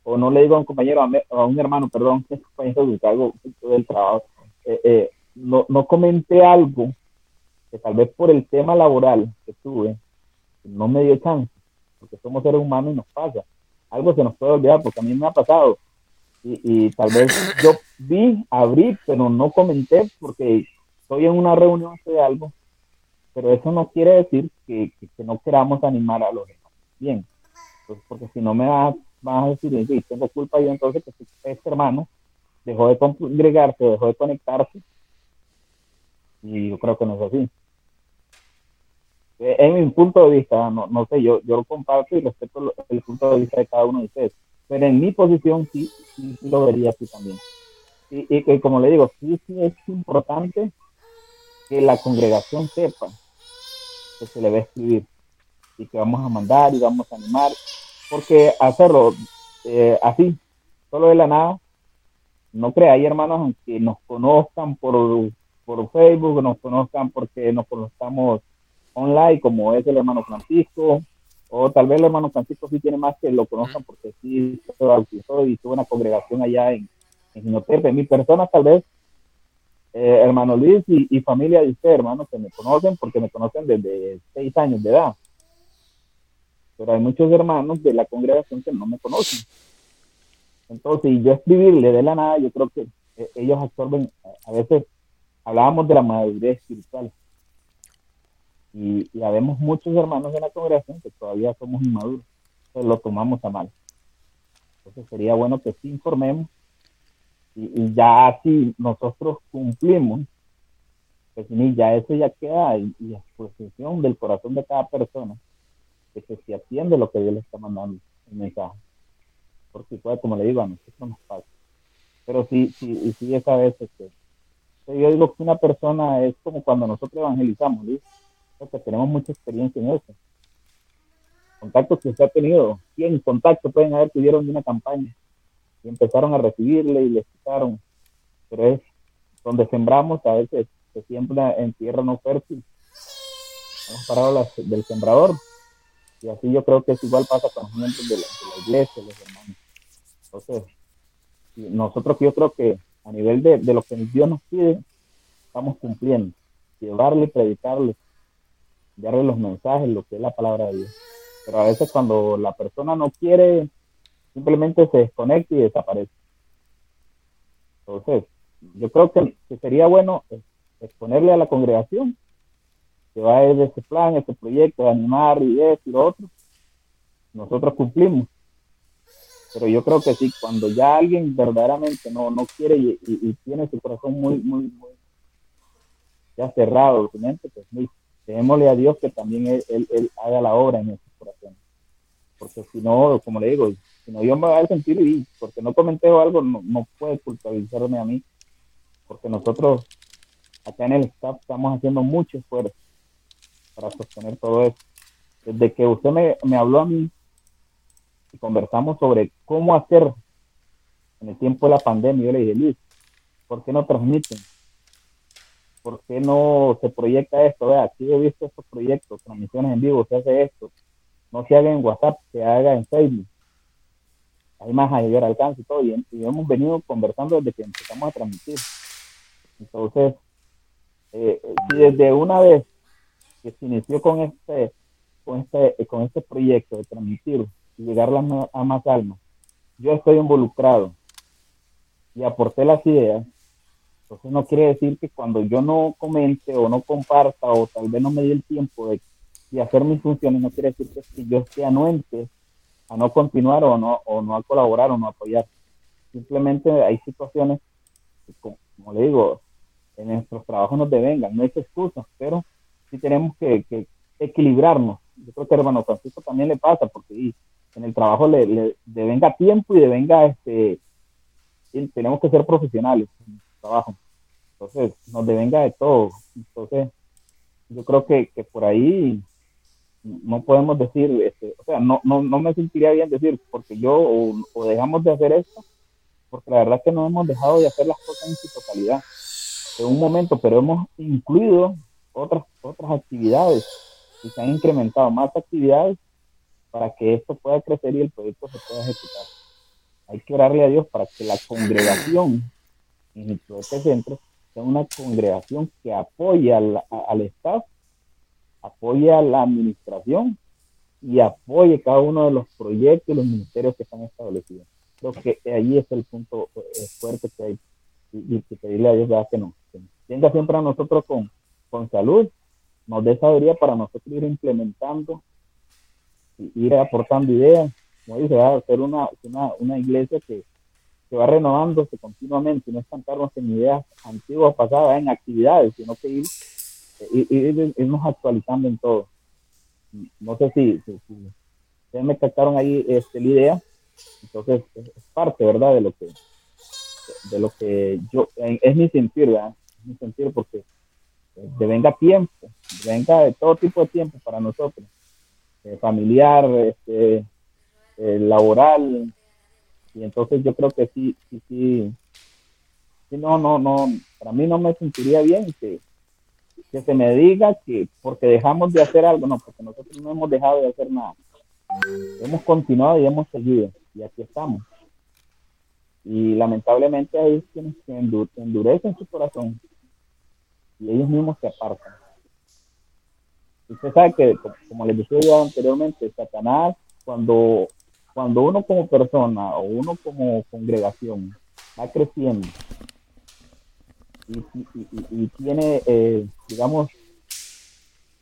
S8: o no le digo a un compañero, a, me, a un hermano, perdón, que es compañero de algo del trabajo, eh, eh, no, no comenté algo que tal vez por el tema laboral que tuve, no me dio chance, porque somos seres humanos y nos pasa. Algo se nos puede olvidar, porque a mí me ha pasado. Y, y tal vez yo vi, abrí, pero no comenté porque estoy en una reunión de algo, pero eso no quiere decir que, que, no queramos animar a los demás. Bien, pues porque si no me vas, vas a decir, tengo culpa yo entonces que este hermano dejó de congregarse, dejó de conectarse, y yo creo que no es así. En mi punto de vista, no, no sé, yo, yo lo comparto y respeto el punto de vista de cada uno de ustedes, pero en mi posición sí, sí, sí lo vería así también. Y, y, y, como le digo, sí, sí es importante que la congregación sepa que se le va a escribir y que vamos a mandar y vamos a animar, porque hacerlo eh, así, solo de la nada, no creáis, hermanos, aunque nos conozcan por por Facebook, nos conozcan porque nos conozcamos online, como es el hermano Francisco, o tal vez el hermano Francisco sí tiene más que lo conozcan porque sí se bautizó y tuvo una congregación allá en, en Ginotepe. Mi persona tal vez, eh, hermano Luis y, y, familia de usted, hermanos, que me conocen porque me conocen desde seis años de edad. Pero hay muchos hermanos de la congregación que no me conocen. Entonces, y yo escribirle de la nada, yo creo que eh, ellos absorben a veces hablábamos de la madurez espiritual. Y, y habemos muchos hermanos en la congregación que todavía somos inmaduros, entonces lo tomamos a mal. Entonces sería bueno que sí informemos y, y ya si nosotros cumplimos, pues ni ya eso ya queda y, y a disposición del corazón de cada persona, de que se atiende lo que Dios le está mandando el mensaje. Porque puede, como le digo, a nosotros nos pasa. Pero sí, sí, y sí es a veces que que yo digo que una persona es como cuando nosotros evangelizamos, ¿sí? porque tenemos mucha experiencia en eso. Contactos que usted ha tenido, 100 contactos pueden haber tuvieron de una campaña y empezaron a recibirle y le explicaron, pero es donde sembramos a veces se siembra en tierra no fértil. Hemos parado las, del sembrador y así yo creo que es igual pasa con los miembros de la, de la iglesia, los hermanos. Entonces, nosotros yo creo que a nivel de, de lo que Dios nos pide, estamos cumpliendo. Llevarle, predicarle, darle los mensajes, lo que es la palabra de Dios. Pero a veces cuando la persona no quiere, simplemente se desconecta y desaparece. Entonces, yo creo que, que sería bueno exponerle a la congregación que va de ese plan, ese proyecto, de animar y esto y lo otro. Nosotros cumplimos. Pero yo creo que sí, cuando ya alguien verdaderamente no, no quiere y, tiene su corazón muy, muy, muy ya cerrado, su mente, pues muy, démosle a Dios que también él, él- haga la obra en esos corazones. Porque si no, como le digo, si no yo me voy a sentir y porque no comenté algo, no, no puede culpabilizarme a mí. Porque nosotros acá en el staff estamos haciendo mucho esfuerzo para sostener todo eso. Desde que usted me, me habló a mí y conversamos sobre cómo hacer en el tiempo de la pandemia, yo le dije, Luis, ¿por qué no transmiten? ¿Por qué no se proyecta esto? Vea, aquí he visto estos proyectos, transmisiones en vivo, se hace esto. No se haga en WhatsApp, se haga en Facebook. Hay más mayor alcance y todo. Y, y hemos venido conversando desde que empezamos a transmitir. Entonces, eh, si desde una vez que se inició con este, con este, con este proyecto de transmitir llegar a, más almas, yo estoy involucrado y aporté las ideas, entonces no quiere decir que cuando yo no comente o no comparta o tal vez no me dé el tiempo de, de hacer mis funciones, no quiere decir que, que yo esté anuente a no continuar o no, o no a colaborar o no a apoyar. Simplemente hay situaciones que, como, como le digo, en nuestros trabajos nos devengan, no es excusa, pero sí tenemos que, que equilibrarnos. Yo creo que a hermano Francisco también le pasa, porque y, en el trabajo le, le devenga tiempo y devenga este tenemos que ser profesionales en el trabajo. Entonces, nos devenga de todo. Entonces, yo creo que, que por ahí no podemos decir, este, o sea, no, no, no me sentiría bien decir, porque yo o, o dejamos de hacer esto, porque la verdad es que no hemos dejado de hacer las cosas en su totalidad en un momento, pero hemos incluido otras, otras actividades y se han incrementado más actividades para que esto pueda crecer y el proyecto se pueda ejecutar. Hay que orarle a Dios para que la congregación en este centro sea una congregación que apoye al, al staff, apoye a la administración y apoye cada uno de los proyectos y los ministerios que están establecidos. Creo que ahí es el punto eh, fuerte que hay y, que pedirle a Dios ¿verdad? que nos tenga siempre a nosotros con, con salud, nos dé sabiduría para nosotros ir implementando ir aportando ideas, como dice, ¿verdad? ser una, una, una iglesia que, que va renovándose continuamente, no estancarnos en ideas antiguas, pasadas, en actividades, sino que ir, ir, ir- irnos actualizando en todo. No sé si, si, ustedes me captaron ahí este, la idea, entonces es parte, ¿verdad?, de lo que de lo que yo, eh, es mi sentir, ¿verdad? Es mi sentir porque eh, venga tiempo, venga de todo tipo de tiempo para nosotros, eh, familiar, este, eh, laboral, y entonces yo creo que sí, sí, sí, sí, no, no, no, para mí no me sentiría bien que, que se me diga que porque dejamos de hacer algo, no, porque nosotros no hemos dejado de hacer nada, hemos continuado y hemos seguido, y aquí estamos. Y lamentablemente hay quienes se endu- endurecen su corazón y ellos mismos se apartan. Usted sabe que, co- como les decía yo anteriormente, Satanás, cuando, cuando uno como persona o uno como congregación va creciendo y, tiene, eh, digamos,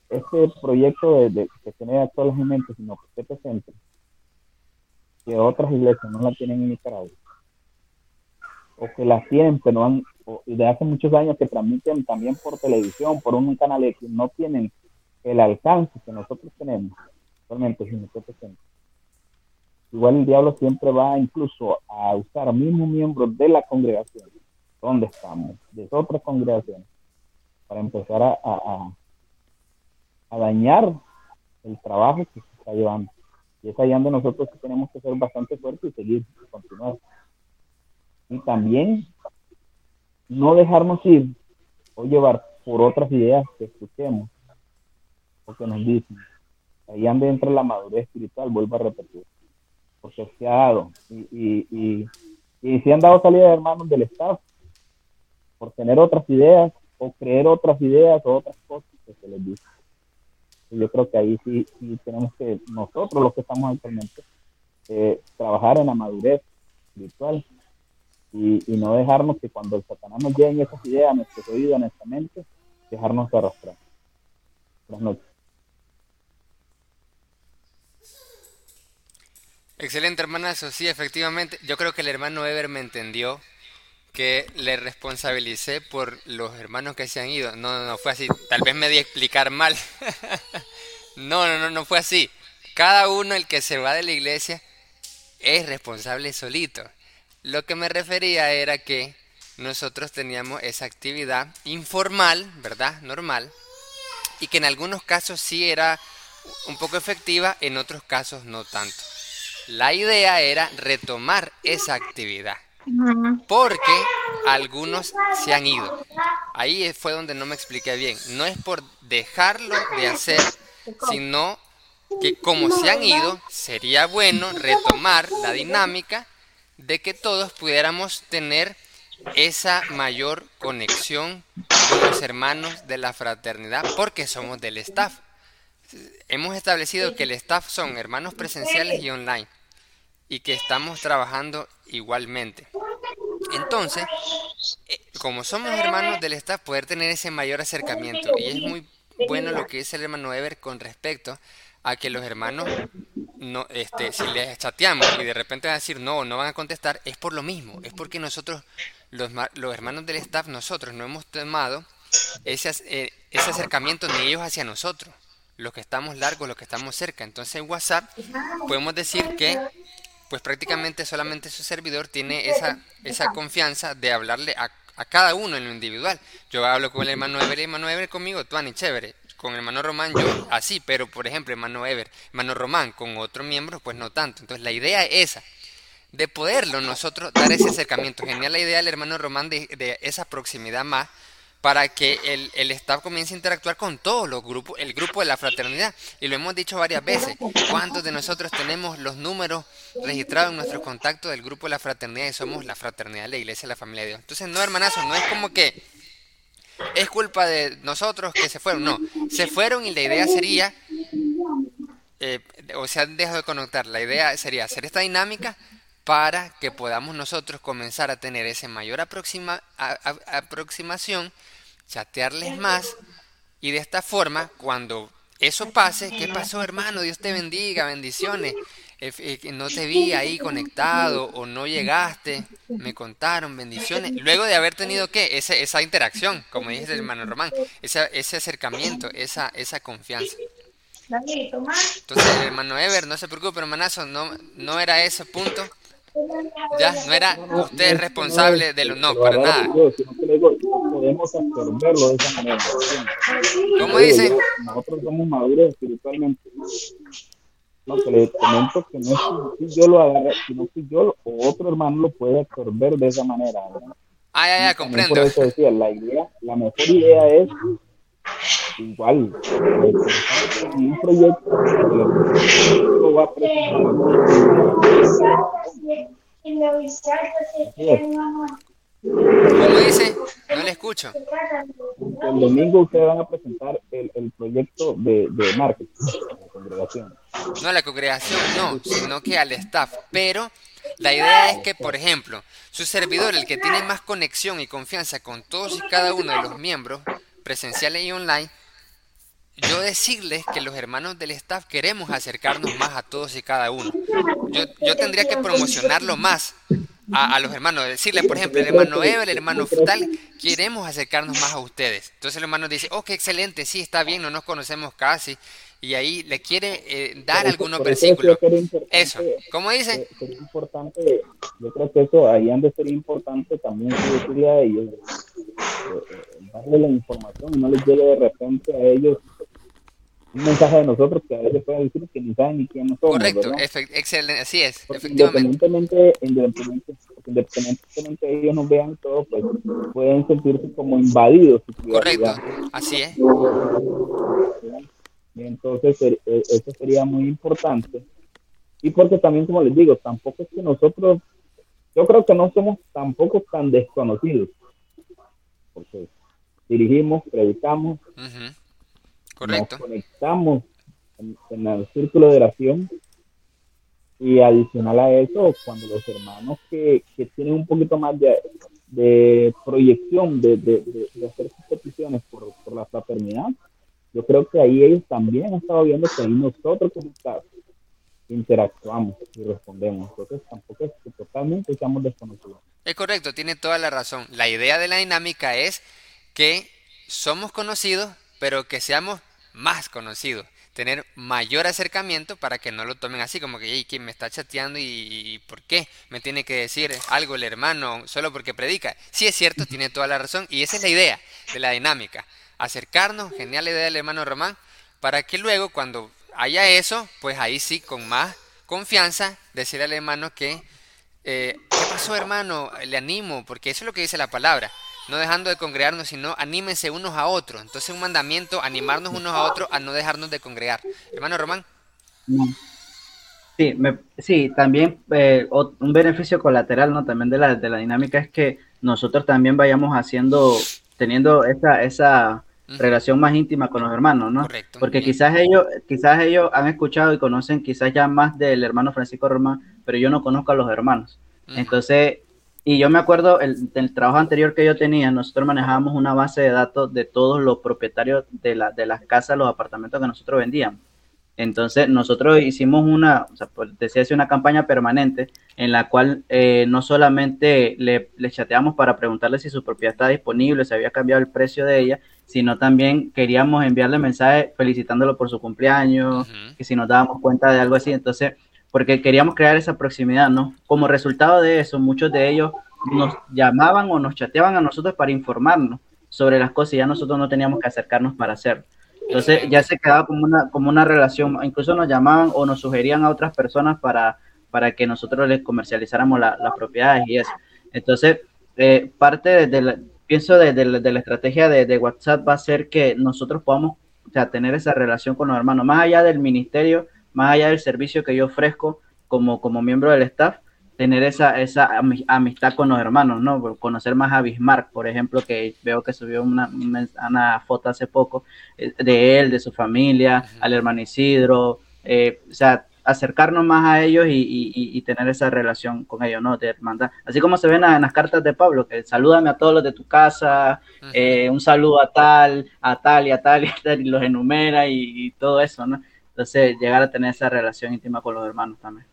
S8: este proyecto de, de que tiene actualmente, sino que esté presente, que otras iglesias no la tienen en Nicaragua, o que las tienen, pero han, o, de hace muchos años que transmiten también por televisión, por un canal X, no tienen el alcance que nosotros tenemos, realmente, si esté presente. Igual el diablo siempre va incluso a usar mismos miembros de la congregación, donde estamos, de otras congregaciones, para empezar a, a, a dañar el trabajo que se está llevando. Y es ahí donde nosotros tenemos que ser bastante fuertes y seguir, continuar. Y también no dejarnos ir o llevar por otras ideas que escuchemos o que nos dicen. Ahí anda entra la madurez espiritual, vuelvo a repetir porque se ha dado. Y, y, y, y se han dado salidas de hermanos del Estado por tener otras ideas o creer otras ideas o otras cosas que se les dice. Y yo creo que ahí sí, tenemos que, nosotros los que estamos actualmente, eh, trabajar en la madurez espiritual y, y, no dejarnos que cuando el Satanás nos llegue esas ideas a nuestro oído, a nuestra mente, dejarnos arrastrar. Buenas noches.
S1: Excelente, hermanazo. Sí, efectivamente. Yo creo que el hermano Ever me entendió que le responsabilicé por los hermanos que se han ido. No, no, no fue así. Tal vez me di a explicar mal. no, no, no, no fue así. Cada uno, el que se va de la iglesia, es responsable solito. Lo que me refería era que nosotros teníamos esa actividad informal, ¿verdad? Normal. Y que en algunos casos sí era un poco efectiva, en otros casos no tanto. La idea era retomar esa actividad. Porque algunos se han ido. Ahí fue donde no me expliqué bien. No es por dejarlo de hacer, sino que como se han ido, sería bueno retomar la dinámica de que todos pudiéramos tener esa mayor conexión con los hermanos de la fraternidad porque somos del staff. Hemos establecido que el staff son hermanos presenciales y online y que estamos trabajando igualmente. Entonces, eh, como somos hermanos del staff, poder tener ese mayor acercamiento. Y es muy bueno lo que dice el hermano Ever con respecto a que los hermanos, no, este, si les chateamos y de repente van a decir no, no van a contestar, es por lo mismo. Es porque nosotros, los, los hermanos del staff, nosotros no hemos tomado ese, eh, ese acercamiento ni ellos hacia nosotros los que estamos largos, los que estamos cerca. Entonces en WhatsApp podemos decir que pues prácticamente solamente su servidor tiene esa, esa confianza de hablarle a, a cada uno en lo individual. Yo hablo con el hermano Ever, el hermano Ever conmigo, Tuani, chévere. Con el hermano Román yo así, pero por ejemplo, hermano Ever, hermano Román con otro miembro, pues no tanto. Entonces la idea es esa, de poderlo nosotros dar ese acercamiento. Genial la idea del hermano Román de, de esa proximidad más para que el, el, staff comience a interactuar con todos los grupos, el grupo de la fraternidad. Y lo hemos dicho varias veces. ¿Cuántos de nosotros tenemos los números registrados en nuestros contactos del grupo de la fraternidad y somos la fraternidad de la iglesia, la familia de Dios? Entonces, no, hermanazo, no es como que es culpa de nosotros que se fueron. No, se fueron y la idea sería, eh, o sea, dejo de conectar, la idea sería hacer esta dinámica para que podamos nosotros comenzar a tener esa mayor aproxima, a, a, aproximación chatearles más y de esta forma cuando eso pase, ¿qué pasó hermano? Dios te bendiga, bendiciones. Eh, no te vi ahí conectado o no llegaste, me contaron bendiciones. Luego de haber tenido ¿qué? Ese, esa interacción, como dice el hermano Román, ese, ese acercamiento, esa, esa confianza. Entonces, hermano Ever, no se preocupe, hermanazo, no, no era ese punto. Ya, no era usted responsable de lo... No, para nada.
S8: Podemos absorberlo de esa manera.
S1: ¿Cómo dice?
S8: Nosotros somos maduros espiritualmente. No, que le comento que no es que yo lo agarre, sino que yo o otro hermano lo puede absorber de esa manera. ¿verdad?
S1: Ah, ya, ya, comprendo.
S8: Por eso decía, la idea, la mejor idea es igual un proyecto lo va a
S1: ¿Cómo dice? No le escucho.
S8: El domingo ustedes van a presentar el, el proyecto de, de marketing a la congregación.
S1: No a la congregación, no, sino que al staff. Pero la idea es que, por ejemplo, su servidor, el que tiene más conexión y confianza con todos y cada uno de los miembros, presenciales y online, yo decirles que los hermanos del staff queremos acercarnos más a todos y cada uno. Yo, tendría que promocionarlo más a, los hermanos, decirle, por ejemplo, el hermano Eva, el hermano tal, queremos acercarnos más a ustedes. Entonces el hermano dice, oh, qué excelente, sí, está bien, no nos conocemos casi. Y ahí le quiere eh, dar
S8: eso-
S1: algunos versículos. Eso, ¿cómo dice?
S8: sería importante, yo creo que eso ahí han de ser importante también decirle a ellos, eh, darle la información y no les llegue de repente a ellos un mensaje de nosotros que a veces pueden decir que ni saben ni quiénes somos,
S1: Correcto, excelente, así es,
S8: Porque
S1: efectivamente.
S8: independientemente, independientemente, independientemente de ellos nos vean todo, pues pueden sentirse como invadidos.
S1: Correcto, así es.
S8: Y entonces eh, eso sería muy importante. Y porque también, como les digo, tampoco es que nosotros, yo creo que no somos tampoco tan desconocidos. Porque dirigimos, predicamos,
S1: Correcto.
S8: nos conectamos en, en el círculo de oración. Y adicional a eso, cuando los hermanos que, que tienen un poquito más de, de proyección de, de, de- de hacer sus peticiones por, por la fraternidad, yo creo que ahí ellos también han estado viendo que ahí nosotros como Estado interactuamos y respondemos. Entonces tampoco es que totalmente estamos desconocidos.
S1: Es correcto, tiene toda la razón. La idea de la dinámica es que somos conocidos, pero que seamos más conocidos. Tener mayor acercamiento para que no lo tomen así, como que, "Ey, ¿quién me está chateando y, y por qué me tiene que decir algo el hermano solo porque predica? Sí, es cierto, tiene toda la razón. Y esa es la idea de la dinámica. Acercarnos, genial idea del hermano Román, para que luego cuando haya eso, pues ahí sí, con más confianza, decirle al hermano que eh, ¿qué pasó, hermano? Le animo, porque eso es lo que dice la palabra. No dejando de congregarnos, sino anímense unos a otros. Entonces, un mandamiento, animarnos unos a otros a no dejarnos de congregar. Hermano Román,
S4: Sí, me- sí, también eh, un beneficio colateral, ¿no? También de la, de la dinámica es que nosotros también vayamos haciendo, teniendo esa, esa Relación más íntima con los hermanos, ¿no?
S1: correcto.
S4: Porque
S1: bien.
S4: quizás ellos, quizás ellos han escuchado y conocen quizás ya más del hermano Francisco Román, pero yo no conozco a los hermanos. Entonces, y yo me acuerdo el, del trabajo anterior que yo tenía, nosotros manejábamos una base de datos de todos los propietarios de, la, de las casas, los apartamentos que nosotros vendíamos. Entonces, nosotros hicimos una, o sea, así, una campaña permanente en la cual eh, no solamente le, le chateamos para preguntarle si su propiedad está disponible, si había cambiado el precio de ella, sino también queríamos enviarle mensajes felicitándolo por su cumpleaños, que si nos dábamos cuenta de algo así, entonces, porque queríamos crear esa proximidad, ¿no? Como resultado de eso, muchos de ellos nos llamaban o nos chateaban a nosotros para informarnos sobre las cosas y ya nosotros no teníamos que acercarnos para hacerlo. Entonces ya se quedaba como una, como una relación, incluso nos llamaban o nos sugerían a otras personas para, para que nosotros les comercializáramos la- las propiedades y eso. Entonces, eh, parte de, de la, pienso de, de la, de la estrategia de, de WhatsApp va a ser que nosotros podamos o sea, tener esa relación con los hermanos, más allá del ministerio, más allá del servicio que yo ofrezco como, como miembro del staff, tener esa, esa ami- amistad con los hermanos, ¿no? Por Conocer más a Bismarck, por ejemplo, que veo que subió una, una- foto hace poco eh, de él, de su familia, al hermano Isidro, eh, o sea, acercarnos más a ellos y, y- tener esa relación con ellos, ¿no? De hermandad. Así como se ven en las cartas de Pablo, que salúdame a todos los de tu casa, eh, un saludo a tal, a tal y a tal y a tal, y los enumera y, y todo eso, ¿no? Entonces, llegar a tener esa relación íntima con los hermanos también.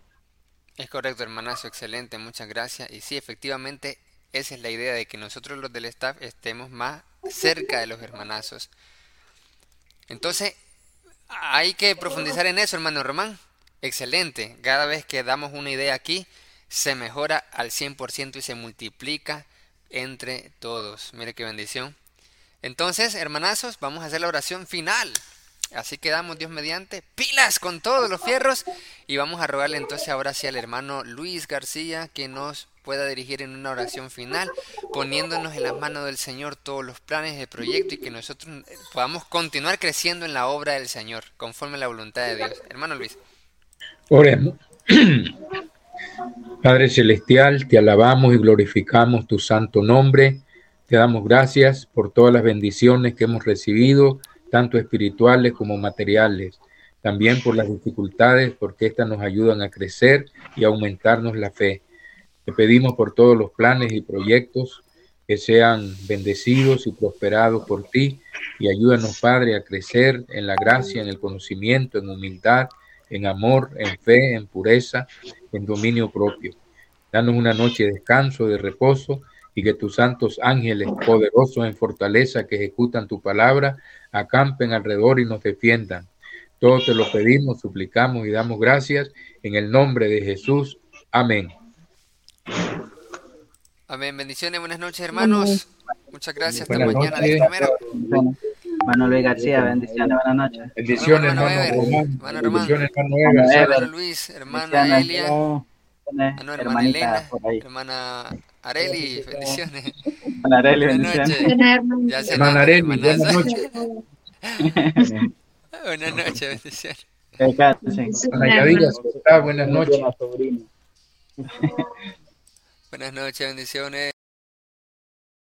S1: Es correcto, hermanazo, excelente, muchas gracias. Y sí, efectivamente, esa es la idea de que nosotros los del staff estemos más cerca de los hermanazos. Entonces, hay que profundizar en eso, hermano Román. Excelente, cada vez que damos una idea aquí, se mejora al 100% y se multiplica entre todos. Mire qué bendición. Entonces, hermanazos, vamos a hacer la oración final. Así quedamos, Dios mediante, pilas con todos los fierros. Y vamos a rogarle entonces ahora sí al hermano Luis García que nos pueda dirigir en una oración final, poniéndonos en las manos del Señor todos los planes del proyecto y que nosotros podamos continuar creciendo en la obra del Señor, conforme a la voluntad de Dios. Hermano Luis.
S6: Oremos. Padre Celestial, te alabamos y glorificamos tu santo nombre. Te damos gracias por todas las bendiciones que hemos recibido, tanto espirituales como materiales. También por las dificultades, porque éstas nos ayudan a crecer y aumentarnos la fe. Te pedimos por todos los planes y proyectos que sean bendecidos y prosperados por ti y ayúdanos, Padre, a crecer en la gracia, en el conocimiento, en humildad, en amor, en fe, en pureza, en dominio propio. Danos una noche de descanso, de reposo, y que tus santos ángeles, poderosos en fortaleza que ejecutan tu palabra, acampen alrededor y nos defiendan. Todo te lo pedimos, suplicamos y damos gracias en el nombre de Jesús. Amén.
S1: Amén. Bendiciones, buenas noches, hermanos. Muchas gracias. Hasta
S6: Buenas
S1: mañana.
S6: noches.
S4: Manuel Luis García, bendiciones, buenas noches.
S6: Bendiciones,
S1: Hermano
S6: hermano Román.
S1: hermano Román.
S6: Bendiciones, hermano
S4: Hermano
S1: Luis, hermana. Elia,
S8: ah,
S1: no, hermana
S4: hermanita
S1: Elena,
S4: por ahí.
S1: hermana Areli, bendiciones.
S4: Arely,
S1: Buenas
S4: bendiciones.
S6: Hermana Areli, buenas noches.
S1: Buenas noches, bendiciones.
S6: Buenas noches.
S1: Buenas noches, bendiciones.